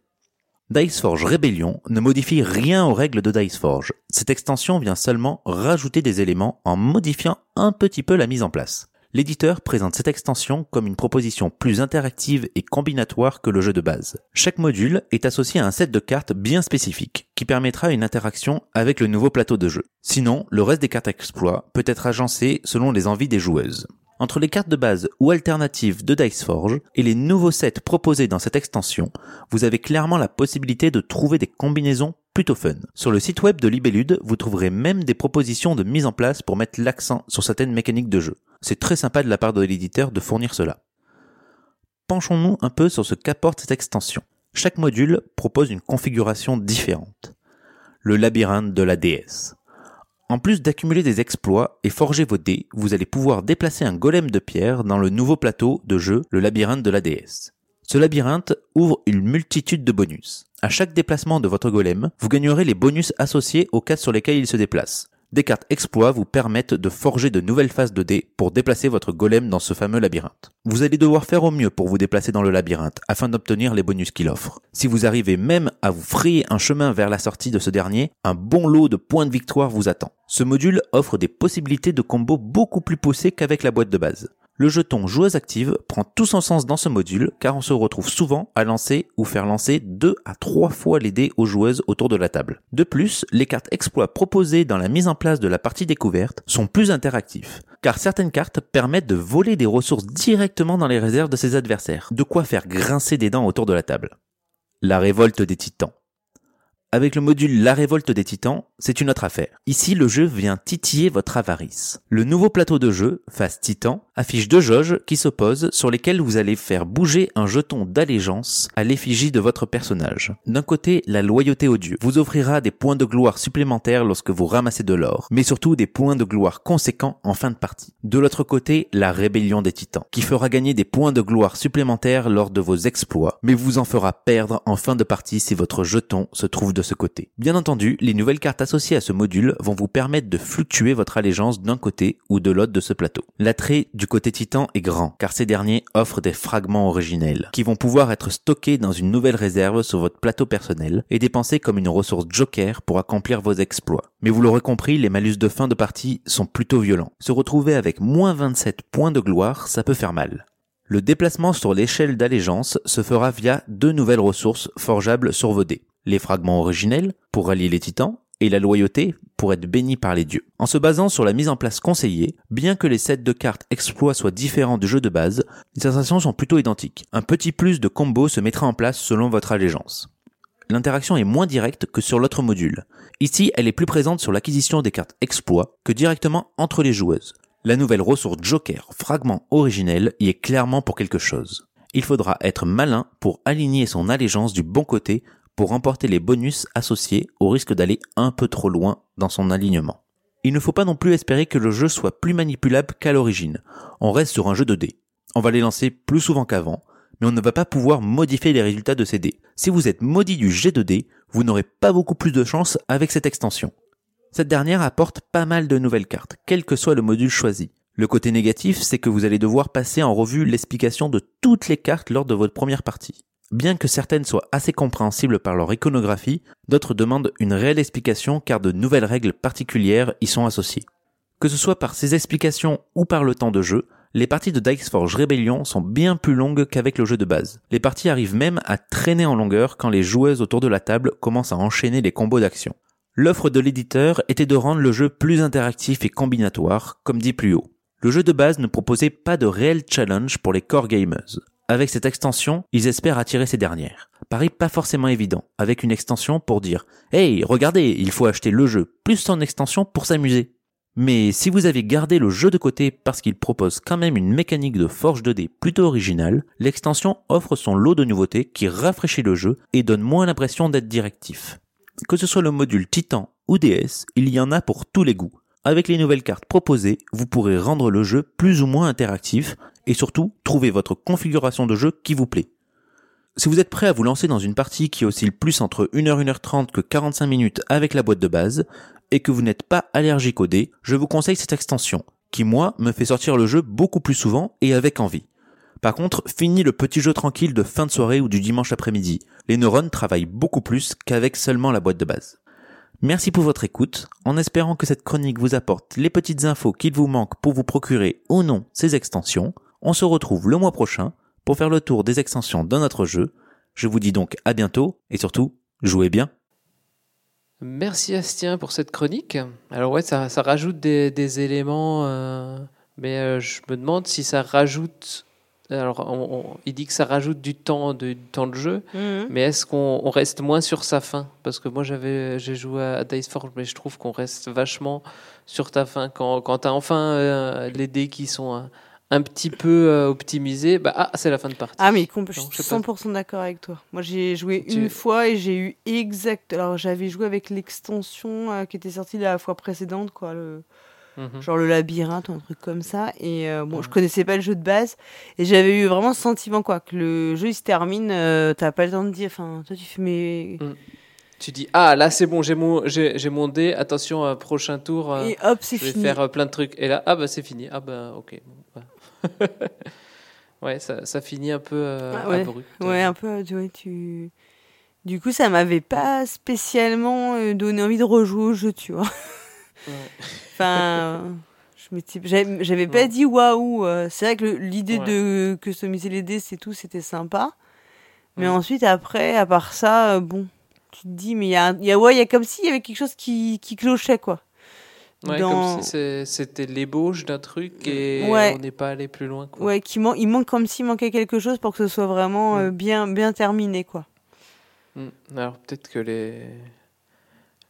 [SPEAKER 33] Diceforge Rebellion ne modifie rien aux règles de Diceforge. Cette extension vient seulement rajouter des éléments en modifiant un petit peu la mise en place. L'éditeur présente cette extension comme une proposition plus interactive et combinatoire que le jeu de base. Chaque module est associé à un set de cartes bien spécifique qui permettra une interaction avec le nouveau plateau de jeu. Sinon, le reste des cartes exploits peut être agencé selon les envies des joueuses. Entre les cartes de base ou alternatives de Diceforge et les nouveaux sets proposés dans cette extension, vous avez clairement la possibilité de trouver des combinaisons plutôt fun. Sur le site web de Libellude, vous trouverez même des propositions de mise en place pour mettre l'accent sur certaines mécaniques de jeu. C'est très sympa de la part de l'éditeur de fournir cela. Penchons-nous un peu sur ce qu'apporte cette extension. Chaque module propose une configuration différente. Le labyrinthe de la déesse. En plus d'accumuler des exploits et forger vos dés, vous allez pouvoir déplacer un golem de pierre dans le nouveau plateau de jeu, le labyrinthe de la déesse. Ce labyrinthe ouvre une multitude de bonus. À chaque déplacement de votre golem, vous gagnerez les bonus associés aux cases sur lesquelles il se déplace. Des cartes exploits vous permettent de forger de nouvelles phases de dés pour déplacer votre golem dans ce fameux labyrinthe. Vous allez devoir faire au mieux pour vous déplacer dans le labyrinthe afin d'obtenir les bonus qu'il offre. Si vous arrivez même à vous frayer un chemin vers la sortie de ce dernier, un bon lot de points de victoire vous attend. Ce module offre des possibilités de combos beaucoup plus poussées qu'avec la boîte de base. Le jeton joueuse active prend tout son sens dans ce module car on se retrouve souvent à lancer ou faire lancer deux à trois fois les dés aux joueuses autour de la table. De plus, les cartes exploits proposées dans la mise en place de la partie découverte sont plus interactifs car certaines cartes permettent de voler des ressources directement dans les réserves de ses adversaires, de quoi faire grincer des dents autour de la table. La révolte des titans. Avec le module La révolte des titans, c'est une autre affaire. Ici, le jeu vient titiller votre avarice. Le nouveau plateau de jeu, face titan, affiche deux jauges qui s'opposent sur lesquelles vous allez faire bouger un jeton d'allégeance à l'effigie de votre personnage. D'un côté, la loyauté au dieu vous offrira des points de gloire supplémentaires lorsque vous ramassez de l'or, mais surtout des points de gloire conséquents en fin de partie. De l'autre côté, la rébellion des titans, qui fera gagner des points de gloire supplémentaires lors de vos exploits, mais vous en fera perdre en fin de partie si votre jeton se trouve de ce côté. Bien entendu, les nouvelles cartes associées à ce module vont vous permettre de fluctuer votre allégeance d'un côté ou de l'autre de ce plateau. L'attrait du côté titan est grand, car ces derniers offrent des fragments originels, qui vont pouvoir être stockés dans une nouvelle réserve sur votre plateau personnel et dépensés comme une ressource joker pour accomplir vos exploits. Mais vous l'aurez compris, les malus de fin de partie sont plutôt violents. Se retrouver avec moins 27 points de gloire, ça peut faire mal. Le déplacement sur l'échelle d'allégeance se fera via deux nouvelles ressources forgeables sur vos dés. Les fragments originels, pour rallier les titans, et la loyauté pour être béni par les dieux. En se basant sur la mise en place conseillée, bien que les sets de cartes exploits soient différents du jeu de base, les sensations sont plutôt identiques. Un petit plus de combo se mettra en place selon votre allégeance. L'interaction est moins directe que sur l'autre module. Ici, elle est plus présente sur l'acquisition des cartes exploits que directement entre les joueuses. La nouvelle ressource Joker, fragment originel, y est clairement pour quelque chose. Il faudra être malin pour aligner son allégeance du bon côté pour remporter les bonus associés au risque d'aller un peu trop loin dans son alignement. Il ne faut pas non plus espérer que le jeu soit plus manipulable qu'à l'origine. On reste sur un jeu de dés. On va les lancer plus souvent qu'avant, mais on ne va pas pouvoir modifier les résultats de ces dés. Si vous êtes maudit du jet de dés, vous n'aurez pas beaucoup plus de chance avec cette extension. Cette dernière apporte pas mal de nouvelles cartes, quel que soit le module choisi. Le côté négatif, c'est que vous allez devoir passer en revue l'explication de toutes les cartes lors de votre première partie. Bien que certaines soient assez compréhensibles par leur iconographie, d'autres demandent une réelle explication car de nouvelles règles particulières y sont associées. Que ce soit par ces explications ou par le temps de jeu, les parties de Dice Forge Rebellion sont bien plus longues qu'avec le jeu de base. Les parties arrivent même à traîner en longueur quand les joueuses autour de la table commencent à enchaîner les combos d'action. L'offre de l'éditeur était de rendre le jeu plus interactif et combinatoire, comme dit plus haut. Le jeu de base ne proposait pas de réel challenge pour les core gamers. Avec cette extension, ils espèrent attirer ces dernières. Paris pas forcément évident, avec une extension pour dire Hey, regardez, il faut acheter le jeu plus son extension pour s'amuser. Mais si vous avez gardé le jeu de côté parce qu'il propose quand même une mécanique de forge 2D plutôt originale, l'extension offre son lot de nouveautés qui rafraîchit le jeu et donne moins l'impression d'être directif. Que ce soit le module Titan ou DS, il y en a pour tous les goûts. Avec les nouvelles cartes proposées, vous pourrez rendre le jeu plus ou moins interactif et surtout trouver votre configuration de jeu qui vous plaît. Si vous êtes prêt à vous lancer dans une partie qui oscille plus entre 1h 1h30 que 45 minutes avec la boîte de base et que vous n'êtes pas allergique au dé, je vous conseille cette extension qui moi me fait sortir le jeu beaucoup plus souvent et avec envie. Par contre, fini le petit jeu tranquille de fin de soirée ou du dimanche après-midi. Les neurones travaillent beaucoup plus qu'avec seulement la boîte de base. Merci pour votre écoute, en espérant que cette chronique vous apporte les petites infos qu'il vous manque pour vous procurer ou non ces extensions. On se retrouve le mois prochain pour faire le tour des extensions de notre jeu. Je vous dis donc à bientôt et surtout, jouez bien.
[SPEAKER 2] Merci Astien pour cette chronique. Alors ouais, ça, ça rajoute des, des éléments, euh, mais euh, je me demande si ça rajoute. Alors, on- on- il dit que ça rajoute du temps de, du temps de jeu,
[SPEAKER 1] Mhm.
[SPEAKER 2] mais est-ce qu'on on reste moins sur sa fin? Parce que moi, j'avais, j'ai joué à Dice Forge, mais je trouve qu'on reste vachement sur ta fin. Quand, quand tu as enfin euh, les dés qui sont un, petit peu euh, optimisés, bah, ah, c'est la fin de partie.
[SPEAKER 1] Ah mais compl- je suis
[SPEAKER 2] sais pas.
[SPEAKER 1] 100% d'accord avec toi. Moi j'ai joué
[SPEAKER 2] Tu-
[SPEAKER 1] une fois et j'ai eu exact. Alors j'avais joué avec l'extension euh, qui était sortie la fois précédente, quoi, le...
[SPEAKER 2] Mhm.
[SPEAKER 1] genre le labyrinthe ou un truc comme ça. Et euh, bon, je connaissais pas le jeu de base et j'avais eu vraiment ce sentiment quoi que le jeu il se termine, euh, t'as pas le temps de dire. Enfin, toi tu fais mais
[SPEAKER 2] Tu dis ah là c'est bon j'ai mon j'ai j'ai mon dé attention euh, prochain tour euh,
[SPEAKER 1] Et hop, c'est
[SPEAKER 2] je vais
[SPEAKER 1] fini.
[SPEAKER 2] faire euh, plein de trucs et là ah bah c'est fini ah bah ok bah. ouais ça, ça finit un peu euh,
[SPEAKER 1] Ah ouais,
[SPEAKER 2] abrupt
[SPEAKER 1] ouais, un peu. Tu. Du coup, ça m'avait pas spécialement euh, donné envie de rejouer au jeu, tu vois. enfin, je j'avais pas dit waouh. euh, C'est vrai que l'idée
[SPEAKER 2] Ouais.
[SPEAKER 1] de customiser les dés, c'est tout, c'était sympa. Mais ensuite, après, à part ça, bon, tu te dis, mais il y a, un- il y a, ouais, il y a comme s'il y avait quelque chose qui, qui clochait, quoi.
[SPEAKER 2] Ouais,
[SPEAKER 1] Dans-
[SPEAKER 2] comme si c'est- c'était l'ébauche d'un truc et
[SPEAKER 1] Ouais.
[SPEAKER 2] on n'est pas allé plus loin quoi.
[SPEAKER 1] Ouais, qui man- il manque comme s'il manquait quelque chose pour que ce soit vraiment euh, bien, bien terminé, quoi.
[SPEAKER 2] Mm. alors peut-être que les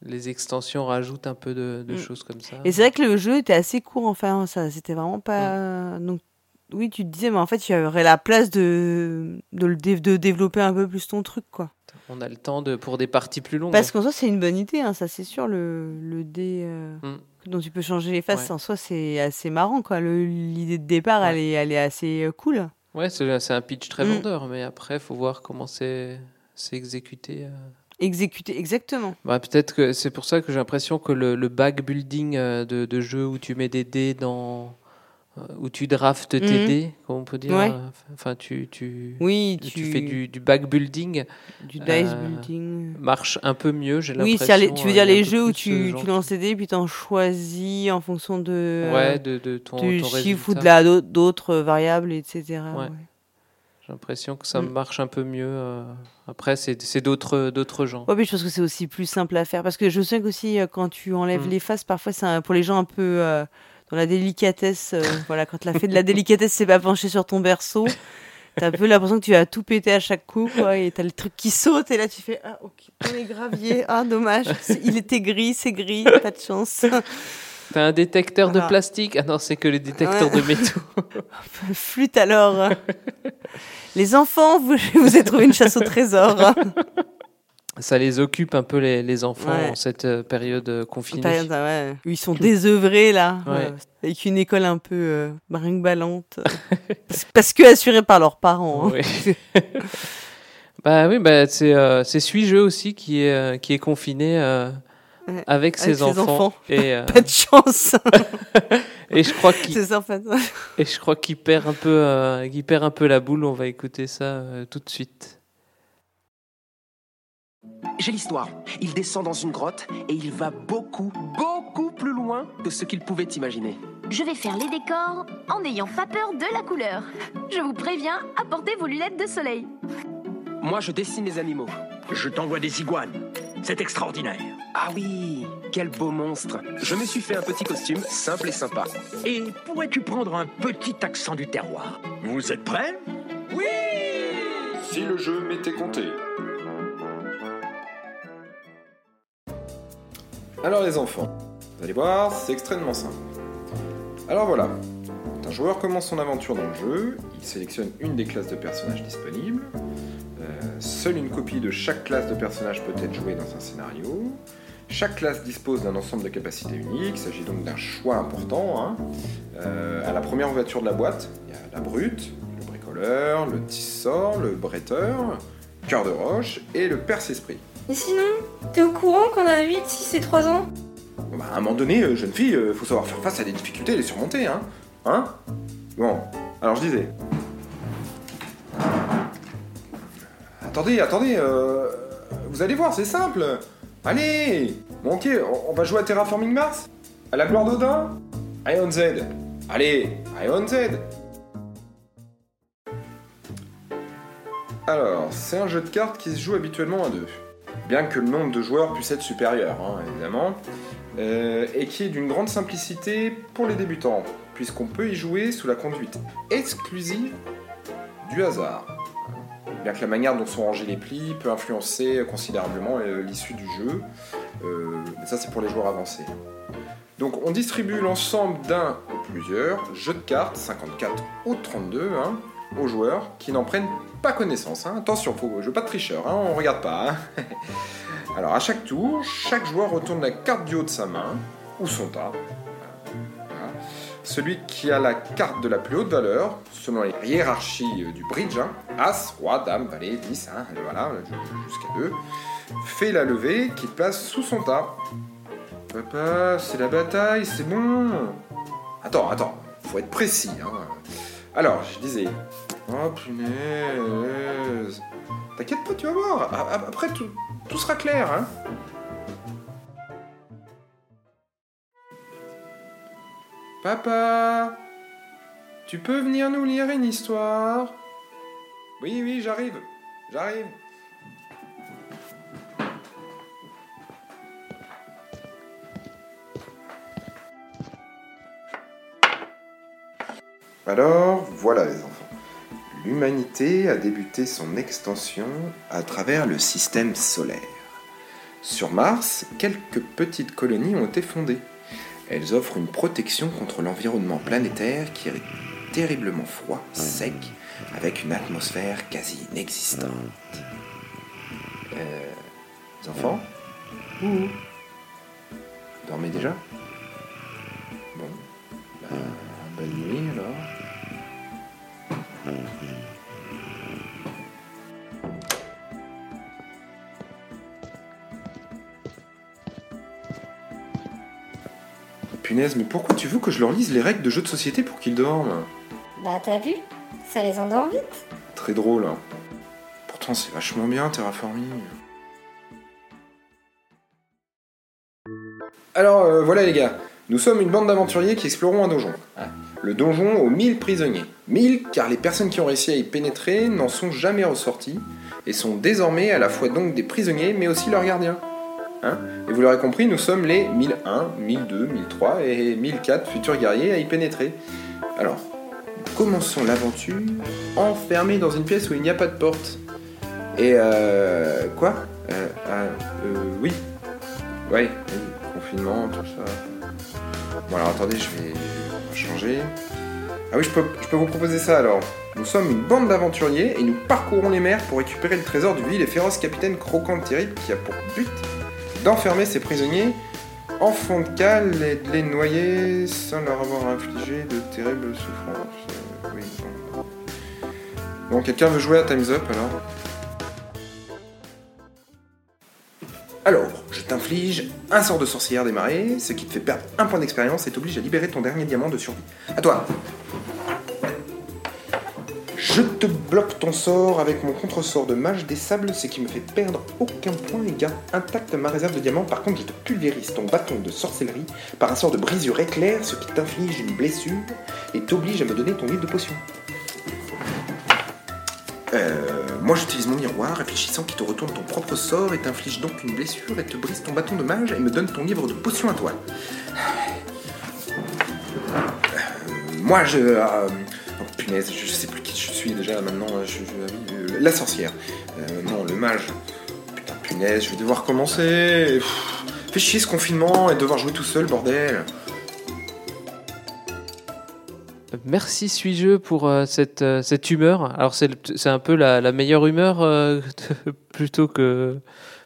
[SPEAKER 2] les extensions rajoutent un peu de, de
[SPEAKER 1] Mm.
[SPEAKER 2] choses comme ça
[SPEAKER 1] Et c'est vrai que le jeu était assez court, enfin, ça, c'était vraiment pas. Donc, oui, tu te disais, mais en fait, il y aurait la place de, de, le dé- de développer un peu plus ton truc, quoi.
[SPEAKER 2] On a le temps de, pour des parties plus longues.
[SPEAKER 1] Parce qu'en soi, c'est une bonne idée, hein, ça c'est sûr, le, le dé euh,
[SPEAKER 2] Mm.
[SPEAKER 1] Dont tu peux changer les faces,
[SPEAKER 2] Ouais.
[SPEAKER 1] en soi, c'est assez marrant, quoi. L'idée de départ, elle, est, elle est assez euh, cool.
[SPEAKER 2] Ouais, c'est un pitch très
[SPEAKER 1] Mm.
[SPEAKER 2] vendeur, mais après, il faut voir comment c'est exécuté. euh.
[SPEAKER 1] Exécuté, exactement.
[SPEAKER 2] Bah, Peut-être que c'est pour ça que j'ai l'impression que le, le back building euh, de, de jeu où tu mets des dés dans. Euh, où tu draftes tes
[SPEAKER 1] Mhm.
[SPEAKER 2] dés, comment on peut dire
[SPEAKER 1] Ouais.
[SPEAKER 2] euh, Enfin, tu, tu,
[SPEAKER 1] Oui,
[SPEAKER 2] tu,
[SPEAKER 1] tu-
[SPEAKER 2] fais du, du back building.
[SPEAKER 1] Du dice building.
[SPEAKER 2] Marche un peu mieux, j'ai
[SPEAKER 1] Oui,
[SPEAKER 2] l'impression.
[SPEAKER 1] les- tu veux
[SPEAKER 2] euh,
[SPEAKER 1] dire
[SPEAKER 2] a
[SPEAKER 1] les jeux où tu, tu lances les dés, puis t'en choisis en fonction de,
[SPEAKER 2] Ouais, de- de ton-
[SPEAKER 1] du
[SPEAKER 2] ton
[SPEAKER 1] chiffre ou
[SPEAKER 2] résultat.
[SPEAKER 1] d'autres variables, etc.
[SPEAKER 2] Ouais. J'ai l'impression que ça
[SPEAKER 1] Mm.
[SPEAKER 2] marche un peu mieux. euh. Après, c'est d'autres d'autres gens.
[SPEAKER 1] Ouais, mais je pense que c'est aussi plus simple à faire. Parce que je sais qu'aussi, euh, quand tu enlèves
[SPEAKER 2] Mm.
[SPEAKER 1] les faces, parfois, c'est un- pour les gens un peu euh, dans la délicatesse. euh, voilà, quand la fée de la délicatesse s'est pas penchée sur ton berceau, t'as un peu l'impression que tu vas tout péter à chaque coup, quoi. Et t'as le truc qui saute, et là, tu fais Ah, ok, on est gravier. Ah, dommage. Il était gris, c'est gris, pas de chance.
[SPEAKER 2] T'as un détecteur de plastique? Ah non, c'est que les détecteurs
[SPEAKER 1] Ouais.
[SPEAKER 2] de métaux.
[SPEAKER 1] Flûte alors. Les enfants, vous, vous ai trouvé une chasse au trésor.
[SPEAKER 2] Ça les occupe un peu les, les enfants
[SPEAKER 1] Ouais.
[SPEAKER 2] en cette euh, période euh, confinée.
[SPEAKER 1] Période, ah ouais. Ils sont désœuvrés là,
[SPEAKER 2] Ouais.
[SPEAKER 1] euh, avec une école un peu euh, brinque-ballante. parce, que assurée par leurs parents. hein.
[SPEAKER 2] Oui. bah oui, bah, c'est euh, c'est Suis-je aussi qui est, euh, qui est confiné euh,
[SPEAKER 1] Ouais.
[SPEAKER 2] avec ses
[SPEAKER 1] Avec ses
[SPEAKER 2] enfants.
[SPEAKER 1] enfants.
[SPEAKER 2] Et, euh,
[SPEAKER 1] Pas de chance.
[SPEAKER 2] et je crois qu'il
[SPEAKER 1] C'est ça en fait.
[SPEAKER 2] et je crois qu'il perd un peu euh, qu'il perd un peu la boule. On va écouter ça euh, tout de suite.
[SPEAKER 34] J'ai l'histoire. Il descend dans une grotte et il va beaucoup, beaucoup plus loin que ce qu'il pouvait imaginer.
[SPEAKER 35] Je vais faire les décors en n'ayant pas peur de la couleur. Je vous préviens, apportez vos lunettes de soleil.
[SPEAKER 34] Moi, je dessine les animaux.
[SPEAKER 27] Je t'envoie des iguanes. C'est extraordinaire.
[SPEAKER 34] Ah oui, quel beau monstre. Je me suis fait un petit costume simple et sympa.
[SPEAKER 27] Et pourrais-tu prendre un petit accent du terroir? Vous êtes prêts?
[SPEAKER 34] Oui
[SPEAKER 6] Si le jeu m'était compté. Alors les enfants, vous allez voir, c'est extrêmement simple. Alors voilà, un joueur commence son aventure dans le jeu, il sélectionne une des classes de personnages disponibles. Euh, seule une copie de chaque classe de personnage peut être jouée dans un scénario. Chaque classe dispose d'un ensemble de capacités uniques, il s'agit donc d'un choix important. hein. Euh, à la première ouverture de la boîte, il y a la brute, le bricoleur, le tisseur, le bretteur, cœur de roche et le perce-esprit.
[SPEAKER 36] Et sinon, t'es au courant qu'on a 8, 6 et 3 ans
[SPEAKER 6] bah, à un moment donné, euh, jeune fille, euh, faut savoir faire face à des difficultés et les surmonter, hein. Hein? Bon, alors je disais. Attendez, attendez, euh, vous allez voir, c'est simple. Allez! Bon ok, on, on va jouer à Terraforming Mars? À la gloire d'Odin? Ion Z. Allez, Ion Z. Alors, c'est un jeu de cartes qui se joue habituellement à deux. Bien que le nombre de joueurs puisse être supérieur, hein, évidemment. Euh, et qui est d'une grande simplicité pour les débutants, puisqu'on peut y jouer sous la conduite exclusive du hasard. Bien que la manière dont sont rangés les plis peut influencer considérablement euh, l'issue du jeu, euh, mais ça c'est pour les joueurs avancés. Donc on distribue l'ensemble d'un ou plusieurs jeux de cartes, 54 ou 32, hein, aux joueurs qui n'en prennent pas connaissance. hein. Attention, faut, je veux pas de tricheur, hein, on regarde pas. hein. Alors à chaque tour, chaque joueur retourne la carte du haut de sa main, ou son tas. Celui qui a la carte de la plus haute valeur, selon les hiérarchies euh, du bridge, hein, As, Roi, Dame, Valet, 10, hein, voilà, jusqu'à 2, fait la levée qu'il place sous son tas. Papa, c'est la bataille, c'est bon. Attends, attends, faut être précis. Alors, je disais. Oh punaise. T'inquiète pas, tu vas voir. Après, tout, tout sera clair. Hein. Papa, tu peux venir nous lire une histoire? Oui, oui, j'arrive. J'arrive. Alors, voilà les enfants. L'humanité a débuté son extension à travers le système solaire. Sur Mars, quelques petites colonies ont été fondées. Elles offrent une protection contre l'environnement planétaire qui est terriblement froid, sec, avec une atmosphère quasi inexistante. Euh, les enfants Ouh. Dormez déjà? Bon. Bah, bonne nuit alors. Punaise, mais pourquoi tu veux que je leur lise les règles de jeux de société pour qu'ils dorment
[SPEAKER 36] Bah t'as vu Ça les endort vite.
[SPEAKER 6] Très drôle. hein. Pourtant, c'est vachement bien, Terraforming. Alors, euh, voilà les gars. Nous sommes une bande d'aventuriers qui explorons un donjon. Le donjon aux 1000 prisonniers. 1000 car les personnes qui ont réussi à y pénétrer n'en sont jamais ressorties et sont désormais à la fois donc des prisonniers mais aussi leurs gardiens. Hein? Et vous l'aurez compris, nous sommes les 1001, 1002, 1003 et 1004 futurs guerriers à y pénétrer. Alors, commençons l'aventure enfermés dans une pièce où il n'y a pas de porte. Et euh. Quoi? Euh, ah, euh, Oui. Ouais, confinement, tout ça. Bon alors attendez, je vais changer. Ah oui, je peux, je peux vous proposer ça alors. Nous sommes une bande d'aventuriers et nous parcourons les mers pour récupérer le trésor du vil et féroce capitaine Croquant de Terrible qui a pour but d'enfermer ses prisonniers en fond de cale et de les noyer sans leur avoir infligé de terribles souffrances. Euh, oui, bon. Bon, quelqu'un veut jouer à Time's Up Alors, un sort de sorcière démarré, ce qui te fait perdre un point d'expérience et t'oblige à libérer ton dernier diamant de survie. À toi Je te bloque ton sort avec mon contre-sort de mage des sables, ce qui me fait perdre aucun point et garde intacte ma réserve de diamants. Par contre, je te pulvérise ton bâton de sorcellerie par un sort de brisure éclair, ce qui t'inflige une blessure et t'oblige à me donner ton livre de potions. Euh, moi j'utilise mon miroir, réfléchissant qui te retourne ton propre sort et t'inflige donc une blessure et te brise ton bâton de mage et me donne ton livre de potions à toi. Euh, moi je. euh, oh, punaise, je sais plus qui je suis déjà maintenant. je- je- la sorcière. Non, le mage. Putain, punaise, je vais devoir commencer. Fais chier ce confinement et devoir jouer tout seul, bordel.
[SPEAKER 2] Merci suis-je pour euh, cette, euh, cette humeur. Alors c'est le- c'est un peu la, la meilleure humeur euh, plutôt que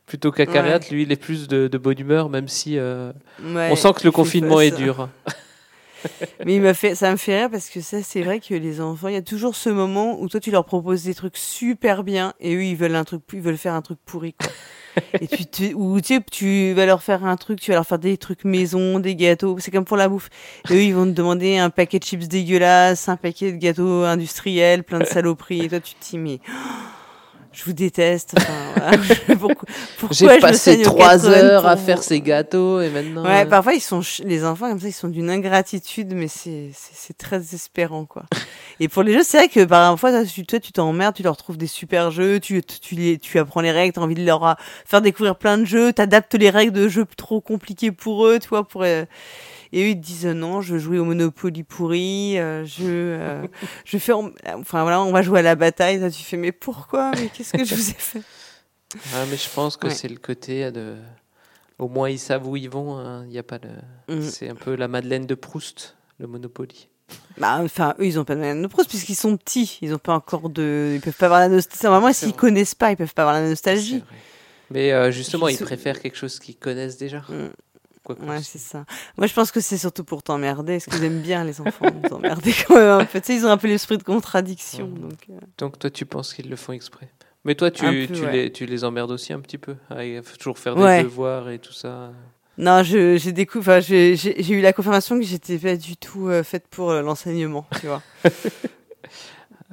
[SPEAKER 2] plutôt qu'Acariat.
[SPEAKER 1] Ouais.
[SPEAKER 2] Lui, il est plus de, de bonne humeur, même si euh,
[SPEAKER 1] Ouais,
[SPEAKER 2] on sent que le confinement est dur.
[SPEAKER 1] Mais il m'a fait, ça me fait rire parce que ça, c'est vrai que les enfants, il y a toujours ce moment où toi, tu leur proposes des trucs super bien et eux, ils veulent un truc, ils veulent faire un truc pourri, quoi. et tu, tu, ou tu sais, tu vas leur faire un truc, tu vas leur faire des trucs maison, des gâteaux, c'est comme pour la bouffe. Et eux, ils vont te demander un paquet de chips dégueulasses, un paquet de gâteaux industriels, plein de saloperies. Et toi, tu te dis, mais, je vous déteste. Enfin, voilà. pourquoi, pourquoi
[SPEAKER 2] J'ai passé trois heures à faire ces gâteaux et maintenant.
[SPEAKER 1] Ouais,
[SPEAKER 2] euh,
[SPEAKER 1] parfois ils sont les enfants comme ça, ils sont d'une ingratitude, mais c'est c'est très désespérant quoi. Et pour les jeux, c'est vrai que parfois toi tu toi, tu t'emmerdes, tu leur trouves des super jeux, tu tu les tu apprends les règles, t'as envie de leur euh, faire découvrir plein de jeux, t'adaptes les règles de jeux trop compliqués pour eux, tu vois, pour euh, et eux ils te disent non, je veux jouer au Monopoly pourri, euh, je euh, je fais en- enfin voilà, on va jouer à la bataille, Toi, tu fais mais pourquoi? Mais qu'est-ce que je vous ai fait?
[SPEAKER 2] Ah, mais je pense que
[SPEAKER 1] Ouais.
[SPEAKER 2] c'est le côté euh, de. Au moins, ils savent où ils vont. hein. Il y a pas de.
[SPEAKER 1] Mhm.
[SPEAKER 2] C'est un peu la Madeleine de Proust, le Monopoly.
[SPEAKER 1] Bah, enfin, eux, ils ont pas de Madeleine de Proust puisqu'ils sont petits. Ils ont pas encore de, ils peuvent pas avoir la nostalgie. Vraiment, s'ils connaissent pas, ils peuvent pas avoir la nostalgie.
[SPEAKER 2] Mais euh, justement, ils préfèrent quelque chose qu'ils connaissent déjà. Quoi que
[SPEAKER 1] Ouais,
[SPEAKER 2] ce
[SPEAKER 1] c'est ça. Moi, je pense que c'est surtout pour t'emmerder, parce qu'ils aiment bien les enfants, t'emmerder quand même un peu. Tu sais, ils ont un peu l'esprit de contradiction, donc. euh.
[SPEAKER 2] Donc toi, tu penses qu'ils le font exprès Mais toi, tu,
[SPEAKER 1] peu,
[SPEAKER 2] tu,
[SPEAKER 1] ouais.
[SPEAKER 2] les, tu les emmerdes aussi un petit peu? Ah, Il faut toujours faire
[SPEAKER 1] Ouais.
[SPEAKER 2] des devoirs et tout ça.
[SPEAKER 1] Non, je, j'ai découvert, j'ai, eu la confirmation que j'étais pas du tout euh, faite pour euh, l'enseignement, tu vois.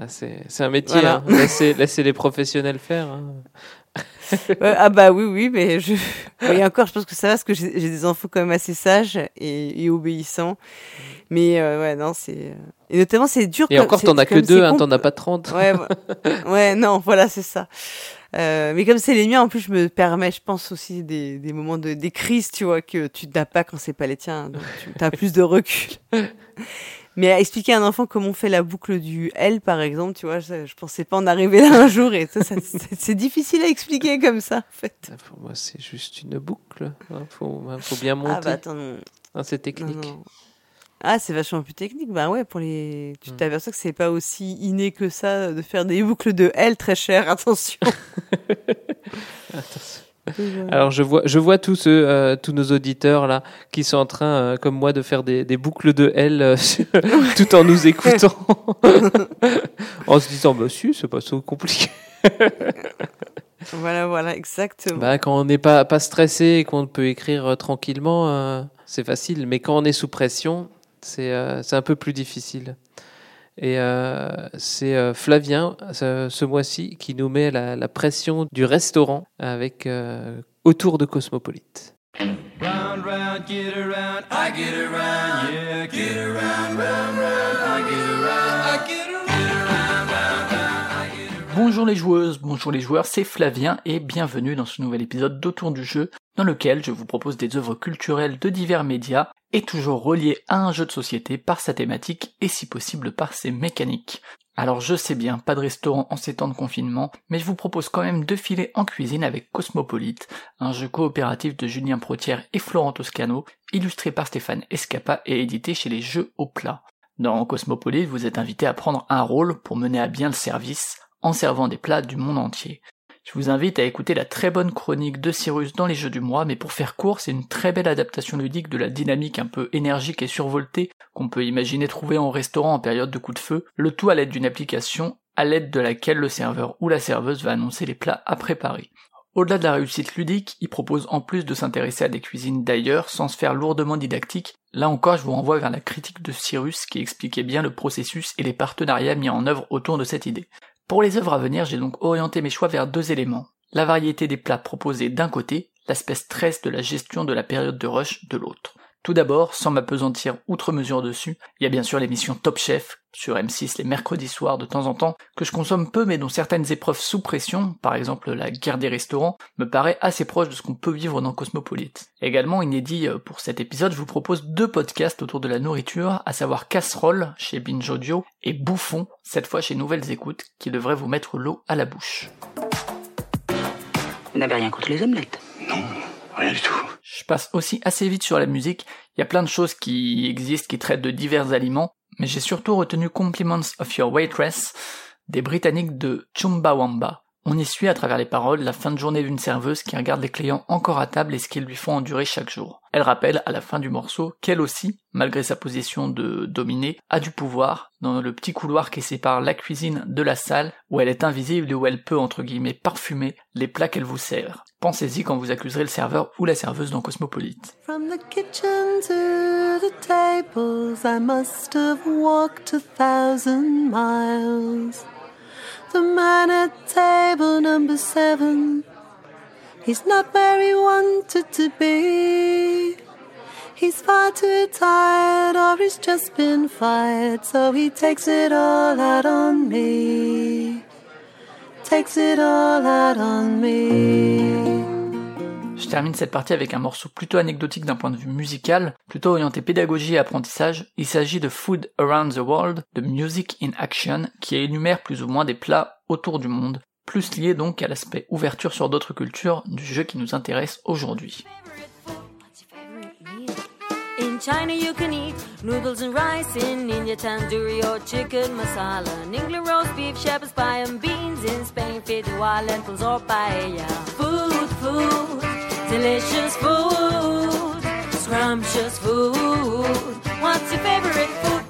[SPEAKER 2] Ah, c'est c'est un métier.
[SPEAKER 1] Voilà.
[SPEAKER 2] hein. Laissez, laissez les professionnels faire. hein.
[SPEAKER 1] Ouais, ah bah oui, oui, mais je... Et encore, je pense que ça va, parce que j'ai des enfants quand même assez sages et, et obéissants. Mais euh, ouais, non, c'est... Et notamment, c'est dur...
[SPEAKER 2] Et
[SPEAKER 1] comme-
[SPEAKER 2] encore, t'en as que deux, hein, t'en as pas 30.
[SPEAKER 1] Ouais, ouais, non, voilà, c'est ça. Euh, mais comme c'est les miens, en plus, je me permets, je pense aussi des, des moments de des crises, tu vois, que tu n'as pas quand c'est pas les tiens. Donc, tu as plus de recul. Mais à expliquer à un enfant comment on fait la boucle du L, par exemple, tu vois, je, je pensais pas en arriver là un jour et ça, ça- c'est difficile à expliquer comme ça, en fait.
[SPEAKER 2] Pour moi, c'est juste une boucle. Il faut, hein, faut bien monter.
[SPEAKER 1] Ah bah attends, non.
[SPEAKER 2] Hein, c'est technique.
[SPEAKER 1] Non, non. Ah, c'est vachement plus technique. Bah ouais, pour les. Tu t'aperçois que c'est pas aussi inné que ça de faire des boucles de L très chères. Attention.
[SPEAKER 2] Alors je vois, je vois tous ceux, euh, tous nos auditeurs là, qui sont en train, euh, comme moi, de faire des, des boucles de L euh, tout en nous écoutant, en se disant bah si, c'est pas so compliqué.
[SPEAKER 1] voilà, voilà, exactement.
[SPEAKER 2] Bah, quand on n'est pas pas stressé et qu'on peut écrire tranquillement, c'est facile. Mais quand on est sous pression, c'est un peu plus difficile. Et euh, c'est euh, Flavien, ce, ce mois-ci, qui nous met la, la pression du restaurant avec euh, autour de Cosmopolite.
[SPEAKER 19] Round, round, get around, I get around, yeah, get around, round, round, I get around, I get around, get around, round, round, I get around.
[SPEAKER 37] Bonjour les joueuses, bonjour les joueurs, c'est Flavien et bienvenue dans ce nouvel épisode d'Autour du jeu dans lequel je vous propose des œuvres culturelles de divers médias et toujours reliées à un jeu de société par sa thématique et si possible par ses mécaniques. Alors je sais bien, pas de restaurant en ces temps de confinement, mais je vous propose quand même de filer en cuisine avec Cosmopolite, un jeu coopératif de Julien Protière et Florent Toscano, illustré par Stéphane Escapa et édité chez les Jeux au plat. Dans Cosmopolite, vous êtes invité à prendre un rôle pour mener à bien le service en servant des plats du monde entier. Je vous invite à écouter la très bonne chronique de Cyrus dans les jeux du mois, mais pour faire court, c'est une très belle adaptation ludique de la dynamique un peu énergique et survoltée qu'on peut imaginer trouver en restaurant en période de coup de feu, le tout à l'aide d'une application à l'aide de laquelle le serveur ou la serveuse va annoncer les plats à préparer. Au-delà de la réussite ludique, il propose en plus de s'intéresser à des cuisines d'ailleurs sans se faire lourdement didactique. Là encore, je vous renvoie vers la critique de Cyrus qui expliquait bien le processus et les partenariats mis en œuvre autour de cette idée. Pour les œuvres à venir, j'ai donc orienté mes choix vers deux éléments. La variété des plats proposés d'un côté, l'aspect stress de la gestion de la période de rush de l'autre. Tout d'abord, sans m'apesantir outre mesure dessus, il y a bien sûr l'émission Top Chef sur M6 les mercredis soirs de temps en temps, que je consomme peu mais dont certaines épreuves sous pression, par exemple la guerre des restaurants, me paraît assez proche de ce qu'on peut vivre dans Cosmopolite. Également inédit euh, pour cet épisode, je vous propose deux podcasts autour de la nourriture, à savoir Casserole chez Binge Audio et Bouffon, cette fois chez Nouvelles Écoutes, qui devrait vous mettre l'eau à la bouche.
[SPEAKER 38] Vous n'avez rien contre les omelettes Non, rien du tout.
[SPEAKER 37] Je passe aussi assez vite sur la musique, il y a plein de choses qui existent qui traitent de divers aliments, mais j'ai surtout retenu Compliments of Your Waitress des Britanniques de Chumbawamba. On y suit à travers les paroles la fin de journée d'une serveuse qui regarde les clients encore à table et ce qu'ils lui font endurer chaque jour. Elle rappelle à la fin du morceau qu'elle aussi, malgré sa position de dominée, a du pouvoir dans le petit couloir qui sépare la cuisine de la salle où elle est invisible et où elle peut entre guillemets parfumer les plats qu'elle vous sert. Pensez-y quand vous accuserez le serveur ou la serveuse dans Cosmopolite.
[SPEAKER 39] From the kitchen to the tables, I must have walked a thousand miles. The man at table number seven, he's not where he wanted to be. He's far too tired, or he's just been fired, so he takes it all out on me. Takes it all out on me.
[SPEAKER 37] Je termine cette partie avec un morceau plutôt anecdotique d'un point de vue musical, plutôt orienté pédagogie et apprentissage. Il s'agit de Food Around the World, de Music in Action, qui énumère plus ou moins des plats autour du monde, plus lié donc à l'aspect ouverture sur d'autres cultures du jeu qui nous intéresse aujourd'hui.
[SPEAKER 40] Delicious food, scrumptious food. What's your favorite food?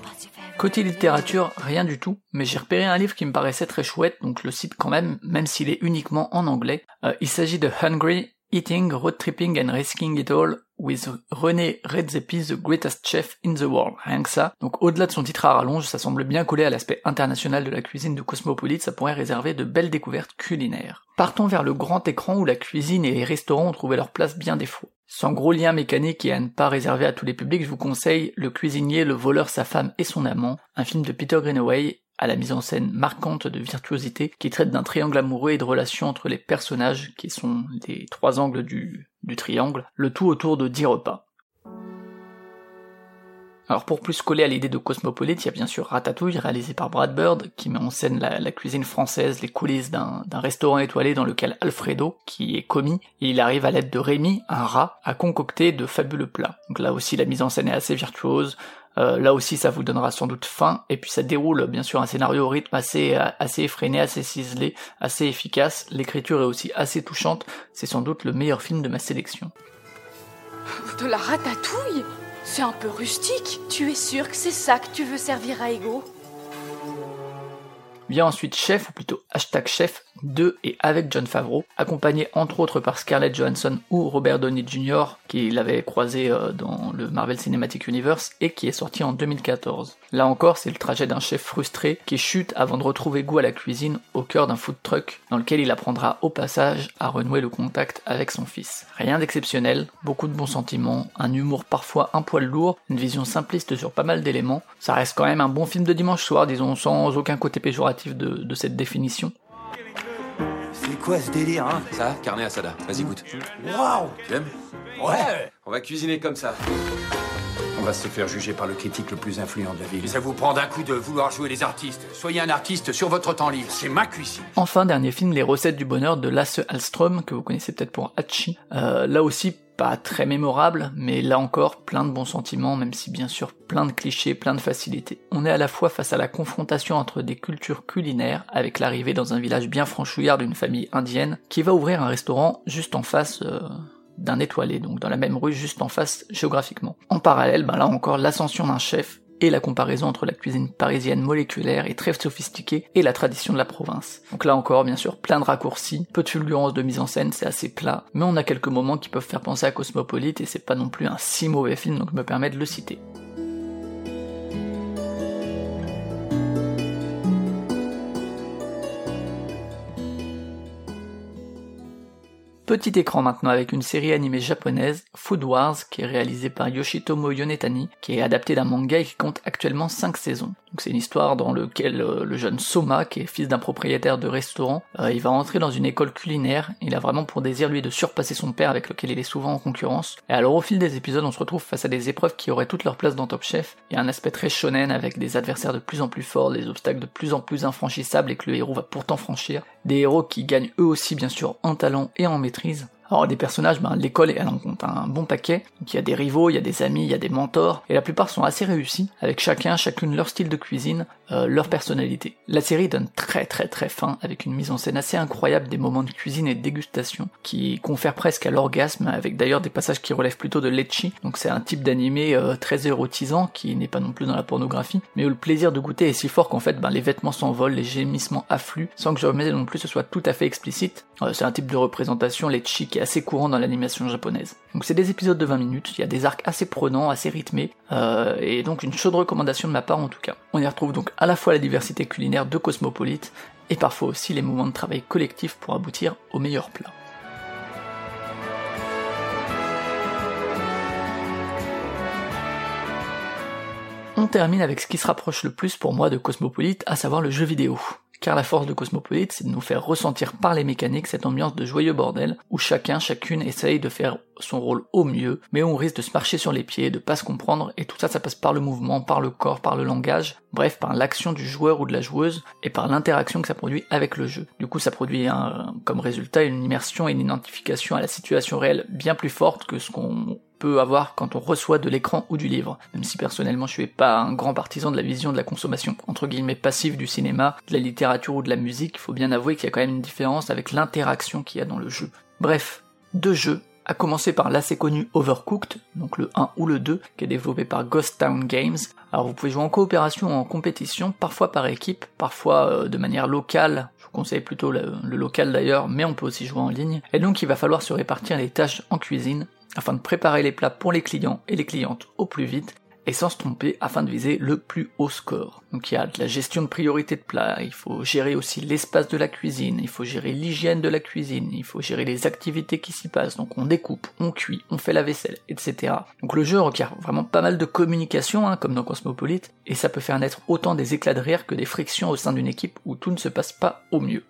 [SPEAKER 37] Côté littérature, rien du tout, mais j'ai repéré un livre qui me paraissait très chouette, donc je le cite quand même, même s'il est uniquement en anglais. Euh, il s'agit de Hungry, Eating, Road Tripping and Risking It All with René Redzepi, The Greatest Chef in the World. Donc au-delà de son titre à rallonge, ça semble bien coller à l'aspect international de la cuisine de Cosmopolite, ça pourrait réserver de belles découvertes culinaires. Partons vers le grand écran où la cuisine et les restaurants ont trouvé leur place bien des. Sans gros lien mécanique et à ne pas réserver à tous les publics, je vous conseille Le cuisinier, le voleur, sa femme et son amant, un film de Peter Greenaway à la mise en scène marquante de virtuosité qui traite d'un triangle amoureux et de relations entre les personnages qui sont les trois angles du, triangle, le tout autour de dix repas. Alors pour plus coller à l'idée de Cosmopolite, il y a bien sûr Ratatouille, réalisé par Brad Bird, qui met en scène la, la cuisine française, les coulisses d'un restaurant étoilé dans lequel Alfredo, qui est commis, il arrive à l'aide de Rémi, un rat, à concocter de fabuleux plats. Donc là aussi la mise en scène est assez virtuose, Euh, là aussi, ça vous donnera sans doute faim. Et puis ça déroule bien sûr un scénario au rythme assez assez effréné, assez ciselé, assez efficace. L'écriture est aussi assez touchante. C'est sans doute le meilleur film de ma sélection.
[SPEAKER 41] De la ratatouille C'est un peu rustique. Tu es sûr que c'est ça que tu veux servir à Ego?
[SPEAKER 37] Vient ensuite Chef, ou plutôt hashtag Chef, de et avec John Favreau, accompagné entre autres par Scarlett Johansson ou Robert Downey Jr., qui l'avait croisé euh, dans le Marvel Cinematic Universe et qui est sorti en 2014. Là encore, c'est le trajet d'un chef frustré qui chute avant de retrouver goût à la cuisine au cœur d'un food truck dans lequel il apprendra au passage à renouer le contact avec son fils. Rien d'exceptionnel, beaucoup de bons sentiments, un humour parfois un poil lourd, une vision simpliste sur pas mal d'éléments. Ça reste quand même un bon film de dimanche soir, disons, sans aucun côté péjoratif de, de cette définition.
[SPEAKER 42] C'est quoi ce délire, hein?
[SPEAKER 43] Ça, carnet asada. Vas-y, goûte.
[SPEAKER 42] Waouh
[SPEAKER 43] Tu aimes?
[SPEAKER 42] Ouais
[SPEAKER 43] On va cuisiner comme ça.
[SPEAKER 42] On va se faire juger par le critique le plus influent de la ville. Ça vous prend d'un coup de vouloir jouer les artistes. Soyez un artiste sur votre temps libre. C'est ma cuisine.
[SPEAKER 37] Enfin, dernier film, Les recettes du bonheur de Lasse Hallström, que vous connaissez peut-être pour Hachi. Euh, là aussi, pas très mémorable, mais là encore, plein de bons sentiments, même si bien sûr plein de clichés, plein de facilités. On est à la fois face à la confrontation entre des cultures culinaires, avec l'arrivée dans un village bien franchouillard d'une famille indienne, qui va ouvrir un restaurant juste en face... euh, d'un étoilé, donc dans la même rue juste en face géographiquement. En parallèle, ben là encore l'ascension d'un chef et la comparaison entre la cuisine parisienne moléculaire et très sophistiquée et la tradition de la province. Donc là encore, bien sûr, plein de raccourcis, peu de fulgurance de mise en scène, c'est assez plat, mais on a quelques moments qui peuvent faire penser à Cosmopolite et c'est pas non plus un si mauvais film, donc me permets de le citer. Petit écran maintenant avec une série animée japonaise, Food Wars, qui est réalisée par Yoshitomo Yonetani, qui est adaptée d'un manga et qui compte actuellement 5 saisons. Donc c'est une histoire dans laquelle euh, le jeune Soma, qui est fils d'un propriétaire de restaurant, euh, il va entrer dans une école culinaire, il a vraiment pour désir lui de surpasser son père avec lequel il est souvent en concurrence. Et alors au fil des épisodes on se retrouve face à des épreuves qui auraient toute leur place dans Top Chef, il y a un aspect très shonen avec des adversaires de plus en plus forts, des obstacles de plus en plus infranchissables et que le héros va pourtant franchir, des héros qui gagnent eux aussi bien sûr en talent et en maîtrise, entreprise alors des personnages, ben, l'école elle en compte un bon paquet, donc il y a des rivaux, il y a des amis, il y a des mentors, et la plupart sont assez réussis, avec chacun, chacune leur style de cuisine, euh, leur personnalité. La série donne très très très fin, avec une mise en scène assez incroyable des moments de cuisine et de dégustation, qui confèrent presque à l'orgasme, avec d'ailleurs des passages qui relèvent plutôt de l'etchi, donc c'est un type d'animé euh, très érotisant, qui n'est pas non plus dans la pornographie, mais où le plaisir de goûter est si fort qu'en fait ben, les vêtements s'envolent, les gémissements affluent, sans que jamais non plus ce soit tout à fait explicite. Euh, c'est un type de représentation, l'etchi, qui assez courant dans l'animation japonaise. Donc c'est des épisodes de 20 minutes, il y a des arcs assez prenants, assez rythmés, euh, et donc une chaude recommandation de ma part en tout cas. On y retrouve donc à la fois la diversité culinaire de Cosmopolite, et parfois aussi les moments de travail collectif pour aboutir au meilleur plat. On termine avec ce qui se rapproche le plus pour moi de Cosmopolite, à savoir le jeu vidéo car la force de Cosmopolite, c'est de nous faire ressentir par les mécaniques cette ambiance de joyeux bordel, où chacun, chacune essaye de faire son rôle au mieux, mais où on risque de se marcher sur les pieds, de pas se comprendre, et tout ça, ça passe par le mouvement, par le corps, par le langage, bref, par l'action du joueur ou de la joueuse, et par l'interaction que ça produit avec le jeu. Du coup, ça produit un, comme résultat une immersion et une identification à la situation réelle bien plus forte que ce qu'on avoir quand on reçoit de l'écran ou du livre. Même si personnellement je suis pas un grand partisan de la vision de la consommation, entre guillemets passive du cinéma, de la littérature ou de la musique, il faut bien avouer qu'il y a quand même une différence avec l'interaction qu'il y a dans le jeu. Bref, deux jeux, à commencer par l'assez connu Overcooked, donc le 1 ou le 2, qui est développé par Ghost Town Games. Alors vous pouvez jouer en coopération ou en compétition, parfois par équipe, parfois euh, de manière locale, je vous conseille plutôt le local d'ailleurs, mais on peut aussi jouer en ligne. Et donc il va falloir se répartir les tâches en cuisine, afin de préparer les plats pour les clients et les clientes au plus vite, et sans se tromper afin de viser le plus haut score. Donc il y a de la gestion de priorité de plats, il faut gérer aussi l'espace de la cuisine, il faut gérer l'hygiène de la cuisine, il faut gérer les activités qui s'y passent, donc on découpe, on cuit, on fait la vaisselle, etc. Donc le jeu requiert vraiment pas mal de communication, hein, comme dans Cosmopolite, et ça peut faire naître autant des éclats de rire que des frictions au sein d'une équipe où tout ne se passe pas au mieux.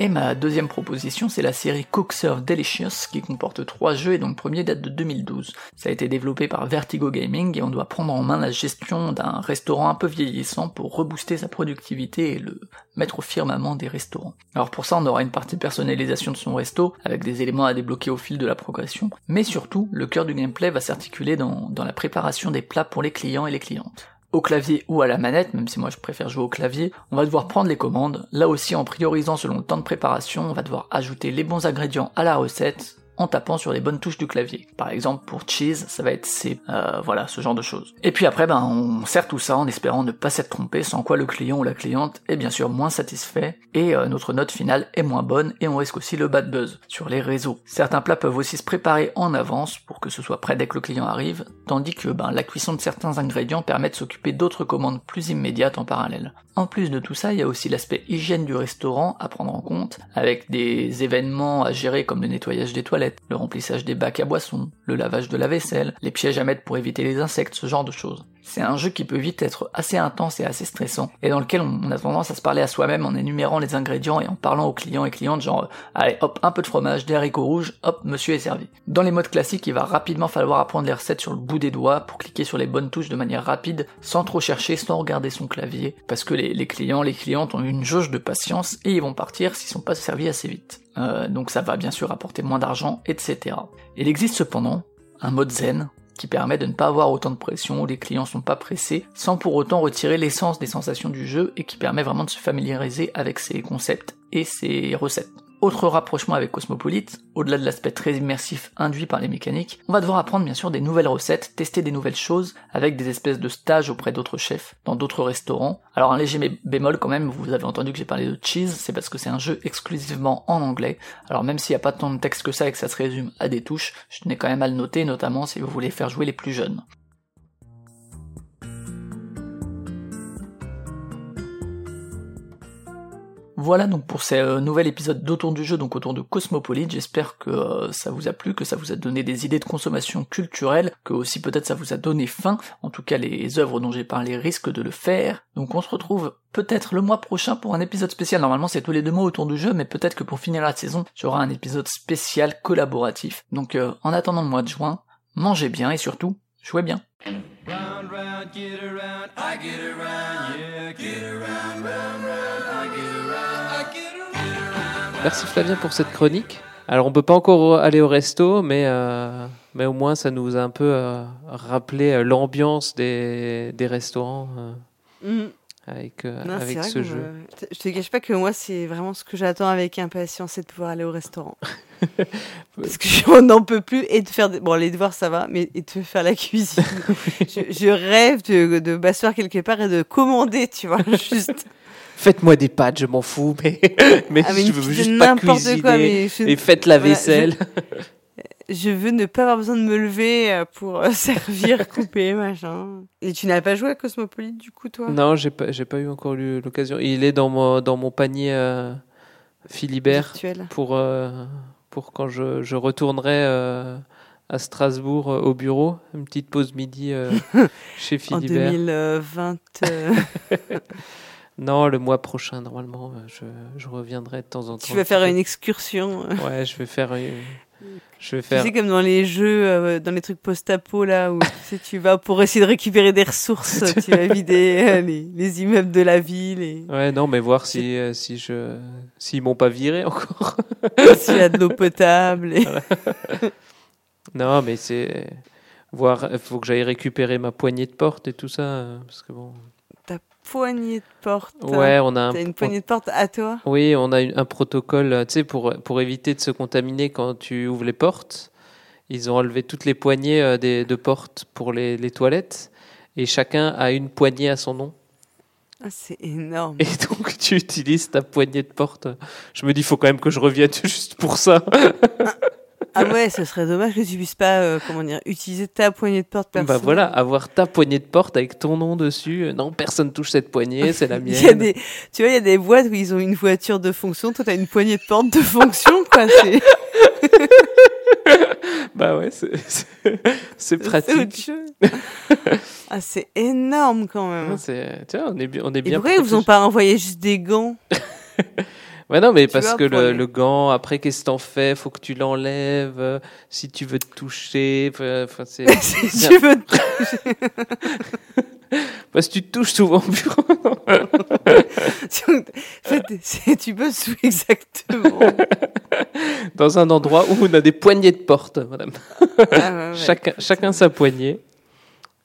[SPEAKER 37] Et ma deuxième proposition, c'est la série Cook Serve Delicious, qui comporte trois jeux et dont le premier date de 2012. Ça a été développé par Vertigo Gaming et on doit prendre en main la gestion d'un restaurant un peu vieillissant pour rebooster sa productivité et le mettre au firmament des restaurants. Alors pour ça, on aura une partie personnalisation de son resto, avec des éléments à débloquer au fil de la progression, mais surtout, le cœur du gameplay va s'articuler dans, dans la préparation des plats pour les clients et les clientes au clavier ou à la manette, même si moi je préfère jouer au clavier, on va devoir prendre les commandes. Là aussi, en priorisant selon le temps de préparation, on va devoir ajouter les bons ingrédients à la recette, en tapant sur les bonnes touches du clavier. Par exemple, pour cheese, ça va être C, euh, voilà, ce genre de choses. Et puis après, ben, on sert tout ça en espérant ne pas s'être trompé, sans quoi le client ou la cliente est bien sûr moins satisfait, et euh, notre note finale est moins bonne, et on risque aussi le bad buzz sur les réseaux. Certains plats peuvent aussi se préparer en avance pour que ce soit prêt dès que le client arrive, tandis que ben, la cuisson de certains ingrédients permet de s'occuper d'autres commandes plus immédiates en parallèle. En plus de tout ça, il y a aussi l'aspect hygiène du restaurant à prendre en compte, avec des événements à gérer comme le nettoyage des toilettes, le remplissage des bacs à boissons, le lavage de la vaisselle, les pièges à mettre pour éviter les insectes, ce genre de choses. C'est un jeu qui peut vite être assez intense et assez stressant, et dans lequel on a tendance à se parler à soi-même en énumérant les ingrédients et en parlant aux clients et clientes genre allez hop un peu de fromage, des haricots rouges, hop monsieur est servi. Dans les modes classiques, il va rapidement falloir apprendre les recettes sur le bout des doigts pour cliquer sur les bonnes touches de manière rapide, sans trop chercher, sans regarder son clavier, parce que les, les clients, les clientes ont une jauge de patience et ils vont partir s'ils sont pas servis assez vite. Euh, donc ça va bien sûr apporter moins d'argent, etc. Il existe cependant un mode zen qui permet de ne pas avoir autant de pression, où les clients sont pas pressés, sans pour autant retirer l'essence des sensations du jeu et qui permet vraiment de se familiariser avec ses concepts et ses recettes. Autre rapprochement avec Cosmopolite, au-delà de l'aspect très immersif induit par les mécaniques, on va devoir apprendre bien sûr des nouvelles recettes, tester des nouvelles choses, avec des espèces de stages auprès d'autres chefs, dans d'autres restaurants. Alors un léger bémol quand même, vous avez entendu que j'ai parlé de Cheese, c'est parce que c'est un jeu exclusivement en anglais. Alors même s'il n'y a pas tant de texte que ça et que ça se résume à des touches, je tenais quand même à le noter, notamment si vous voulez faire jouer les plus jeunes. Voilà donc pour ce nouvel épisode d'Autour du jeu, donc autour de Cosmopolite. J'espère que euh, ça vous a plu, que ça vous a donné des idées de consommation culturelle, que aussi peut-être ça vous a donné faim. En tout cas, les œuvres dont j'ai parlé risquent de le faire. Donc on se retrouve peut-être le mois prochain pour un épisode spécial. Normalement, c'est tous les deux mois autour du jeu, mais peut-être que pour finir la saison, j'aurai un épisode spécial collaboratif. Donc euh, en attendant le mois de juin, mangez bien et surtout, jouez bien.
[SPEAKER 2] Merci Flavien pour cette chronique. Alors on peut pas encore aller au resto, mais, euh, mais au moins ça nous a un peu euh, rappelé euh, l'ambiance des, des restaurants euh,
[SPEAKER 1] Mhm.
[SPEAKER 2] avec,
[SPEAKER 1] Non,
[SPEAKER 2] avec ce jeu.
[SPEAKER 1] Je te cache pas que moi, c'est vraiment ce que j'attends avec impatience, c'est de pouvoir aller au restaurant. Parce que je n'en peux plus et de faire. des- Bon, les devoirs, ça va, mais et de faire la cuisine. je, je rêve de, de m'asseoir quelque part et de commander, tu vois, juste.
[SPEAKER 2] Faites-moi des pâtes, je m'en fous, mais, mais
[SPEAKER 1] Ah, mais
[SPEAKER 2] je veux juste pas cuisiner
[SPEAKER 1] quoi, mais je-
[SPEAKER 2] et faites la
[SPEAKER 1] voilà, je-
[SPEAKER 2] vaisselle.
[SPEAKER 1] Je veux ne pas avoir besoin de me lever euh, pour euh, servir, couper, machin. Et tu n'as pas joué à Cosmopolite, du coup, toi?
[SPEAKER 2] Non, j'ai pas, j'ai pas eu encore eu l'occasion. Il est dans mon, dans mon panier euh, Philibert
[SPEAKER 1] Virtuel.
[SPEAKER 2] pour, euh, pour quand je, je retournerai euh, à Strasbourg euh, au bureau. Une petite pause midi euh, chez
[SPEAKER 1] En
[SPEAKER 2] Philibert.
[SPEAKER 1] 2020. euh,
[SPEAKER 2] Non, le mois prochain, normalement, euh, je, je reviendrai de temps en temps.
[SPEAKER 1] tu vas faire une excursion. euh.
[SPEAKER 2] Ouais, je vais faire. une- Je vais
[SPEAKER 1] Tu
[SPEAKER 2] faire.
[SPEAKER 1] sais, comme dans les jeux, euh, dans les trucs post-apo, là, où tu, sais, tu vas pour essayer de récupérer des ressources, tu vas vider euh, les, les immeubles de la ville et
[SPEAKER 2] Ouais, non, mais voir si, euh, si je, s'ils m'ont pas viré encore.
[SPEAKER 1] s'il y a de l'eau potable. Et...
[SPEAKER 2] Voilà. non, mais c'est voir. Il faut que j'aille récupérer ma poignée de porte et tout ça, parce que bon.
[SPEAKER 1] Poignée de porte.
[SPEAKER 2] Ouais, on a un
[SPEAKER 1] une poignée de porte à toi?
[SPEAKER 2] Oui, on a une- un protocole, euh, tu sais, pour, pour éviter de se contaminer quand tu ouvres les portes. Ils ont enlevé toutes les poignées euh, des, de portes pour les, les toilettes. Et chacun a une poignée à son nom.
[SPEAKER 1] Ah, C'est énorme.
[SPEAKER 2] Et donc, tu utilises ta poignée de porte. Je me dis, il faut quand même que je revienne juste pour ça.
[SPEAKER 1] Ah ouais, ce serait dommage que tu puisses pas, euh, comment dire, utiliser ta poignée de porte personnelle.
[SPEAKER 2] Bah voilà, avoir ta poignée de porte avec ton nom dessus. Euh, Non, personne touche cette poignée, c'est la mienne.
[SPEAKER 1] Y a des, tu vois, il y a des boîtes où ils ont une voiture de fonction, toi t'as une poignée de porte de fonction, quoi. C'est
[SPEAKER 2] Bah ouais, c'est- pratique.
[SPEAKER 1] Ah, c'est énorme quand même.
[SPEAKER 2] Tu vois, on est, on est
[SPEAKER 1] Et
[SPEAKER 2] bien
[SPEAKER 1] pourquoi ils vous ont pas envoyé juste des gants?
[SPEAKER 2] Ouais, non, mais
[SPEAKER 1] Tu
[SPEAKER 2] parce
[SPEAKER 1] vois,
[SPEAKER 2] que le, le gant, après, qu'est-ce que t'en fais? Faut que tu l'enlèves euh, si tu veux te toucher. enfin, c'est-
[SPEAKER 1] Si tu veux te toucher.
[SPEAKER 2] Parce que tu te touches souvent
[SPEAKER 1] fait, c'est- tu peux sous exactement?
[SPEAKER 2] Dans un endroit où on a des poignées de porte, madame.
[SPEAKER 1] Ah ouais, ouais.
[SPEAKER 2] chacun, chacun sa poignée.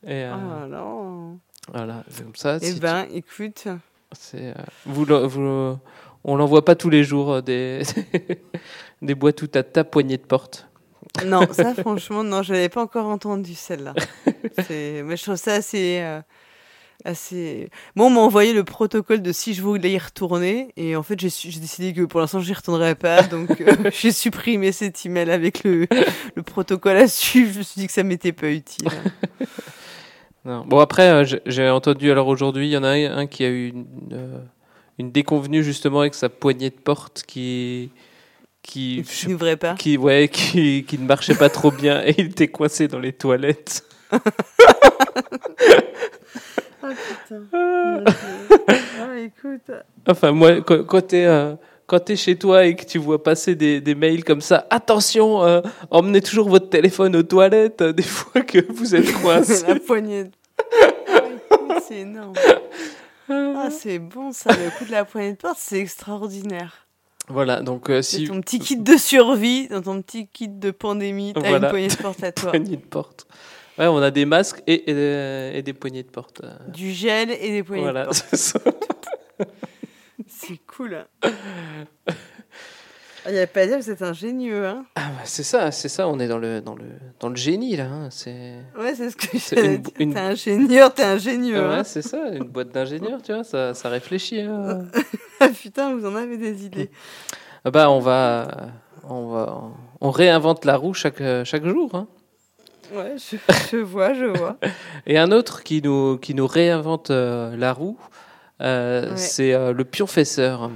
[SPEAKER 2] Et, euh,
[SPEAKER 1] Oh non.
[SPEAKER 2] Voilà, c'est comme ça.
[SPEAKER 1] Eh
[SPEAKER 2] si tu-
[SPEAKER 1] ben, écoute.
[SPEAKER 2] c'est, euh, vous, vous on l'envoie pas tous les jours euh, des, des boîtes où t'as ta poignée de porte.
[SPEAKER 1] Non, ça, franchement, non, je l'avais pas encore entendu celle-là. Mais je trouve ça assez. euh, assez... Moi, on m'a envoyé le protocole de si je voulais y retourner. Et en fait, j'ai décidé que pour l'instant, j'y retournerai pas. Donc, euh, j'ai supprimé cet email avec le, le protocole à suivre. Je me suis dit que ça m'était pas utile.
[SPEAKER 2] Non. Bon, après, euh, j'ai- entendu, alors aujourd'hui, il y en a un, qui a eu une, une déconvenue justement avec sa poignée de porte qui. Qui,
[SPEAKER 1] Qui n'ouvrait pas.
[SPEAKER 2] qui, ouais, qui, qui ne marchait pas trop bien et il était coincé dans les toilettes.
[SPEAKER 1] Ah putain. ah, écoute.
[SPEAKER 2] Enfin, moi, quand, quand t'es euh, quand t'es chez toi et que tu vois passer des, des mails comme ça, attention, euh, emmenez toujours votre téléphone aux toilettes, euh, des fois que vous êtes coincé.
[SPEAKER 1] La poignée. de- c'est énorme. Ah, c'est bon ça, le coup de la poignée de porte, c'est extraordinaire.
[SPEAKER 2] Voilà, donc euh, si.
[SPEAKER 1] ton petit kit de survie, dans ton petit kit de pandémie, t'as
[SPEAKER 2] Voilà.
[SPEAKER 1] une poignée de porte à toi.
[SPEAKER 2] Poignée de porte. Ouais, on a des masques et, et, et des poignées de porte. euh.
[SPEAKER 1] Du gel et des poignées
[SPEAKER 2] Voilà,
[SPEAKER 1] de porte.
[SPEAKER 2] c'est ça.
[SPEAKER 1] C'est cool. hein. Il n'y a pas à dire que c'est ingénieux, hein.
[SPEAKER 2] Ah bah, c'est ça, c'est ça, on est dans le, dans le, dans le génie là. hein, C'est.
[SPEAKER 1] Ouais, c'est ce que j'allais
[SPEAKER 2] une- une-
[SPEAKER 1] T'es ingénieur, t'es ingénieux.
[SPEAKER 2] Ouais,
[SPEAKER 1] hein.
[SPEAKER 2] c'est ça, une boîte d'ingénieur, tu vois, ça, ça réfléchit. hein.
[SPEAKER 1] Ah putain, vous en avez des idées.
[SPEAKER 2] Ah bah, on va, on va, on réinvente la roue chaque, chaque jour. hein.
[SPEAKER 1] Ouais, je, je vois, je vois.
[SPEAKER 2] Et un autre qui nous, qui nous réinvente euh, la roue, euh,
[SPEAKER 1] Ouais.
[SPEAKER 2] c'est euh, le pionfesseur.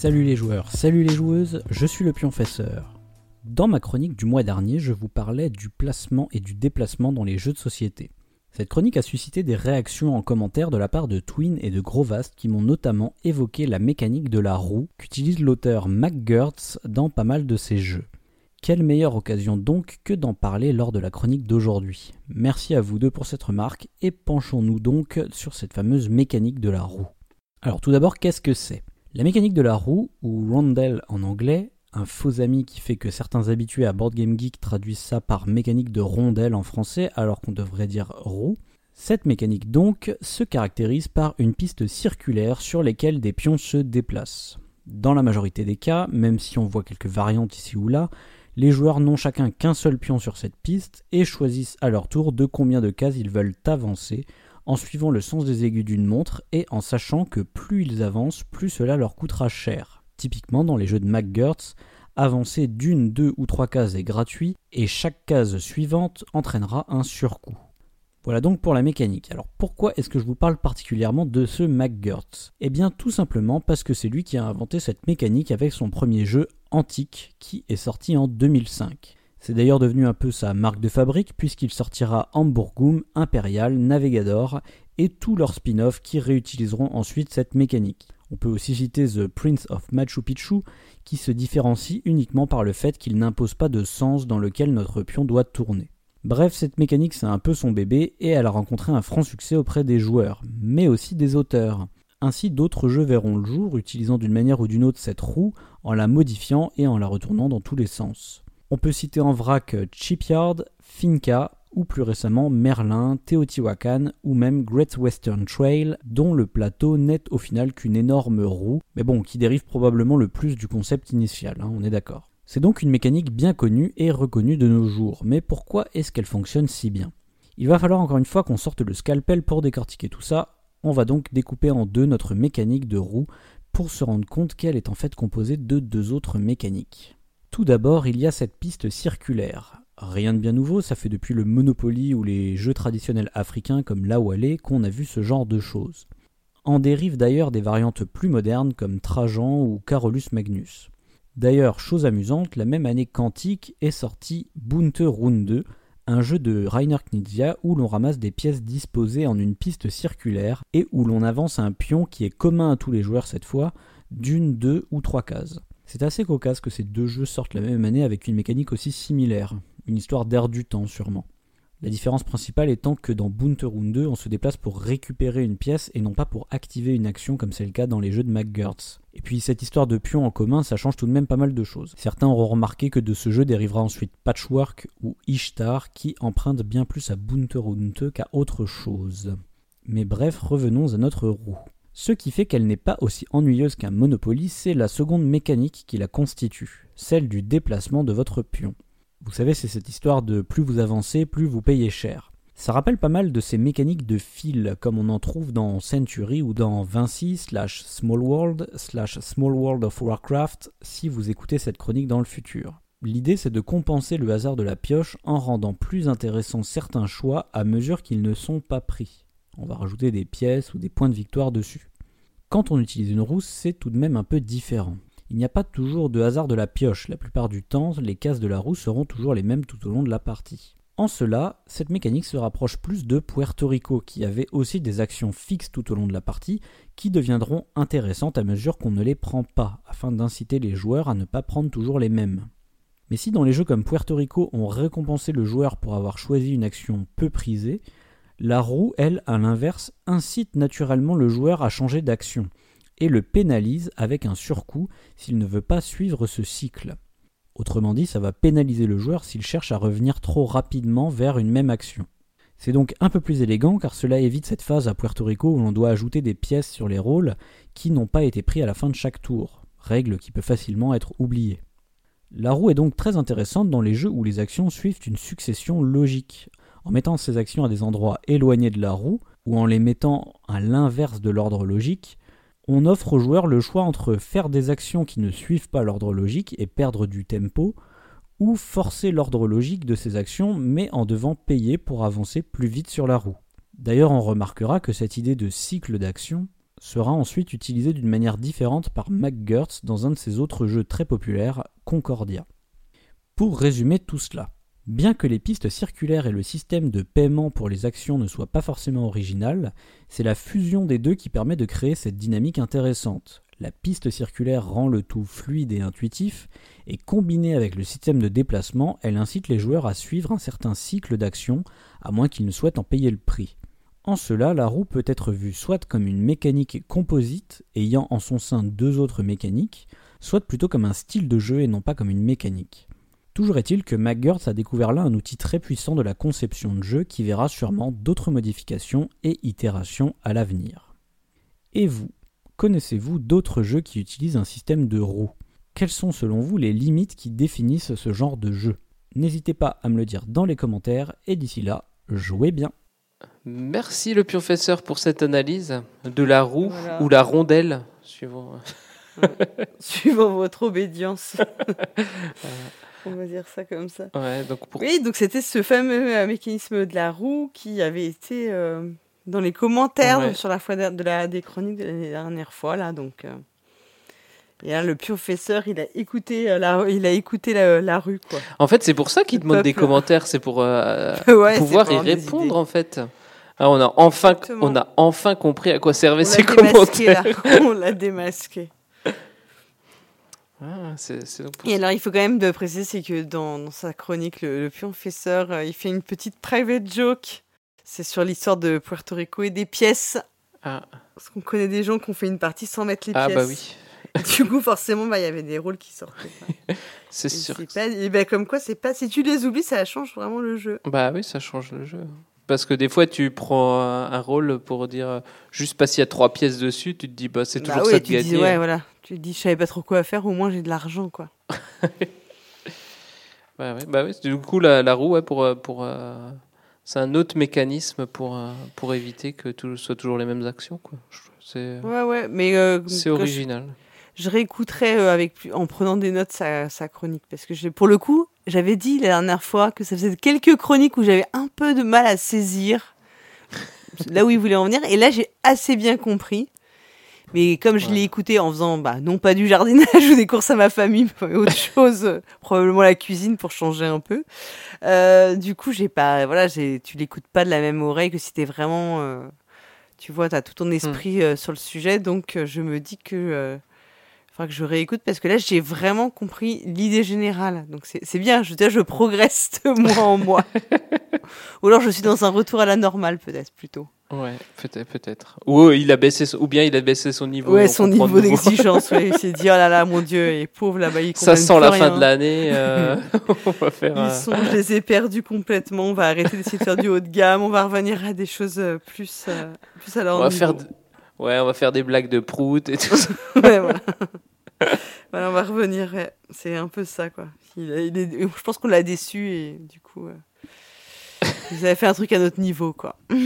[SPEAKER 44] Salut les joueurs, salut les joueuses, je suis le pionfesseur. Dans ma chronique du mois dernier, je vous parlais du placement et du déplacement dans les jeux de société. Cette chronique a suscité des réactions en commentaire de la part de Twin et de Grovast qui m'ont notamment évoqué la mécanique de la roue qu'utilise l'auteur McGurtz dans pas mal de ses jeux. Quelle meilleure occasion donc que d'en parler lors de la chronique d'aujourd'hui. Merci à vous deux pour cette remarque et penchons-nous donc sur cette fameuse mécanique de la roue. Alors tout d'abord, qu'est-ce que c'est? La mécanique de la roue, ou rondelle en anglais, un faux ami qui fait que certains habitués à Board Game Geek traduisent ça par mécanique de rondelle en français alors qu'on devrait dire roue. Cette mécanique donc se caractérise par une piste circulaire sur lesquelles des pions se déplacent. Dans la majorité des cas, même si on voit quelques variantes ici ou là, les joueurs n'ont chacun qu'un seul pion sur cette piste et choisissent à leur tour de combien de cases ils veulent avancer en suivant le sens des aiguilles d'une montre et en sachant que plus ils avancent, plus cela leur coûtera cher. Typiquement dans les jeux de McGurts, avancer d'une, deux ou trois cases est gratuit et chaque case suivante entraînera un surcoût. Voilà donc pour la mécanique. Alors pourquoi est-ce que je vous parle particulièrement de ce McGurts Eh bien tout simplement parce que c'est lui qui a inventé cette mécanique avec son premier jeu Antique qui est sorti en 2005. C'est d'ailleurs devenu un peu sa marque de fabrique puisqu'il sortira Hamburgum, Imperial, Navigador et tous leurs spin-offs qui réutiliseront ensuite cette mécanique. On peut aussi citer The Prince of Machu Picchu qui se différencie uniquement par le fait qu'il n'impose pas de sens dans lequel notre pion doit tourner. Bref, cette mécanique c'est un peu son bébé et elle a rencontré un franc succès auprès des joueurs, mais aussi des auteurs. Ainsi, d'autres jeux verront le jour utilisant d'une manière ou d'une autre cette roue en la modifiant et en la retournant dans tous les sens. On peut citer en vrac Chipyard, Finca ou plus récemment Merlin, Teotihuacan ou même Great Western Trail, dont le plateau n'est au final qu'une énorme roue, mais bon, qui dérive probablement le plus du concept initial, hein, on est d'accord. C'est donc une mécanique bien connue et reconnue de nos jours, mais pourquoi est-ce qu'elle fonctionne si bien? Il va falloir encore une fois qu'on sorte le scalpel pour décortiquer tout ça, on va donc découper en deux notre mécanique de roue pour se rendre compte qu'elle est en fait composée de deux autres mécaniques. Tout d'abord, il y a cette piste circulaire. Rien de bien nouveau, ça fait depuis le Monopoly ou les jeux traditionnels africains comme la Wallé qu'on a vu ce genre de choses. En dérivent d'ailleurs des variantes plus modernes comme Trajan ou Carolus Magnus. D'ailleurs, chose amusante, la même année qu'Antique est sorti Bunte Runde, un jeu de Rainer Knizia où l'on ramasse des pièces disposées en une piste circulaire et où l'on avance un pion qui est commun à tous les joueurs cette fois, d'une, deux ou trois cases. C'est assez cocasse que ces deux jeux sortent la même année avec une mécanique aussi similaire, une histoire d'air du temps sûrement. La différence principale étant que dans Bunterun 2, on se déplace pour récupérer une pièce et non pas pour activer une action comme c'est le cas dans les jeux de McGurts. Et puis cette histoire de pion en commun, ça change tout de même pas mal de choses. Certains auront remarqué que de ce jeu dérivera ensuite Patchwork ou Ishtar qui empruntent bien plus à Bunterun 2 qu'à autre chose. Mais bref, revenons à notre roue. Ce qui fait qu'elle n'est pas aussi ennuyeuse qu'un Monopoly, c'est la seconde mécanique qui la constitue, celle du déplacement de votre pion. Vous savez, c'est cette histoire de plus vous avancez, plus vous payez cher. Ça rappelle pas mal de ces mécaniques de fil comme on en trouve dans Century ou dans Vinci slash Small World slash Small World of Warcraft si vous écoutez cette chronique dans le futur. L'idée c'est de compenser le hasard de la pioche en rendant plus intéressants certains choix à mesure qu'ils ne sont pas pris. On va rajouter des pièces ou des points de victoire dessus. Quand on utilise une roue, c'est tout de même un peu différent. Il n'y a pas toujours de hasard de la pioche, la plupart du temps, les cases de la roue seront toujours les mêmes tout au long de la partie. En cela, cette mécanique se rapproche plus de Puerto Rico, qui avait aussi des actions fixes tout au long de la partie, qui deviendront intéressantes à mesure qu'on ne les prend pas, afin d'inciter les joueurs à ne pas prendre toujours les mêmes. Mais si dans les jeux comme Puerto Rico on récompensait le joueur pour avoir choisi une action peu prisée, la roue, elle, à l'inverse, incite naturellement le joueur à changer d'action, et le pénalise avec un surcoût s'il ne veut pas suivre ce cycle. Autrement dit, ça va pénaliser le joueur s'il cherche à revenir trop rapidement vers une même action. C'est donc un peu plus élégant car cela évite cette phase à Puerto Rico où l'on doit ajouter des pièces sur les rôles qui n'ont pas été pris à la fin de chaque tour, règle qui peut facilement être oubliée. La roue est donc très intéressante dans les jeux où les actions suivent une succession logique. En mettant ces actions à des endroits éloignés de la roue, ou en les mettant à l'inverse de l'ordre logique, on offre aux joueurs le choix entre faire des actions qui ne suivent pas l'ordre logique et perdre du tempo, ou forcer l'ordre logique de ces actions mais en devant payer pour avancer plus vite sur la roue. D'ailleurs, on remarquera que cette idée de cycle d'action sera ensuite utilisée d'une manière différente par McGurts dans un de ses autres jeux très populaires, Concordia. Pour résumer tout cela, Bien que les pistes circulaires et le système de paiement pour les actions ne soient pas forcément originales, c'est la fusion des deux qui permet de créer cette dynamique intéressante. La piste circulaire rend le tout fluide et intuitif, et combinée avec le système de déplacement, elle incite les joueurs à suivre un certain cycle d'action, à moins qu'ils ne souhaitent en payer le prix. En cela, la roue peut être vue soit comme une mécanique composite, ayant en son sein deux autres mécaniques, soit plutôt comme un style de jeu et non pas comme une mécanique. Toujours est-il que McGurts a découvert là un outil très puissant de la conception de jeu qui verra sûrement d'autres modifications et itérations à l'avenir. Et vous, connaissez-vous d'autres jeux qui utilisent un système de roues Quelles sont selon vous les limites qui définissent ce genre de jeu? N'hésitez pas à me le dire dans les commentaires et d'ici là, jouez bien.
[SPEAKER 2] Merci le professeur pour cette analyse de la roue voilà. ou la rondelle, suivant,
[SPEAKER 1] suivant votre obédience. On va dire ça comme ça.
[SPEAKER 2] Ouais, donc pour...
[SPEAKER 1] Oui, donc c'était ce fameux euh, mécanisme de la roue qui avait été euh, dans les commentaires
[SPEAKER 2] Ouais.
[SPEAKER 1] sur la fois de, la, des chroniques de la dernière fois. Là, donc, euh, et là, le professeur, il a écouté, la, il a écouté la, la rue. Quoi.
[SPEAKER 2] En fait, c'est pour ça qu'il demande des commentaires, c'est pour euh,
[SPEAKER 1] Ouais,
[SPEAKER 2] pouvoir y répondre en fait. Ah, on a enfin,
[SPEAKER 1] Exactement.
[SPEAKER 2] on a enfin compris à quoi servaient
[SPEAKER 1] On
[SPEAKER 2] ces
[SPEAKER 1] là.
[SPEAKER 2] commentaires.
[SPEAKER 1] On l'a démasqué.
[SPEAKER 2] Ah, c'est c'est donc pour
[SPEAKER 1] Et alors, il faut quand même de préciser, c'est que dans, dans sa chronique, le, le professeur, euh, il fait une petite private joke. C'est sur l'histoire de Puerto Rico et des pièces.
[SPEAKER 2] Ah.
[SPEAKER 1] Parce qu'on connaît des gens qui ont fait une partie sans mettre les
[SPEAKER 2] Ah,
[SPEAKER 1] pièces.
[SPEAKER 2] bah oui.
[SPEAKER 1] Du coup, forcément, bah, il y avait des rôles qui sortaient.
[SPEAKER 2] C'est
[SPEAKER 1] Et
[SPEAKER 2] sûr.
[SPEAKER 1] c'est Pas, et ben, comme quoi, c'est pas. Si tu les oublies, ça change vraiment le jeu.
[SPEAKER 2] Bah oui, ça change le jeu. Parce que des fois, tu prends un, un rôle pour dire euh, juste parce qu'il y a trois pièces dessus, tu te dis bah c'est
[SPEAKER 1] Bah
[SPEAKER 2] toujours
[SPEAKER 1] oui,
[SPEAKER 2] ça de
[SPEAKER 1] tu dis, ouais, voilà. Tu dis, je savais pas trop quoi faire, au moins j'ai de l'argent, quoi.
[SPEAKER 2] Bah ouais, bah ouais. Du coup, la, la roue, ouais, pour, euh, pour, euh, c'est un autre mécanisme pour, euh, pour éviter que tout soit toujours les mêmes actions. Quoi. C'est
[SPEAKER 1] Ouais, ouais, mais. euh,
[SPEAKER 2] c'est
[SPEAKER 1] quand je-
[SPEAKER 2] original.
[SPEAKER 1] Je réécouterai avec, en prenant des notes sa, sa chronique. Parce que pour le coup, j'avais dit la dernière fois que ça faisait quelques chroniques où j'avais un peu de mal à saisir là où il voulait en venir. Et là, j'ai assez bien compris. Mais comme je l'ai écouté en faisant, bah, non pas du jardinage ou des courses à ma famille, mais autre chose, probablement la cuisine pour changer un peu. Euh, du coup, j'ai pas, voilà, j'ai, tu l'écoutes pas de la même oreille que si t'es vraiment, euh, tu vois, t'as tout ton esprit euh, sur le sujet, donc je me dis que, faudra que je réécoute parce que là, j'ai vraiment compris l'idée générale. Donc c'est, bien, je veux dire, je progresse de mois en mois. ou alors je suis dans un retour à la normale, peut-être plutôt.
[SPEAKER 2] Ouais, peut-être, peut-être. Ou il a baissé, son- ou bien il a baissé son niveau.
[SPEAKER 1] Ouais,
[SPEAKER 2] on
[SPEAKER 1] son niveau d'exigence, ouais. Il s'est dit, oh là là, mon Dieu, et pauvre là-bas, ils
[SPEAKER 2] Ça sent la fin de l'année. euh, on va faire.
[SPEAKER 1] Ils
[SPEAKER 2] un-
[SPEAKER 1] sont, je les ai perdus complètement. On va arrêter d'essayer de faire du haut de gamme. On va revenir à des choses euh, plus, euh, plus à leur
[SPEAKER 2] on va faire. d- Ouais, on va faire des blagues de prout et tout ça.
[SPEAKER 1] ouais, voilà. Voilà, on va revenir. ouais. C'est un peu ça, quoi. Il, a- il est- je pense qu'on l'a déçu et du coup, euh, vous avez fait un truc à notre niveau, quoi.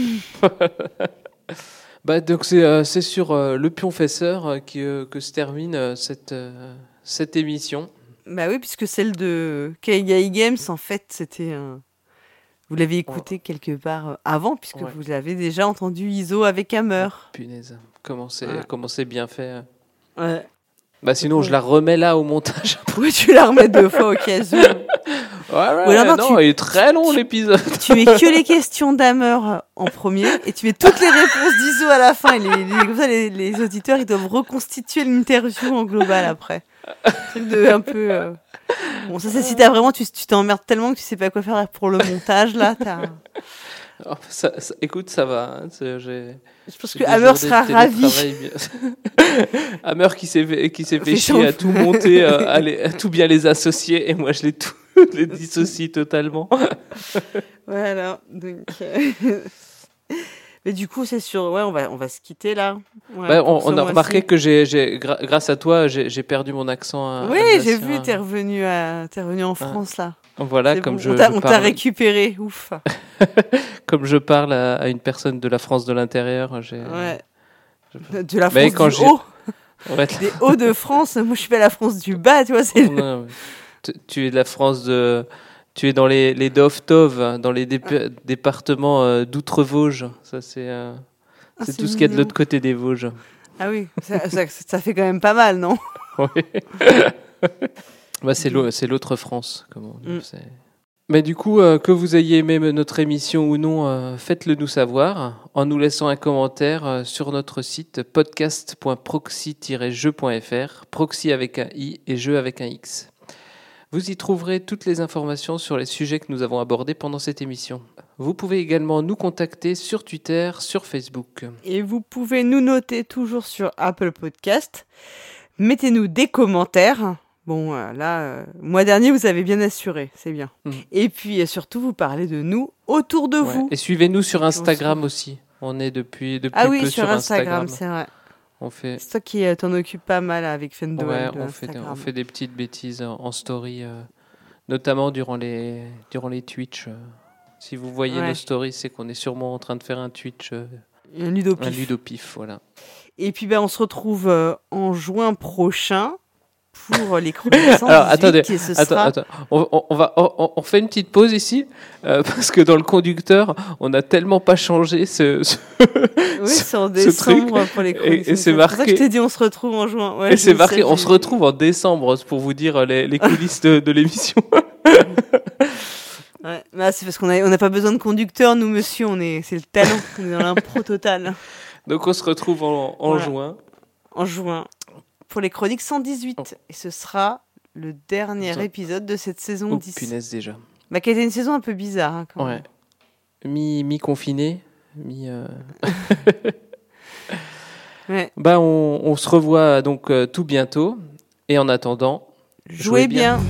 [SPEAKER 2] Bah, donc c'est euh, sur euh, le pionfesseur euh, qui, euh, que se termine euh, cette, euh, cette émission.
[SPEAKER 1] Bah oui, puisque celle de Kaigai Games, en fait, c'était un. Vous l'avez écouté quelque part euh, avant, puisque
[SPEAKER 2] Ouais.
[SPEAKER 1] vous avez déjà entendu ISO avec Hammer.
[SPEAKER 2] Punaise, comment c'est
[SPEAKER 1] Ouais.
[SPEAKER 2] bien fait. hein.
[SPEAKER 1] Ouais.
[SPEAKER 2] Bah sinon je la remets là au montage.
[SPEAKER 1] Oui, tu la remets deux fois au cas où.
[SPEAKER 2] Ouais, ouais,
[SPEAKER 1] Ou alors, non,
[SPEAKER 2] non,
[SPEAKER 1] tu-
[SPEAKER 2] il est très long l'épisode.
[SPEAKER 1] Tu mets que les questions d'Hammer en premier et tu mets toutes les réponses d'ISO à la fin. Et les, les- comme ça, les, les auditeurs, ils doivent reconstituer l'interview en global après. Un truc de un peu. euh, Bon, ça, c'est si t'as vraiment, tu tu t'emmerdes tellement que tu sais pas quoi faire pour le montage, là. T'as...
[SPEAKER 2] Oh, ça- ça- écoute, ça va. hein,
[SPEAKER 1] Je pense que Hammer sera ravi.
[SPEAKER 2] Hammer qui s'est fait, qui s'est fait chier à tout monter, euh, à, les- à tout bien les associer, et moi je les, tout, les dissocie totalement.
[SPEAKER 1] Voilà. Donc. euh, Mais du coup, c'est sûr. Ouais, on va, on va se quitter là. Ouais,
[SPEAKER 2] Bah, on, a remarqué que j'ai, grâce à toi, j'ai, perdu mon accent. euh,
[SPEAKER 1] Oui, j'ai vu, t'es revenu, à... t'es revenu en France là.
[SPEAKER 2] Voilà, comme
[SPEAKER 1] bon,
[SPEAKER 2] je,
[SPEAKER 1] on t'a-
[SPEAKER 2] parle-
[SPEAKER 1] récupéré, ouf.
[SPEAKER 2] comme je parle à, à une personne de la France de l'intérieur, j'ai.
[SPEAKER 1] Ouais.
[SPEAKER 2] je-
[SPEAKER 1] De la France
[SPEAKER 2] quand
[SPEAKER 1] du haut.
[SPEAKER 2] Ouais.
[SPEAKER 1] Des hauts de France. Moi, je suis pas la France du bas, tu vois. C'est...
[SPEAKER 2] Non, tu- tu es de la France de. Tu es dans les, les Dov-Tov, dans les dép- départements euh, d'Outre-Vosges. Ça, c'est. euh,
[SPEAKER 1] Ah,
[SPEAKER 2] c'est
[SPEAKER 1] c'est
[SPEAKER 2] tout ce qu'il y a de l'autre côté des Vosges.
[SPEAKER 1] Ah oui, ça, ça- ça fait quand même pas mal, non?
[SPEAKER 2] Oui. Bah, c'est, l'au- c'est l'autre France, comme on dit.
[SPEAKER 1] Mm.
[SPEAKER 2] Mais du coup, euh, que vous ayez aimé notre émission ou non, euh, faites-le nous savoir en nous laissant un commentaire euh, sur notre site podcast.proxy-jeu.fr, proxy avec un i et jeu avec un x. Vous y trouverez toutes les informations sur les sujets que nous avons abordés pendant cette émission. Vous pouvez également nous contacter sur Twitter, sur Facebook.
[SPEAKER 1] Et vous pouvez nous noter toujours sur Apple Podcast. Mettez-nous des commentaires. Bon, euh, là, euh, mois dernier, vous avez bien assuré, c'est bien.
[SPEAKER 2] Mm.
[SPEAKER 1] Et puis, euh, surtout, vous parlez de nous autour de
[SPEAKER 2] Ouais.
[SPEAKER 1] vous.
[SPEAKER 2] Et suivez-nous sur Instagram aussi. On est depuis, depuis
[SPEAKER 1] Ah oui,
[SPEAKER 2] peu
[SPEAKER 1] sur Instagram, c'est vrai.
[SPEAKER 2] On fait,
[SPEAKER 1] C'est toi qui euh, t'en occupes pas mal avec Fendo.
[SPEAKER 2] ouais, on, fait,
[SPEAKER 1] Instagram.
[SPEAKER 2] on fait des petites bêtises en, en story, notamment durant les, durant les Twitch. Si vous voyez
[SPEAKER 1] Ouais.
[SPEAKER 2] nos stories, c'est qu'on est sûrement en train de faire un Twitch.
[SPEAKER 1] Un ludopif.
[SPEAKER 2] Un ludopif, voilà.
[SPEAKER 1] Et puis, ben, on se retrouve en juin prochain pour les chroniques 118,
[SPEAKER 2] Alors attendez,
[SPEAKER 1] et ce
[SPEAKER 2] attends,
[SPEAKER 1] sera-
[SPEAKER 2] attends. On, on- on va, on, on fait une petite pause ici euh, parce que dans le conducteur, on n'a tellement pas changé ce, ce,
[SPEAKER 1] Oui,
[SPEAKER 2] ce-
[SPEAKER 1] c'est en
[SPEAKER 2] ce
[SPEAKER 1] décembre
[SPEAKER 2] truc.
[SPEAKER 1] pour les
[SPEAKER 2] Et-
[SPEAKER 1] chroniques.
[SPEAKER 2] Et, c'est
[SPEAKER 1] pour ça que
[SPEAKER 2] marqué.
[SPEAKER 1] je t'ai dit on se retrouve en juin. Ouais,
[SPEAKER 2] et c'est
[SPEAKER 1] sais,
[SPEAKER 2] marqué, on se retrouve en décembre pour vous dire euh, les, les coulisses de, de l'émission.
[SPEAKER 1] Ouais, bah, c'est parce qu'on a- on n'a pas besoin de conducteur, nous, monsieur, on est, c'est le talent, on est dans l'impro total.
[SPEAKER 2] Donc on se retrouve en, en
[SPEAKER 1] Voilà.
[SPEAKER 2] juin.
[SPEAKER 1] En juin, pour les chroniques 118. Et ce sera le dernier épisode de cette saison
[SPEAKER 2] Oh,
[SPEAKER 1] 10.
[SPEAKER 2] punaise déjà.
[SPEAKER 1] Bah, qui a été une saison un peu bizarre. hein, quand
[SPEAKER 2] Ouais. Mi, mi-confiné. Mi, euh,
[SPEAKER 1] Ouais.
[SPEAKER 2] bah, on, on se revoit donc euh, tout bientôt. Et en attendant,
[SPEAKER 1] Jouez bien.